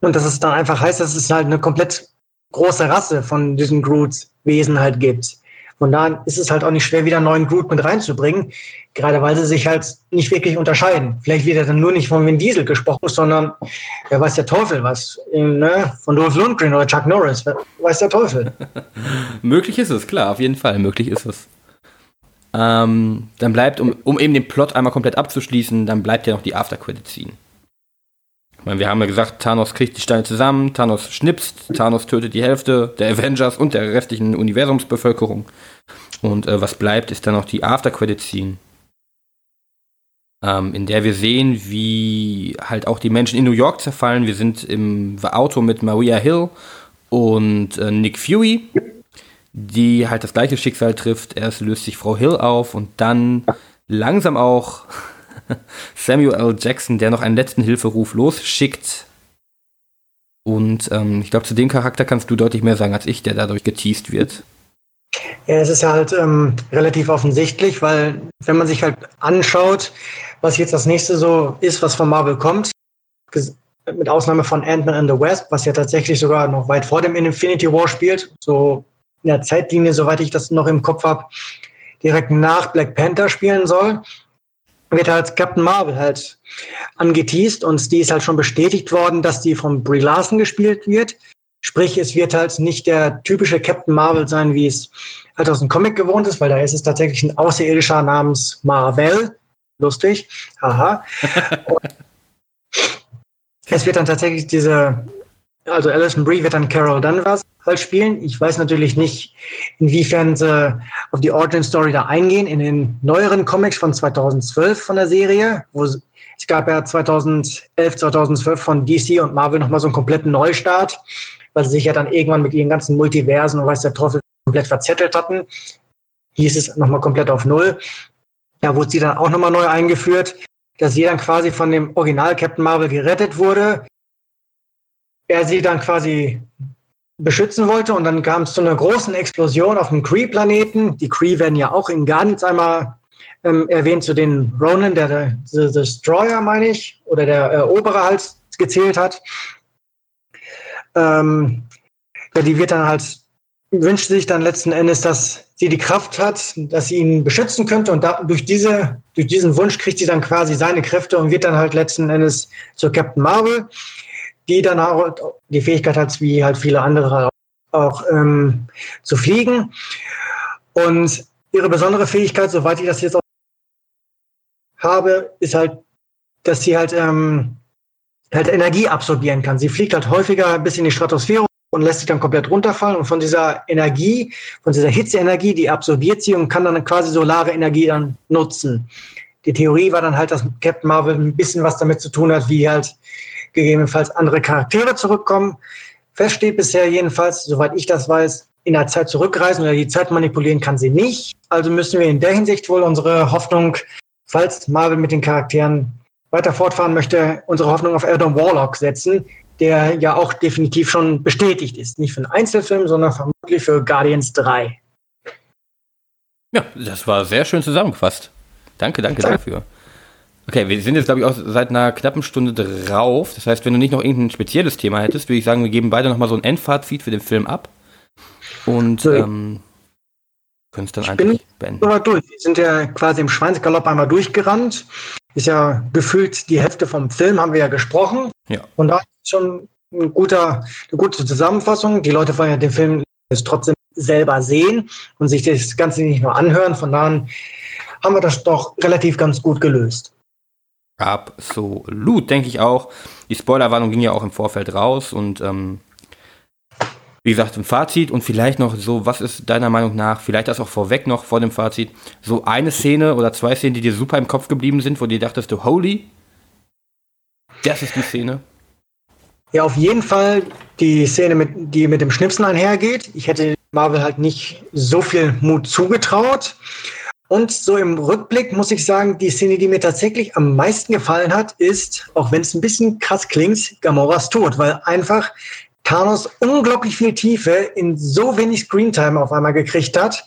Und dass es dann einfach heißt, dass es halt eine komplett große Rasse von diesen Groot-Wesen halt gibt. Und da ist es halt auch nicht schwer, wieder einen neuen Groot mit reinzubringen, gerade weil sie sich halt nicht wirklich unterscheiden. Vielleicht wird er dann nur nicht von Vin Diesel gesprochen, sondern wer weiß der Teufel was, ne? von Dolph Lundgren oder Chuck Norris, wer weiß der Teufel. möglich ist es, klar, auf jeden Fall, möglich ist es. Ähm, dann bleibt, um, um eben den Plot einmal komplett abzuschließen, dann bleibt ja noch die After-Credit-Scene meine, wir haben ja gesagt, Thanos kriegt die Steine zusammen, Thanos schnipst, Thanos tötet die Hälfte der Avengers und der restlichen Universumsbevölkerung. Und äh, was bleibt, ist dann noch die After-Credit-Scene, ähm, in der wir sehen, wie halt auch die Menschen in New York zerfallen. Wir sind im Auto mit Maria Hill und äh, Nick Fury, die halt das gleiche Schicksal trifft. Erst löst sich Frau Hill auf und dann langsam auch Samuel L. Jackson, der noch einen letzten Hilferuf losschickt. Und ähm, ich glaube, zu dem Charakter kannst du deutlich mehr sagen als ich, der dadurch geteased wird. Ja, es ist halt ähm, relativ offensichtlich, weil wenn man sich halt anschaut, was jetzt das nächste so ist, was von Marvel kommt, mit Ausnahme von Ant-Man and the Wasp, was ja tatsächlich sogar noch weit vor dem Infinity War spielt, so in der Zeitlinie, soweit ich das noch im Kopf habe, direkt nach Black Panther spielen soll wird halt Captain Marvel halt angeteased und die ist halt schon bestätigt worden, dass die von Brie Larson gespielt wird. Sprich, es wird halt nicht der typische Captain Marvel sein, wie es halt aus dem Comic gewohnt ist, weil da ist es tatsächlich ein Außerirdischer namens Marvel. Lustig. Haha. es wird dann tatsächlich diese, also Alison Brie wird dann Carol Danvers halt spielen. Ich weiß natürlich nicht, inwiefern sie auf die Origin Story da eingehen. In den neueren Comics von 2012 von der Serie, wo es gab ja 2011, 2012 von DC und Marvel nochmal so einen kompletten Neustart, weil sie sich ja dann irgendwann mit ihren ganzen Multiversen und weiß der Teufel komplett verzettelt hatten. Hieß es nochmal komplett auf Null. Da wurde sie dann auch nochmal neu eingeführt, dass sie dann quasi von dem Original Captain Marvel gerettet wurde. Er sie dann quasi beschützen wollte. Und dann kam es zu einer großen Explosion auf dem Kree-Planeten. Die Kree werden ja auch in Guardians einmal ähm, erwähnt, zu den Ronan, der, der Destroyer, meine ich, oder der Eroberer halt gezählt hat. Ähm, ja, die wird dann halt, wünscht sich dann letzten Endes, dass sie die Kraft hat, dass sie ihn beschützen könnte. Und da, durch, diese, durch diesen Wunsch kriegt sie dann quasi seine Kräfte und wird dann halt letzten Endes zur Captain Marvel die dann auch die Fähigkeit hat, wie halt viele andere auch ähm, zu fliegen. Und ihre besondere Fähigkeit, soweit ich das jetzt auch habe, ist halt, dass sie halt, ähm, halt Energie absorbieren kann. Sie fliegt halt häufiger bis in die Stratosphäre und lässt sich dann komplett runterfallen. Und von dieser Energie, von dieser Hitzeenergie, die absorbiert sie und kann dann quasi solare Energie dann nutzen. Die Theorie war dann halt, dass Captain Marvel ein bisschen was damit zu tun hat, wie halt gegebenenfalls andere Charaktere zurückkommen. Fest steht bisher jedenfalls, soweit ich das weiß, in der Zeit zurückreisen oder die Zeit manipulieren kann sie nicht. Also müssen wir in der Hinsicht wohl unsere Hoffnung, falls Marvel mit den Charakteren weiter fortfahren möchte, unsere Hoffnung auf Adam Warlock setzen, der ja auch definitiv schon bestätigt ist. Nicht für einen Einzelfilm, sondern vermutlich für Guardians 3. Ja, das war sehr schön zusammengefasst. Danke, danke dafür. Okay, wir sind jetzt, glaube ich, auch seit einer knappen Stunde drauf. Das heißt, wenn du nicht noch irgendein spezielles Thema hättest, würde ich sagen, wir geben beide nochmal so ein Endfazit für den Film ab. Und ähm, können es dann ich einfach bin beenden. soweit durch. Wir sind ja quasi im Schweinsgalopp einmal durchgerannt. Ist ja gefühlt die Hälfte vom Film, haben wir ja gesprochen. Ja. Und da ist schon ein guter, eine gute Zusammenfassung. Die Leute wollen ja den Film jetzt trotzdem selber sehen und sich das Ganze nicht nur anhören. Von daher haben wir das doch relativ ganz gut gelöst. Absolut, denke ich auch. Die Spoilerwarnung ging ja auch im Vorfeld raus und ähm, wie gesagt, im Fazit und vielleicht noch so, was ist deiner Meinung nach, vielleicht das auch vorweg noch vor dem Fazit, so eine Szene oder zwei Szenen, die dir super im Kopf geblieben sind, wo du dir dachtest, du, holy, das ist die Szene. Ja, auf jeden Fall die Szene, mit, die mit dem Schnipsen einhergeht. Ich hätte Marvel halt nicht so viel Mut zugetraut. Und so im Rückblick muss ich sagen, die Szene, die mir tatsächlich am meisten gefallen hat, ist, auch wenn es ein bisschen krass klingt, Gamoras Tod, weil einfach Thanos unglaublich viel Tiefe in so wenig Screentime auf einmal gekriegt hat.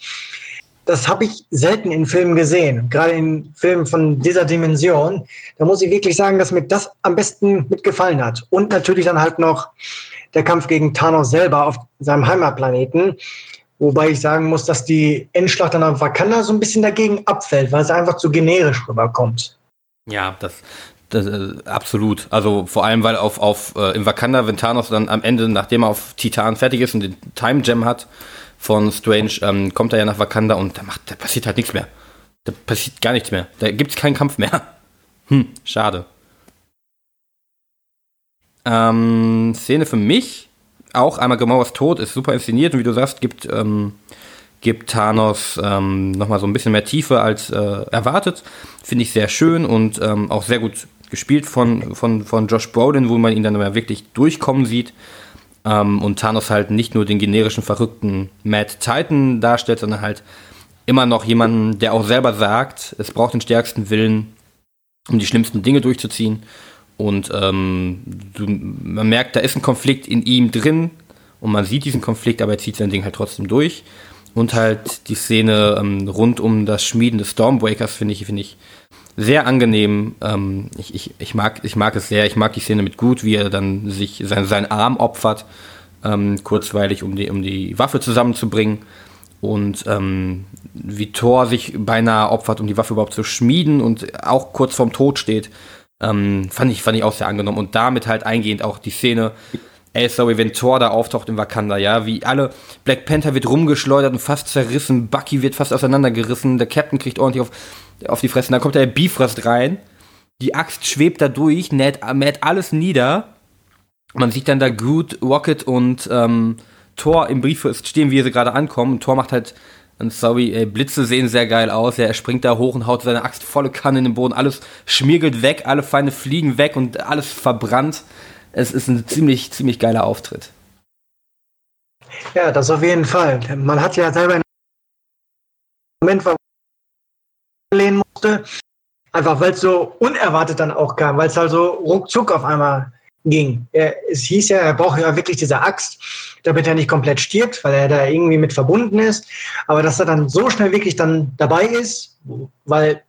Das habe ich selten in Filmen gesehen, gerade in Filmen von dieser Dimension. Da muss ich wirklich sagen, dass mir das am besten mitgefallen hat. Und natürlich dann halt noch der Kampf gegen Thanos selber auf seinem Heimatplaneten. Wobei ich sagen muss, dass die Endschlacht dann auf Wakanda so ein bisschen dagegen abfällt, weil es einfach zu generisch rüberkommt. Ja, das, das äh, absolut. Also vor allem, weil auf, auf äh, im Wakanda, wenn Thanos dann am Ende, nachdem er auf Titan fertig ist und den Time Gem hat von Strange, ähm, kommt er ja nach Wakanda und da macht, da passiert halt nichts mehr. Da passiert gar nichts mehr. Da gibt es keinen Kampf mehr. Hm, schade. Ähm, Szene für mich, auch einmal Gamoras Tod, ist super inszeniert und wie du sagst, gibt, ähm, gibt Thanos ähm, nochmal so ein bisschen mehr Tiefe als äh, erwartet. Finde ich sehr schön und ähm, auch sehr gut gespielt von, von, von Josh Brolin, wo man ihn dann mal wirklich durchkommen sieht. Ähm, und Thanos halt nicht nur den generischen verrückten Mad Titan darstellt, sondern halt immer noch jemanden, der auch selber sagt, es braucht den stärksten Willen, um die schlimmsten Dinge durchzuziehen. Und ähm, du, man merkt, da ist ein Konflikt in ihm drin und man sieht diesen Konflikt, aber er zieht sein Ding halt trotzdem durch. Und halt die Szene ähm, rund um das Schmieden des Stormbreakers finde ich, finde ich sehr angenehm. Ähm, ich, ich, ich, mag, ich mag es sehr. Ich mag die Szene mit gut, wie er dann sich sein, seinen Arm opfert, ähm, kurzweilig, um die, um die Waffe zusammenzubringen. Und ähm, wie Thor sich beinahe opfert, um die Waffe überhaupt zu schmieden und auch kurz vorm Tod steht. Ähm, fand, ich, fand ich auch sehr angenommen. Und damit halt eingehend auch die Szene, ey, sorry, wenn Thor da auftaucht in Wakanda, ja, wie alle, Black Panther wird rumgeschleudert und fast zerrissen, Bucky wird fast auseinandergerissen, der Captain kriegt ordentlich auf, auf die Fresse, dann kommt der Bifrost rein, die Axt schwebt da durch, mäht, mäht alles nieder, man sieht dann da Groot, Rocket und ähm, Thor im Bifrost stehen, wie sie gerade ankommen, und Thor macht halt und sorry, ey, Blitze sehen sehr geil aus. Ja, er springt da hoch und haut seine Axt volle Kanne in den Boden. Alles schmiergelt weg, alle Feinde fliegen weg und alles verbrannt. Es ist ein ziemlich, ziemlich geiler Auftritt. Ja, das auf jeden Fall. Man hat ja selber einen Moment, wo lehnen musste, einfach weil es so unerwartet dann auch kam, weil es halt so ruckzuck auf einmal ging. Er, es hieß ja, er braucht ja wirklich diese Axt, damit er nicht komplett stirbt, weil er da irgendwie mit verbunden ist. Aber dass er dann so schnell wirklich dann dabei ist, weil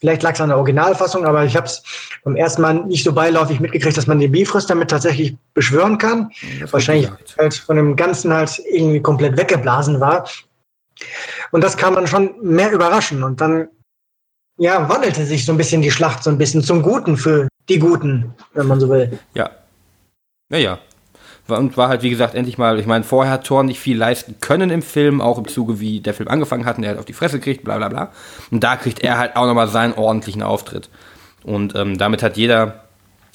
vielleicht lag es an der Originalfassung, aber ich habe es beim ersten Mal nicht so beiläufig mitgekriegt, dass man den Bifrost damit tatsächlich beschwören kann. Wahrscheinlich halt von dem Ganzen halt irgendwie komplett weggeblasen war. Und das kann man schon mehr überraschen. Und dann ja, wandelte sich so ein bisschen die Schlacht so ein bisschen zum Guten für die Guten, wenn man so will. Ja. Naja. Und war halt, wie gesagt, endlich mal, ich meine, vorher hat Thor nicht viel leisten können im Film, auch im Zuge, wie der Film angefangen hat und er hat auf die Fresse gekriegt, bla bla bla. Und da kriegt er halt auch nochmal seinen ordentlichen Auftritt. Und ähm, damit hat jeder,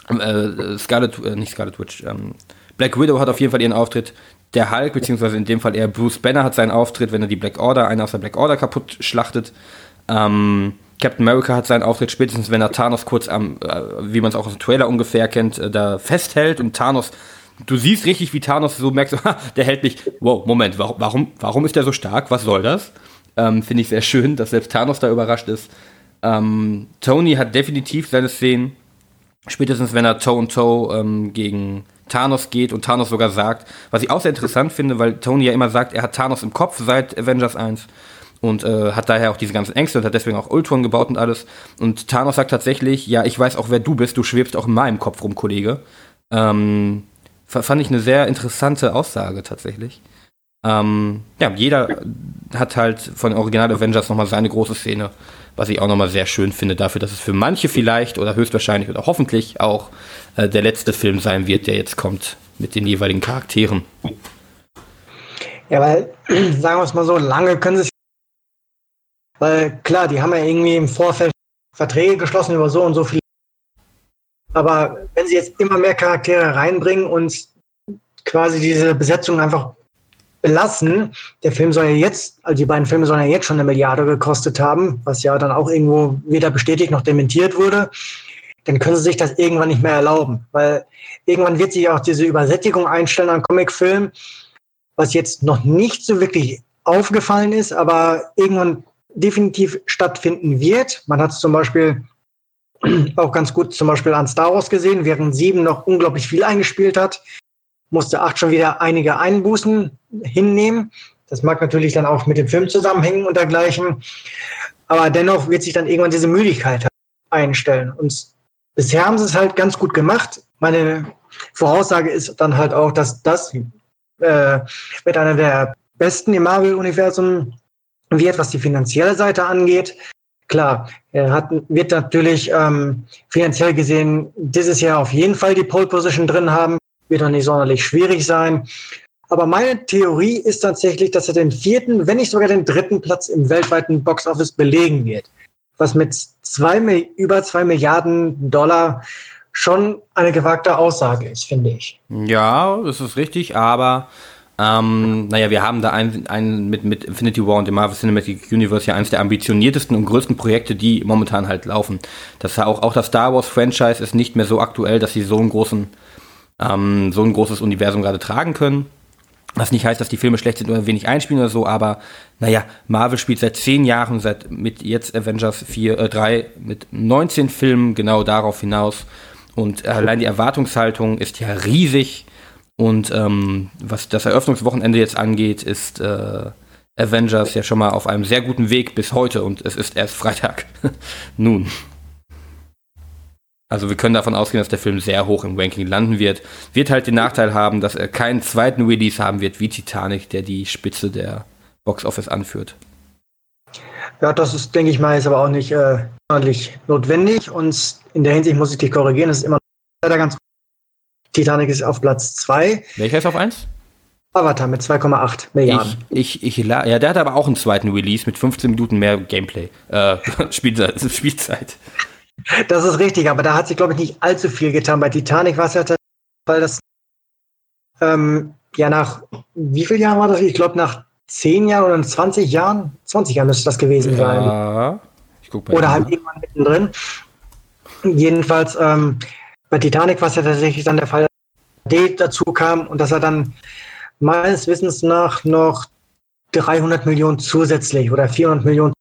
äh, Scarlet, äh, nicht Scarlet Witch, ähm, Black Widow hat auf jeden Fall ihren Auftritt. Der Hulk, beziehungsweise in dem Fall eher Bruce Banner hat seinen Auftritt, wenn er die Black Order, einer aus der Black Order kaputt schlachtet. Ähm, Captain America hat seinen Auftritt spätestens, wenn er Thanos kurz am, äh, wie man es auch aus dem Trailer ungefähr kennt, äh, da festhält und Thanos, du siehst richtig, wie Thanos so merkt, der hält mich, wow, Moment, warum, warum, warum ist der so stark? Was soll das? Ähm, Finde ich sehr schön, dass selbst Thanos da überrascht ist. Ähm, Tony hat definitiv seine Szenen. Spätestens wenn er Toe und Toe ähm, gegen Thanos geht und Thanos sogar sagt, was ich auch sehr interessant finde, weil Tony ja immer sagt, er hat Thanos im Kopf seit Avengers 1 und äh, hat daher auch diese ganzen Ängste und hat deswegen auch Ultron gebaut und alles. Und Thanos sagt tatsächlich, ja, ich weiß auch, wer du bist, du schwebst auch in meinem Kopf rum, Kollege. Ähm, fand ich eine sehr interessante Aussage tatsächlich. Ähm, ja, jeder hat halt von Original Avengers nochmal seine große Szene, was ich auch nochmal sehr schön finde, dafür, dass es für manche vielleicht oder höchstwahrscheinlich oder hoffentlich auch äh, der letzte Film sein wird, der jetzt kommt mit den jeweiligen Charakteren. Ja, weil, sagen wir es mal so, lange können sie. Weil klar, die haben ja irgendwie im Vorfeld Verträge geschlossen über so und so viele. Aber wenn sie jetzt immer mehr Charaktere reinbringen und quasi diese Besetzung einfach belassen, der Film soll ja jetzt, also die beiden Filme sollen ja jetzt schon eine Milliarde gekostet haben, was ja dann auch irgendwo weder bestätigt noch dementiert wurde, dann können sie sich das irgendwann nicht mehr erlauben. Weil irgendwann wird sich auch diese Übersättigung einstellen an Comicfilmen, was jetzt noch nicht so wirklich aufgefallen ist, aber irgendwann definitiv stattfinden wird. Man hat es zum Beispiel auch ganz gut zum Beispiel an Star Wars gesehen, während sieben noch unglaublich viel eingespielt hat, musste acht schon wieder einige Einbußen hinnehmen. Das mag natürlich dann auch mit dem Film zusammenhängen und dergleichen. Aber dennoch wird sich dann irgendwann diese Müdigkeit einstellen. Und bisher haben sie es halt ganz gut gemacht. Meine Voraussage ist dann halt auch, dass das äh, mit einer der besten im Marvel-Universum wird, was die finanzielle Seite angeht. Klar, er hat, wird natürlich ähm, finanziell gesehen dieses Jahr auf jeden Fall die Pole Position drin haben. Wird auch nicht sonderlich schwierig sein. Aber meine Theorie ist tatsächlich, dass er den vierten, wenn nicht sogar den dritten Platz im weltweiten Boxoffice belegen wird. Was mit zwei, über zwei Milliarden Dollar schon eine gewagte Aussage ist, finde ich. Ja, das ist richtig, aber ähm, naja, wir haben da ein, ein mit, mit Infinity War und dem Marvel Cinematic Universe ja eines der ambitioniertesten und größten Projekte, die momentan halt laufen. Das auch, auch das Star Wars Franchise ist nicht mehr so aktuell, dass sie so einen großen, ähm, so ein großes Universum gerade tragen können. Was nicht heißt, dass die Filme schlecht sind oder wenig einspielen oder so, aber naja, Marvel spielt seit zehn Jahren, seit mit jetzt Avengers 4, äh, 3, mit 19 Filmen genau darauf hinaus. Und allein die Erwartungshaltung ist ja riesig. Und ähm, was das Eröffnungswochenende jetzt angeht, ist äh, Avengers ja schon mal auf einem sehr guten Weg bis heute und es ist erst Freitag. Nun. Also wir können davon ausgehen, dass der Film sehr hoch im Ranking landen wird. Wird halt den Nachteil haben, dass er keinen zweiten Release haben wird wie Titanic, der die Spitze der Box Office anführt. Ja, das ist, denke ich mal, ist aber auch nicht äh, ordentlich notwendig. Und in der Hinsicht muss ich dich korrigieren. Das ist immer leider ganz Titanic ist auf Platz 2. Welcher ist auf 1? Avatar mit 2,8 Milliarden. Ich, ich, ich, ja, der hat aber auch einen zweiten Release mit 15 Minuten mehr Gameplay. Äh, Spielzeit, Spielzeit. Das ist richtig, aber da hat sich, glaube ich, nicht allzu viel getan. Bei Titanic war es ja weil das ähm, ja nach wie vielen Jahren war das? Ich glaube, nach 10 Jahren oder 20 Jahren, 20 Jahren müsste das gewesen sein. Ja, ich guck mal oder halt irgendwann mittendrin. Jedenfalls, ähm, bei Titanic war es ja tatsächlich dann der Fall, dazu kam und dass er dann meines Wissens nach noch 300 Millionen zusätzlich oder 400 Millionen.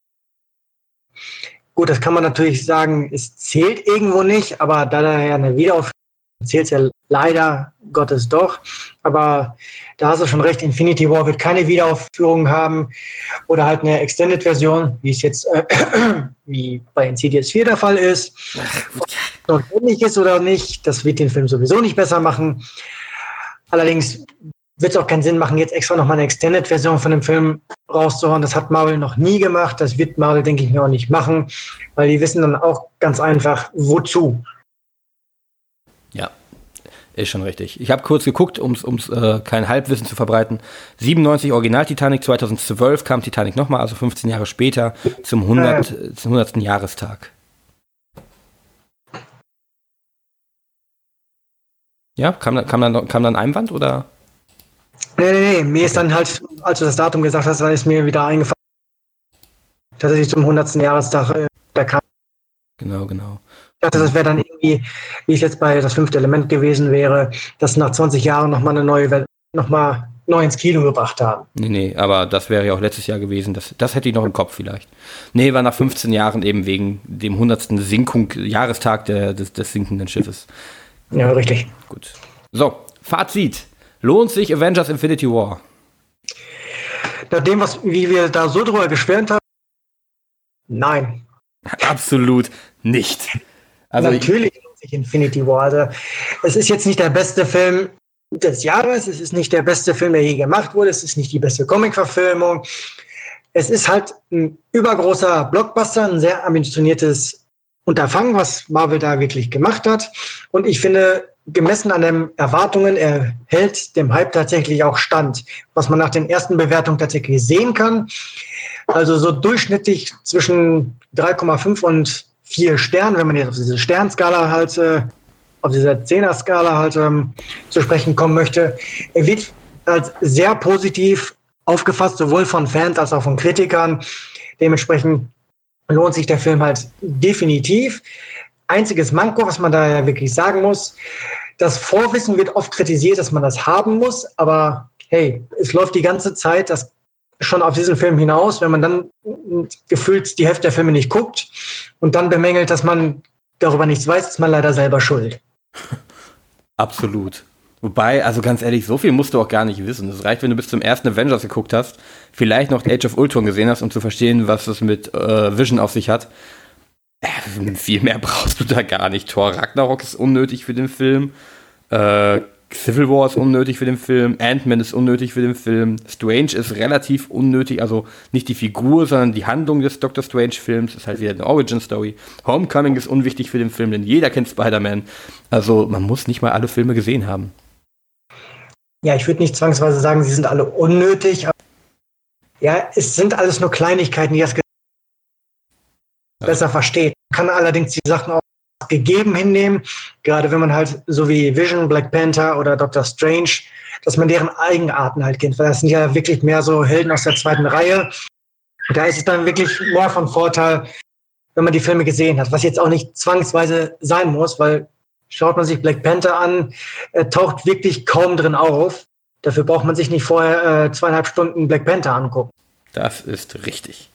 Gut, das kann man natürlich sagen, es zählt irgendwo nicht, aber da er ja eine Wiederaufführung zählt es ja leider Gottes doch. Aber da hast du schon recht, Infinity War wird keine Wiederaufführung haben oder halt eine Extended-Version, wie es jetzt äh, wie bei Insidious 4 der Fall ist. Notwendig ist oder nicht, das wird den Film sowieso nicht besser machen. Allerdings wird es auch keinen Sinn machen, jetzt extra nochmal eine Extended-Version von dem Film rauszuhauen. Das hat Marvel noch nie gemacht. Das wird Marvel, denke ich mir, auch nicht machen, weil die wissen dann auch ganz einfach, wozu. Ja, ist schon richtig. Ich habe kurz geguckt, um äh, kein Halbwissen zu verbreiten. 97 Original Titanic, 2012 kam Titanic nochmal, also 15 Jahre später, zum 100, äh. zum 100. Jahrestag. Ja, kam, kam, dann, kam dann Einwand oder? Nee, nee, nee. Mir ist dann halt, als du das Datum gesagt hast, dann ist mir wieder eingefallen, dass ich zum 100. Jahrestag äh, da kam. Genau, genau. Ich dachte, das wäre dann irgendwie, wie es jetzt bei das fünfte Element gewesen wäre, dass nach 20 Jahren nochmal eine neue Welt, nochmal neu ins Kino gebracht haben. Nee, nee, aber das wäre ja auch letztes Jahr gewesen. Das, das hätte ich noch im Kopf vielleicht. Nee, war nach 15 Jahren eben wegen dem 100. Sinkung, Jahrestag der, des, des sinkenden Schiffes. Ja, richtig. Gut. So, Fazit. Lohnt sich Avengers Infinity War? Nach dem, was, wie wir da so drüber geschwärmt haben, nein. Absolut nicht. Also Natürlich lohnt sich Infinity War. Also, es ist jetzt nicht der beste Film des Jahres, es ist nicht der beste Film, der je gemacht wurde, es ist nicht die beste Comic-Verfilmung. Es ist halt ein übergroßer Blockbuster, ein sehr ambitioniertes Unterfangen, was Marvel da wirklich gemacht hat. Und ich finde, gemessen an den Erwartungen, er hält dem Hype tatsächlich auch stand, was man nach den ersten Bewertungen tatsächlich sehen kann. Also so durchschnittlich zwischen 3,5 und 4 Sternen, wenn man jetzt auf diese Sternskala halt, äh, auf dieser Zehner-Skala halt ähm, zu sprechen kommen möchte. Er wird als sehr positiv aufgefasst, sowohl von Fans als auch von Kritikern. Dementsprechend lohnt sich der Film halt definitiv. Einziges Manko, was man da ja wirklich sagen muss, das Vorwissen wird oft kritisiert, dass man das haben muss, aber hey, es läuft die ganze Zeit das schon auf diesen Film hinaus, wenn man dann gefühlt die Hälfte der Filme nicht guckt und dann bemängelt, dass man darüber nichts weiß, ist man leider selber schuld. Absolut. Wobei, also ganz ehrlich, so viel musst du auch gar nicht wissen. Es reicht, wenn du bis zum ersten Avengers geguckt hast, vielleicht noch Age of Ultron gesehen hast, um zu verstehen, was es mit äh, Vision auf sich hat. Äh, viel mehr brauchst du da gar nicht. Thor Ragnarok ist unnötig für den Film. Äh, Civil War ist unnötig für den Film. Ant-Man ist unnötig für den Film. Strange ist relativ unnötig. Also nicht die Figur, sondern die Handlung des Doctor Strange-Films ist halt wieder eine Origin-Story. Homecoming ist unwichtig für den Film, denn jeder kennt Spider-Man. Also man muss nicht mal alle Filme gesehen haben. Ja, ich würde nicht zwangsweise sagen, sie sind alle unnötig. ja, es sind alles nur Kleinigkeiten, die das ja. besser versteht. Man kann allerdings die Sachen auch gegeben hinnehmen, gerade wenn man halt so wie Vision, Black Panther oder Doctor Strange, dass man deren Eigenarten halt kennt, weil das sind ja wirklich mehr so Helden aus der zweiten Reihe. Da ist es dann wirklich mehr von Vorteil, wenn man die Filme gesehen hat, was jetzt auch nicht zwangsweise sein muss, weil schaut man sich Black Panther an, er taucht wirklich kaum drin auf. Dafür braucht man sich nicht vorher äh, zweieinhalb Stunden Black Panther angucken. Das ist richtig.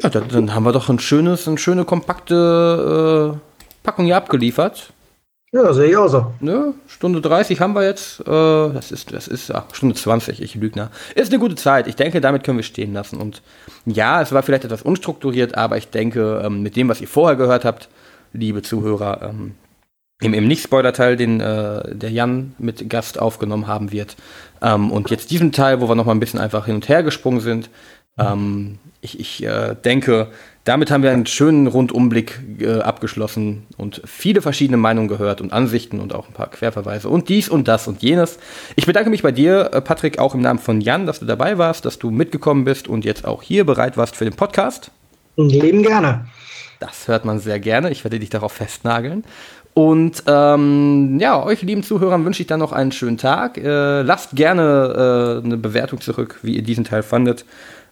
Ja, dann, dann, haben wir doch ein schönes, eine schöne kompakte äh, Packung hier abgeliefert. Ja, sehe ich auch so. Ne? Stunde 30 haben wir jetzt. Äh, das ist, das ist ach, Stunde 20, ich Lügner. Ist eine gute Zeit. Ich denke, damit können wir stehen lassen. Und ja, es war vielleicht etwas unstrukturiert, aber ich denke, ähm, mit dem, was ihr vorher gehört habt, liebe Zuhörer, ähm, im, im Nicht-Spoiler-Teil, den äh, der Jan mit Gast aufgenommen haben wird. Ähm, und jetzt diesen Teil, wo wir noch mal ein bisschen einfach hin und her gesprungen sind. Ähm, ich, ich äh, denke, damit haben wir einen schönen Rundumblick äh, abgeschlossen und viele verschiedene Meinungen gehört und Ansichten und auch ein paar Querverweise und dies und das und jenes. Ich bedanke mich bei dir, äh, Patrick, auch im Namen von Jan, dass du dabei warst, dass du mitgekommen bist und jetzt auch hier bereit warst für den Podcast. Leben gerne. Das hört man sehr gerne. Ich werde dich darauf festnageln. Und ähm, ja, euch lieben Zuhörern wünsche ich dann noch einen schönen Tag. Äh, lasst gerne äh, eine Bewertung zurück, wie ihr diesen Teil fandet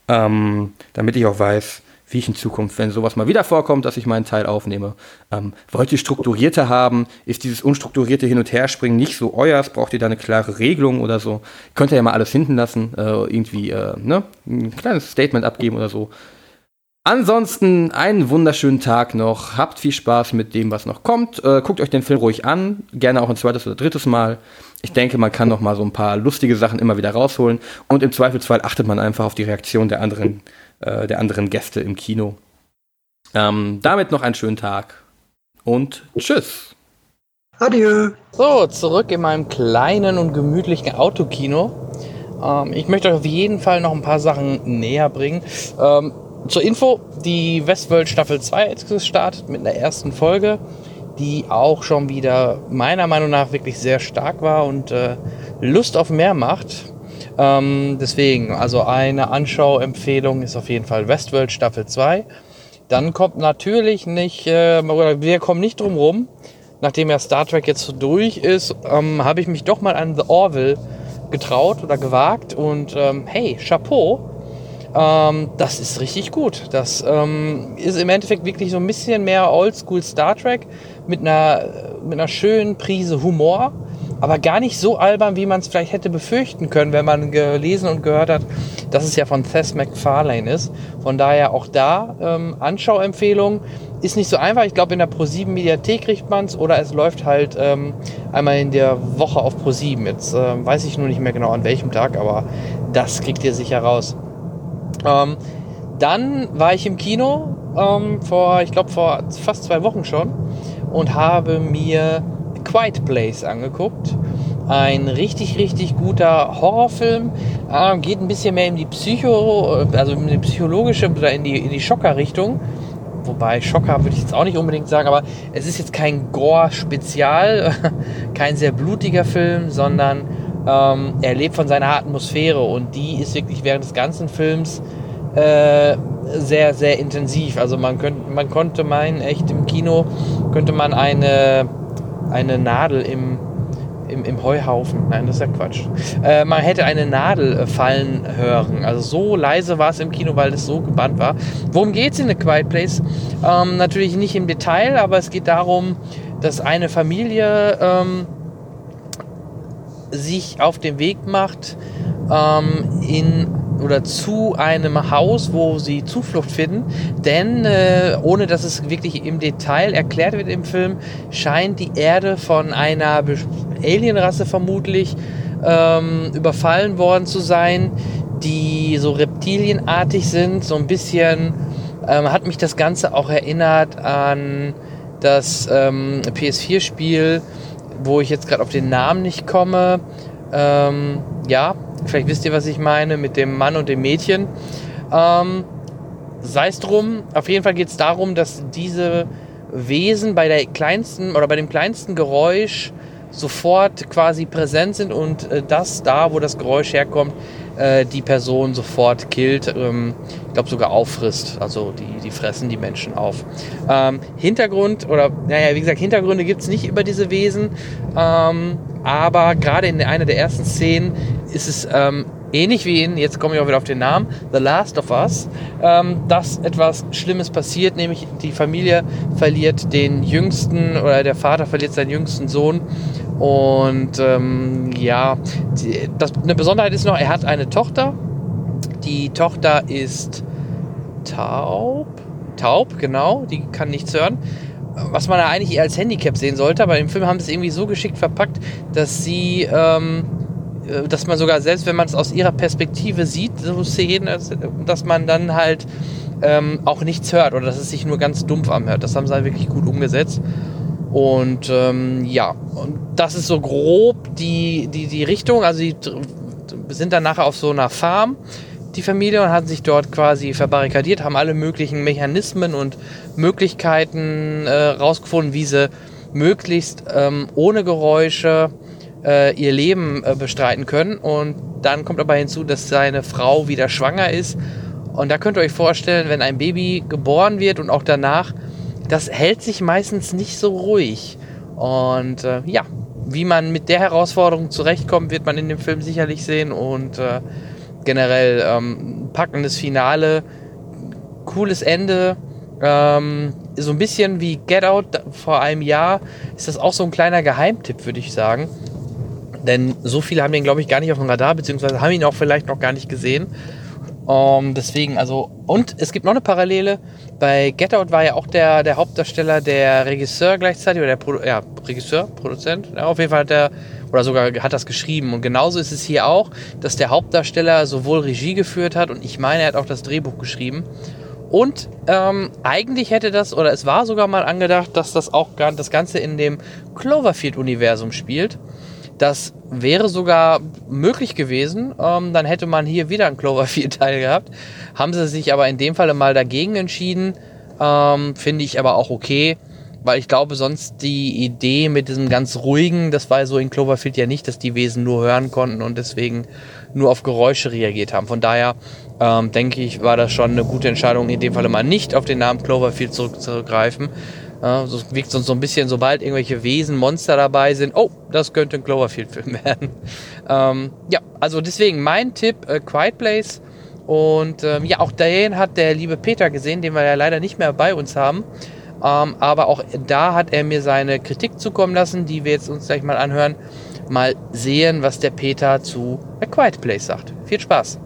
ähm, damit ich auch weiß, wie ich in Zukunft, wenn sowas mal wieder vorkommt, dass ich meinen Teil aufnehme. Ähm, wollt ihr strukturierter haben? Ist dieses unstrukturierte Hin- und Herspringen nicht so euers? Braucht ihr da eine klare Regelung oder so? Könnt ihr ja mal alles hinten lassen, äh, irgendwie äh, ne? ein kleines Statement abgeben oder so. Ansonsten einen wunderschönen Tag noch. Habt viel Spaß mit dem, was noch kommt. Äh, guckt euch den Film ruhig an. Gerne auch ein zweites oder drittes Mal. Ich denke, man kann noch mal so ein paar lustige Sachen immer wieder rausholen. Und im Zweifelsfall achtet man einfach auf die Reaktion der anderen, äh, der anderen Gäste im Kino. Ähm, damit noch einen schönen Tag. Und tschüss. Adieu. So, zurück in meinem kleinen und gemütlichen Autokino. Ähm, ich möchte euch auf jeden Fall noch ein paar Sachen näher bringen. Ähm, zur Info, die Westworld Staffel 2 ist gestartet mit einer ersten Folge, die auch schon wieder meiner Meinung nach wirklich sehr stark war und äh, Lust auf mehr macht. Ähm, deswegen, also eine Anschauempfehlung ist auf jeden Fall Westworld Staffel 2. Dann kommt natürlich nicht, äh, wir kommen nicht drum rum, nachdem ja Star Trek jetzt so durch ist, ähm, habe ich mich doch mal an The Orville getraut oder gewagt und ähm, hey, Chapeau, ähm, das ist richtig gut. Das ähm, ist im Endeffekt wirklich so ein bisschen mehr Oldschool Star Trek mit einer, mit einer schönen Prise Humor. aber gar nicht so albern, wie man es vielleicht hätte befürchten können, wenn man gelesen und gehört hat, dass es ja von Seth MacFarlane ist. Von daher auch da ähm, Anschauempfehlung. Ist nicht so einfach. Ich glaube, in der Pro7 Mediathek kriegt man es oder es läuft halt ähm, einmal in der Woche auf Pro7. Jetzt äh, weiß ich nur nicht mehr genau an welchem Tag, aber das kriegt ihr sicher raus. Ähm, dann war ich im Kino ähm, vor, ich glaube, vor fast zwei Wochen schon und habe mir Quiet Place angeguckt. Ein richtig, richtig guter Horrorfilm. Äh, geht ein bisschen mehr in die Psycho, also in die psychologische oder in die, in die Schocker-Richtung. Wobei Schocker würde ich jetzt auch nicht unbedingt sagen, aber es ist jetzt kein Gore-Spezial, kein sehr blutiger Film, sondern ähm, er lebt von seiner Atmosphäre und die ist wirklich während des ganzen Films äh, sehr, sehr intensiv. Also man, könnt, man konnte meinen, echt im Kino könnte man eine eine Nadel im, im, im Heuhaufen. Nein, das ist ja Quatsch. Äh, man hätte eine Nadel äh, fallen hören. Also so leise war es im Kino, weil es so gebannt war. Worum geht es in The Quiet Place? Ähm, natürlich nicht im Detail, aber es geht darum, dass eine Familie ähm, sich auf den Weg macht ähm, in oder zu einem Haus, wo sie Zuflucht finden. Denn äh, ohne dass es wirklich im Detail erklärt wird im Film, scheint die Erde von einer Alienrasse vermutlich ähm, überfallen worden zu sein, die so reptilienartig sind. So ein bisschen ähm, hat mich das Ganze auch erinnert an das ähm, PS4-Spiel, wo ich jetzt gerade auf den Namen nicht komme. Ähm, ja, Vielleicht wisst ihr, was ich meine mit dem Mann und dem Mädchen. Ähm, Sei es drum, auf jeden Fall geht es darum, dass diese Wesen bei der kleinsten oder bei dem kleinsten Geräusch sofort quasi präsent sind und äh, das da, wo das Geräusch herkommt, äh, die Person sofort killt, ähm, ich glaube sogar auffrisst. Also die, die fressen die Menschen auf. Ähm, Hintergrund oder, naja, wie gesagt, Hintergründe gibt es nicht über diese Wesen, ähm, aber gerade in einer der ersten Szenen ist es ähm, ähnlich wie in, jetzt komme ich auch wieder auf den Namen, The Last of Us, ähm, dass etwas Schlimmes passiert, nämlich die Familie verliert den jüngsten oder der Vater verliert seinen jüngsten Sohn. Und ähm, ja, die, das, eine Besonderheit ist noch, er hat eine Tochter. Die Tochter ist taub. Taub, genau, die kann nichts hören was man ja eigentlich eher als Handicap sehen sollte, aber im Film haben sie es irgendwie so geschickt verpackt, dass sie ähm, äh, dass man sogar selbst, wenn man es aus ihrer Perspektive sieht, so Szenen, dass man dann halt ähm, auch nichts hört oder dass es sich nur ganz dumpf anhört. Das haben sie halt wirklich gut umgesetzt. Und ähm, ja, und das ist so grob die, die, die Richtung. Also die sind dann nachher auf so einer Farm, die Familie, und haben sich dort quasi verbarrikadiert, haben alle möglichen Mechanismen und Möglichkeiten äh, rausgefunden, wie sie möglichst ähm, ohne Geräusche äh, ihr Leben äh, bestreiten können. Und dann kommt aber hinzu, dass seine Frau wieder schwanger ist. Und da könnt ihr euch vorstellen, wenn ein Baby geboren wird und auch danach, das hält sich meistens nicht so ruhig. Und äh, ja, wie man mit der Herausforderung zurechtkommt, wird man in dem Film sicherlich sehen. Und äh, generell ähm, packendes Finale, cooles Ende. Ähm, so ein bisschen wie Get Out vor einem Jahr ist das auch so ein kleiner Geheimtipp, würde ich sagen. Denn so viele haben den, glaube ich, gar nicht auf dem Radar, beziehungsweise haben ihn auch vielleicht noch gar nicht gesehen. Um, ähm, deswegen, also, und es gibt noch eine Parallele. Bei Get Out war ja auch der, der Hauptdarsteller der Regisseur gleichzeitig, oder der Produ ja, Regisseur, Produzent. Ja, auf jeden Fall hat er, oder sogar hat das geschrieben. Und genauso ist es hier auch, dass der Hauptdarsteller sowohl Regie geführt hat und ich meine, er hat auch das Drehbuch geschrieben. Und ähm, eigentlich hätte das, oder es war sogar mal angedacht, dass das auch das Ganze in dem Cloverfield-Universum spielt. Das wäre sogar möglich gewesen. Ähm, dann hätte man hier wieder einen Cloverfield-Teil gehabt. Haben sie sich aber in dem Falle mal dagegen entschieden. Ähm, Finde ich aber auch okay, weil ich glaube, sonst die Idee mit diesem ganz ruhigen, das war so in Cloverfield ja nicht, dass die Wesen nur hören konnten und deswegen nur auf Geräusche reagiert haben. Von daher ähm, denke ich, war das schon eine gute Entscheidung, in dem Falle mal nicht auf den Namen Cloverfield zurückzugreifen. Ja, so wirkt es so ein bisschen, sobald irgendwelche Wesen, Monster dabei sind, oh, das könnte ein Cloverfield-Film werden. Ähm, ja, also deswegen mein Tipp, äh, Quiet Place. Und ähm, ja, auch den hat der liebe Peter gesehen, den wir ja leider nicht mehr bei uns haben. Ähm, aber auch da hat er mir seine Kritik zukommen lassen, die wir jetzt uns gleich mal anhören. mal sehen, was der Peter zu A Quiet Place sagt. Viel Spaß!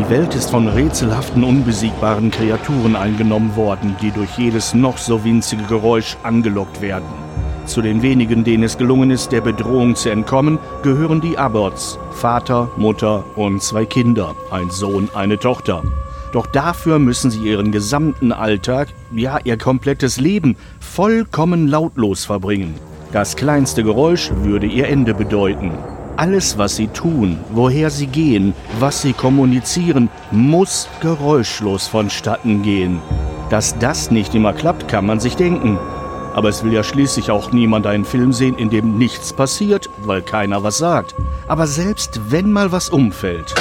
Die Welt ist von rätselhaften, unbesiegbaren Kreaturen eingenommen worden, die durch jedes noch so winzige Geräusch angelockt werden. Zu den wenigen, denen es gelungen ist, der Bedrohung zu entkommen, gehören die Abbotts, Vater, Mutter und zwei Kinder, ein Sohn, eine Tochter. Doch dafür müssen sie ihren gesamten Alltag, ja ihr komplettes Leben, vollkommen lautlos verbringen. Das kleinste Geräusch würde ihr Ende bedeuten. Alles, was sie tun, woher sie gehen, was sie kommunizieren, muss geräuschlos vonstatten gehen. Dass das nicht immer klappt, kann man sich denken. Aber es will ja schließlich auch niemand einen Film sehen, in dem nichts passiert, weil keiner was sagt. Aber selbst wenn mal was umfällt.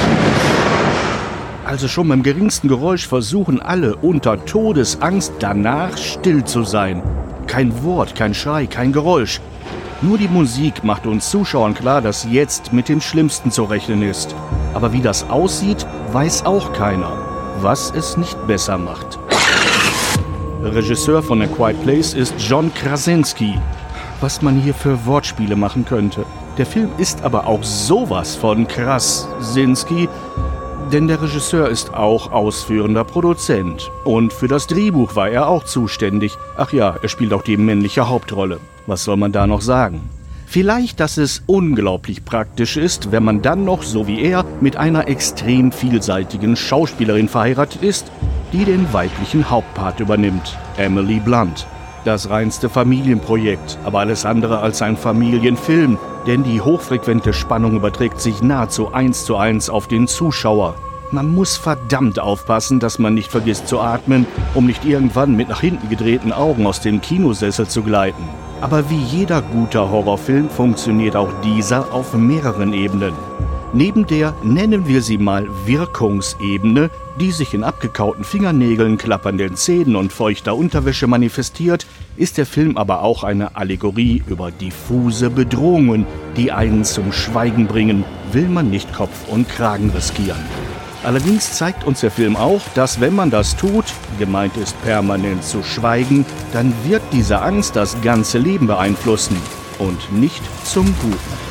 Also schon beim geringsten Geräusch versuchen alle unter Todesangst danach still zu sein. Kein Wort, kein Schrei, kein Geräusch. Nur die Musik macht uns Zuschauern klar, dass jetzt mit dem Schlimmsten zu rechnen ist. Aber wie das aussieht, weiß auch keiner, was es nicht besser macht. Regisseur von A Quiet Place ist John Krasinski. Was man hier für Wortspiele machen könnte. Der Film ist aber auch sowas von Krasinski, denn der Regisseur ist auch ausführender Produzent. Und für das Drehbuch war er auch zuständig. Ach ja, er spielt auch die männliche Hauptrolle. Was soll man da noch sagen? Vielleicht, dass es unglaublich praktisch ist, wenn man dann noch, so wie er, mit einer extrem vielseitigen Schauspielerin verheiratet ist, die den weiblichen Hauptpart übernimmt, Emily Blunt. Das reinste Familienprojekt, aber alles andere als ein Familienfilm, denn die hochfrequente Spannung überträgt sich nahezu eins zu eins auf den Zuschauer. Man muss verdammt aufpassen, dass man nicht vergisst zu atmen, um nicht irgendwann mit nach hinten gedrehten Augen aus dem Kinosessel zu gleiten. Aber wie jeder guter Horrorfilm funktioniert auch dieser auf mehreren Ebenen. Neben der, nennen wir sie mal Wirkungsebene, die sich in abgekauten Fingernägeln, klappernden Zähnen und feuchter Unterwäsche manifestiert, ist der Film aber auch eine Allegorie über diffuse Bedrohungen, die einen zum Schweigen bringen, will man nicht Kopf und Kragen riskieren. Allerdings zeigt uns der Film auch, dass wenn man das tut, gemeint ist permanent zu schweigen, dann wird diese Angst das ganze Leben beeinflussen und nicht zum Guten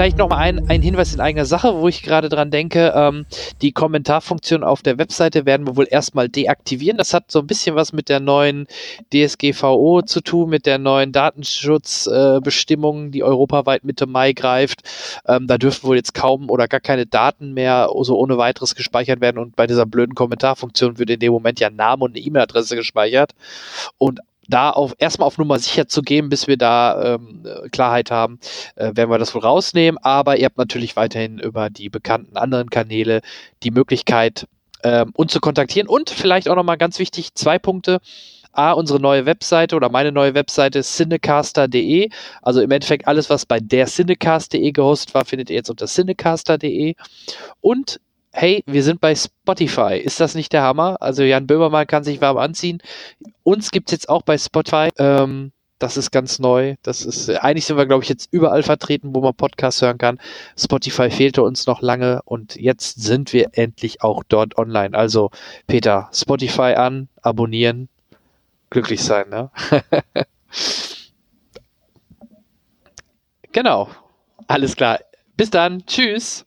vielleicht noch mal ein, ein Hinweis in eigener Sache, wo ich gerade dran denke. Ähm, die Kommentarfunktion auf der Webseite werden wir wohl erstmal deaktivieren. Das hat so ein bisschen was mit der neuen DSGVO zu tun, mit der neuen Datenschutzbestimmung, äh, die europaweit Mitte Mai greift. Ähm, da dürfen wohl jetzt kaum oder gar keine Daten mehr so ohne weiteres gespeichert werden. Und bei dieser blöden Kommentarfunktion wird in dem Moment ja Name und eine E-Mail-Adresse gespeichert. Und da auf erstmal auf Nummer sicher zu gehen, bis wir da ähm, Klarheit haben, äh, werden wir das wohl rausnehmen. Aber ihr habt natürlich weiterhin über die bekannten anderen Kanäle die Möglichkeit, ähm, uns zu kontaktieren. Und vielleicht auch nochmal ganz wichtig, zwei Punkte. A, unsere neue Webseite oder meine neue Webseite cinecaster.de. Also im Endeffekt alles, was bei der cinecast.de gehostet war, findet ihr jetzt unter cinecaster.de. Und hey, wir sind bei Spotify. Ist das nicht der Hammer? Also Jan Böhmermann kann sich warm anziehen. Uns gibt es jetzt auch bei Spotify. Ähm, das ist ganz neu. Das ist, eigentlich sind wir, glaube ich, jetzt überall vertreten, wo man Podcasts hören kann. Spotify fehlte uns noch lange und jetzt sind wir endlich auch dort online. Also, Peter, Spotify an, abonnieren, glücklich sein, ne? genau. Alles klar. Bis dann. Tschüss.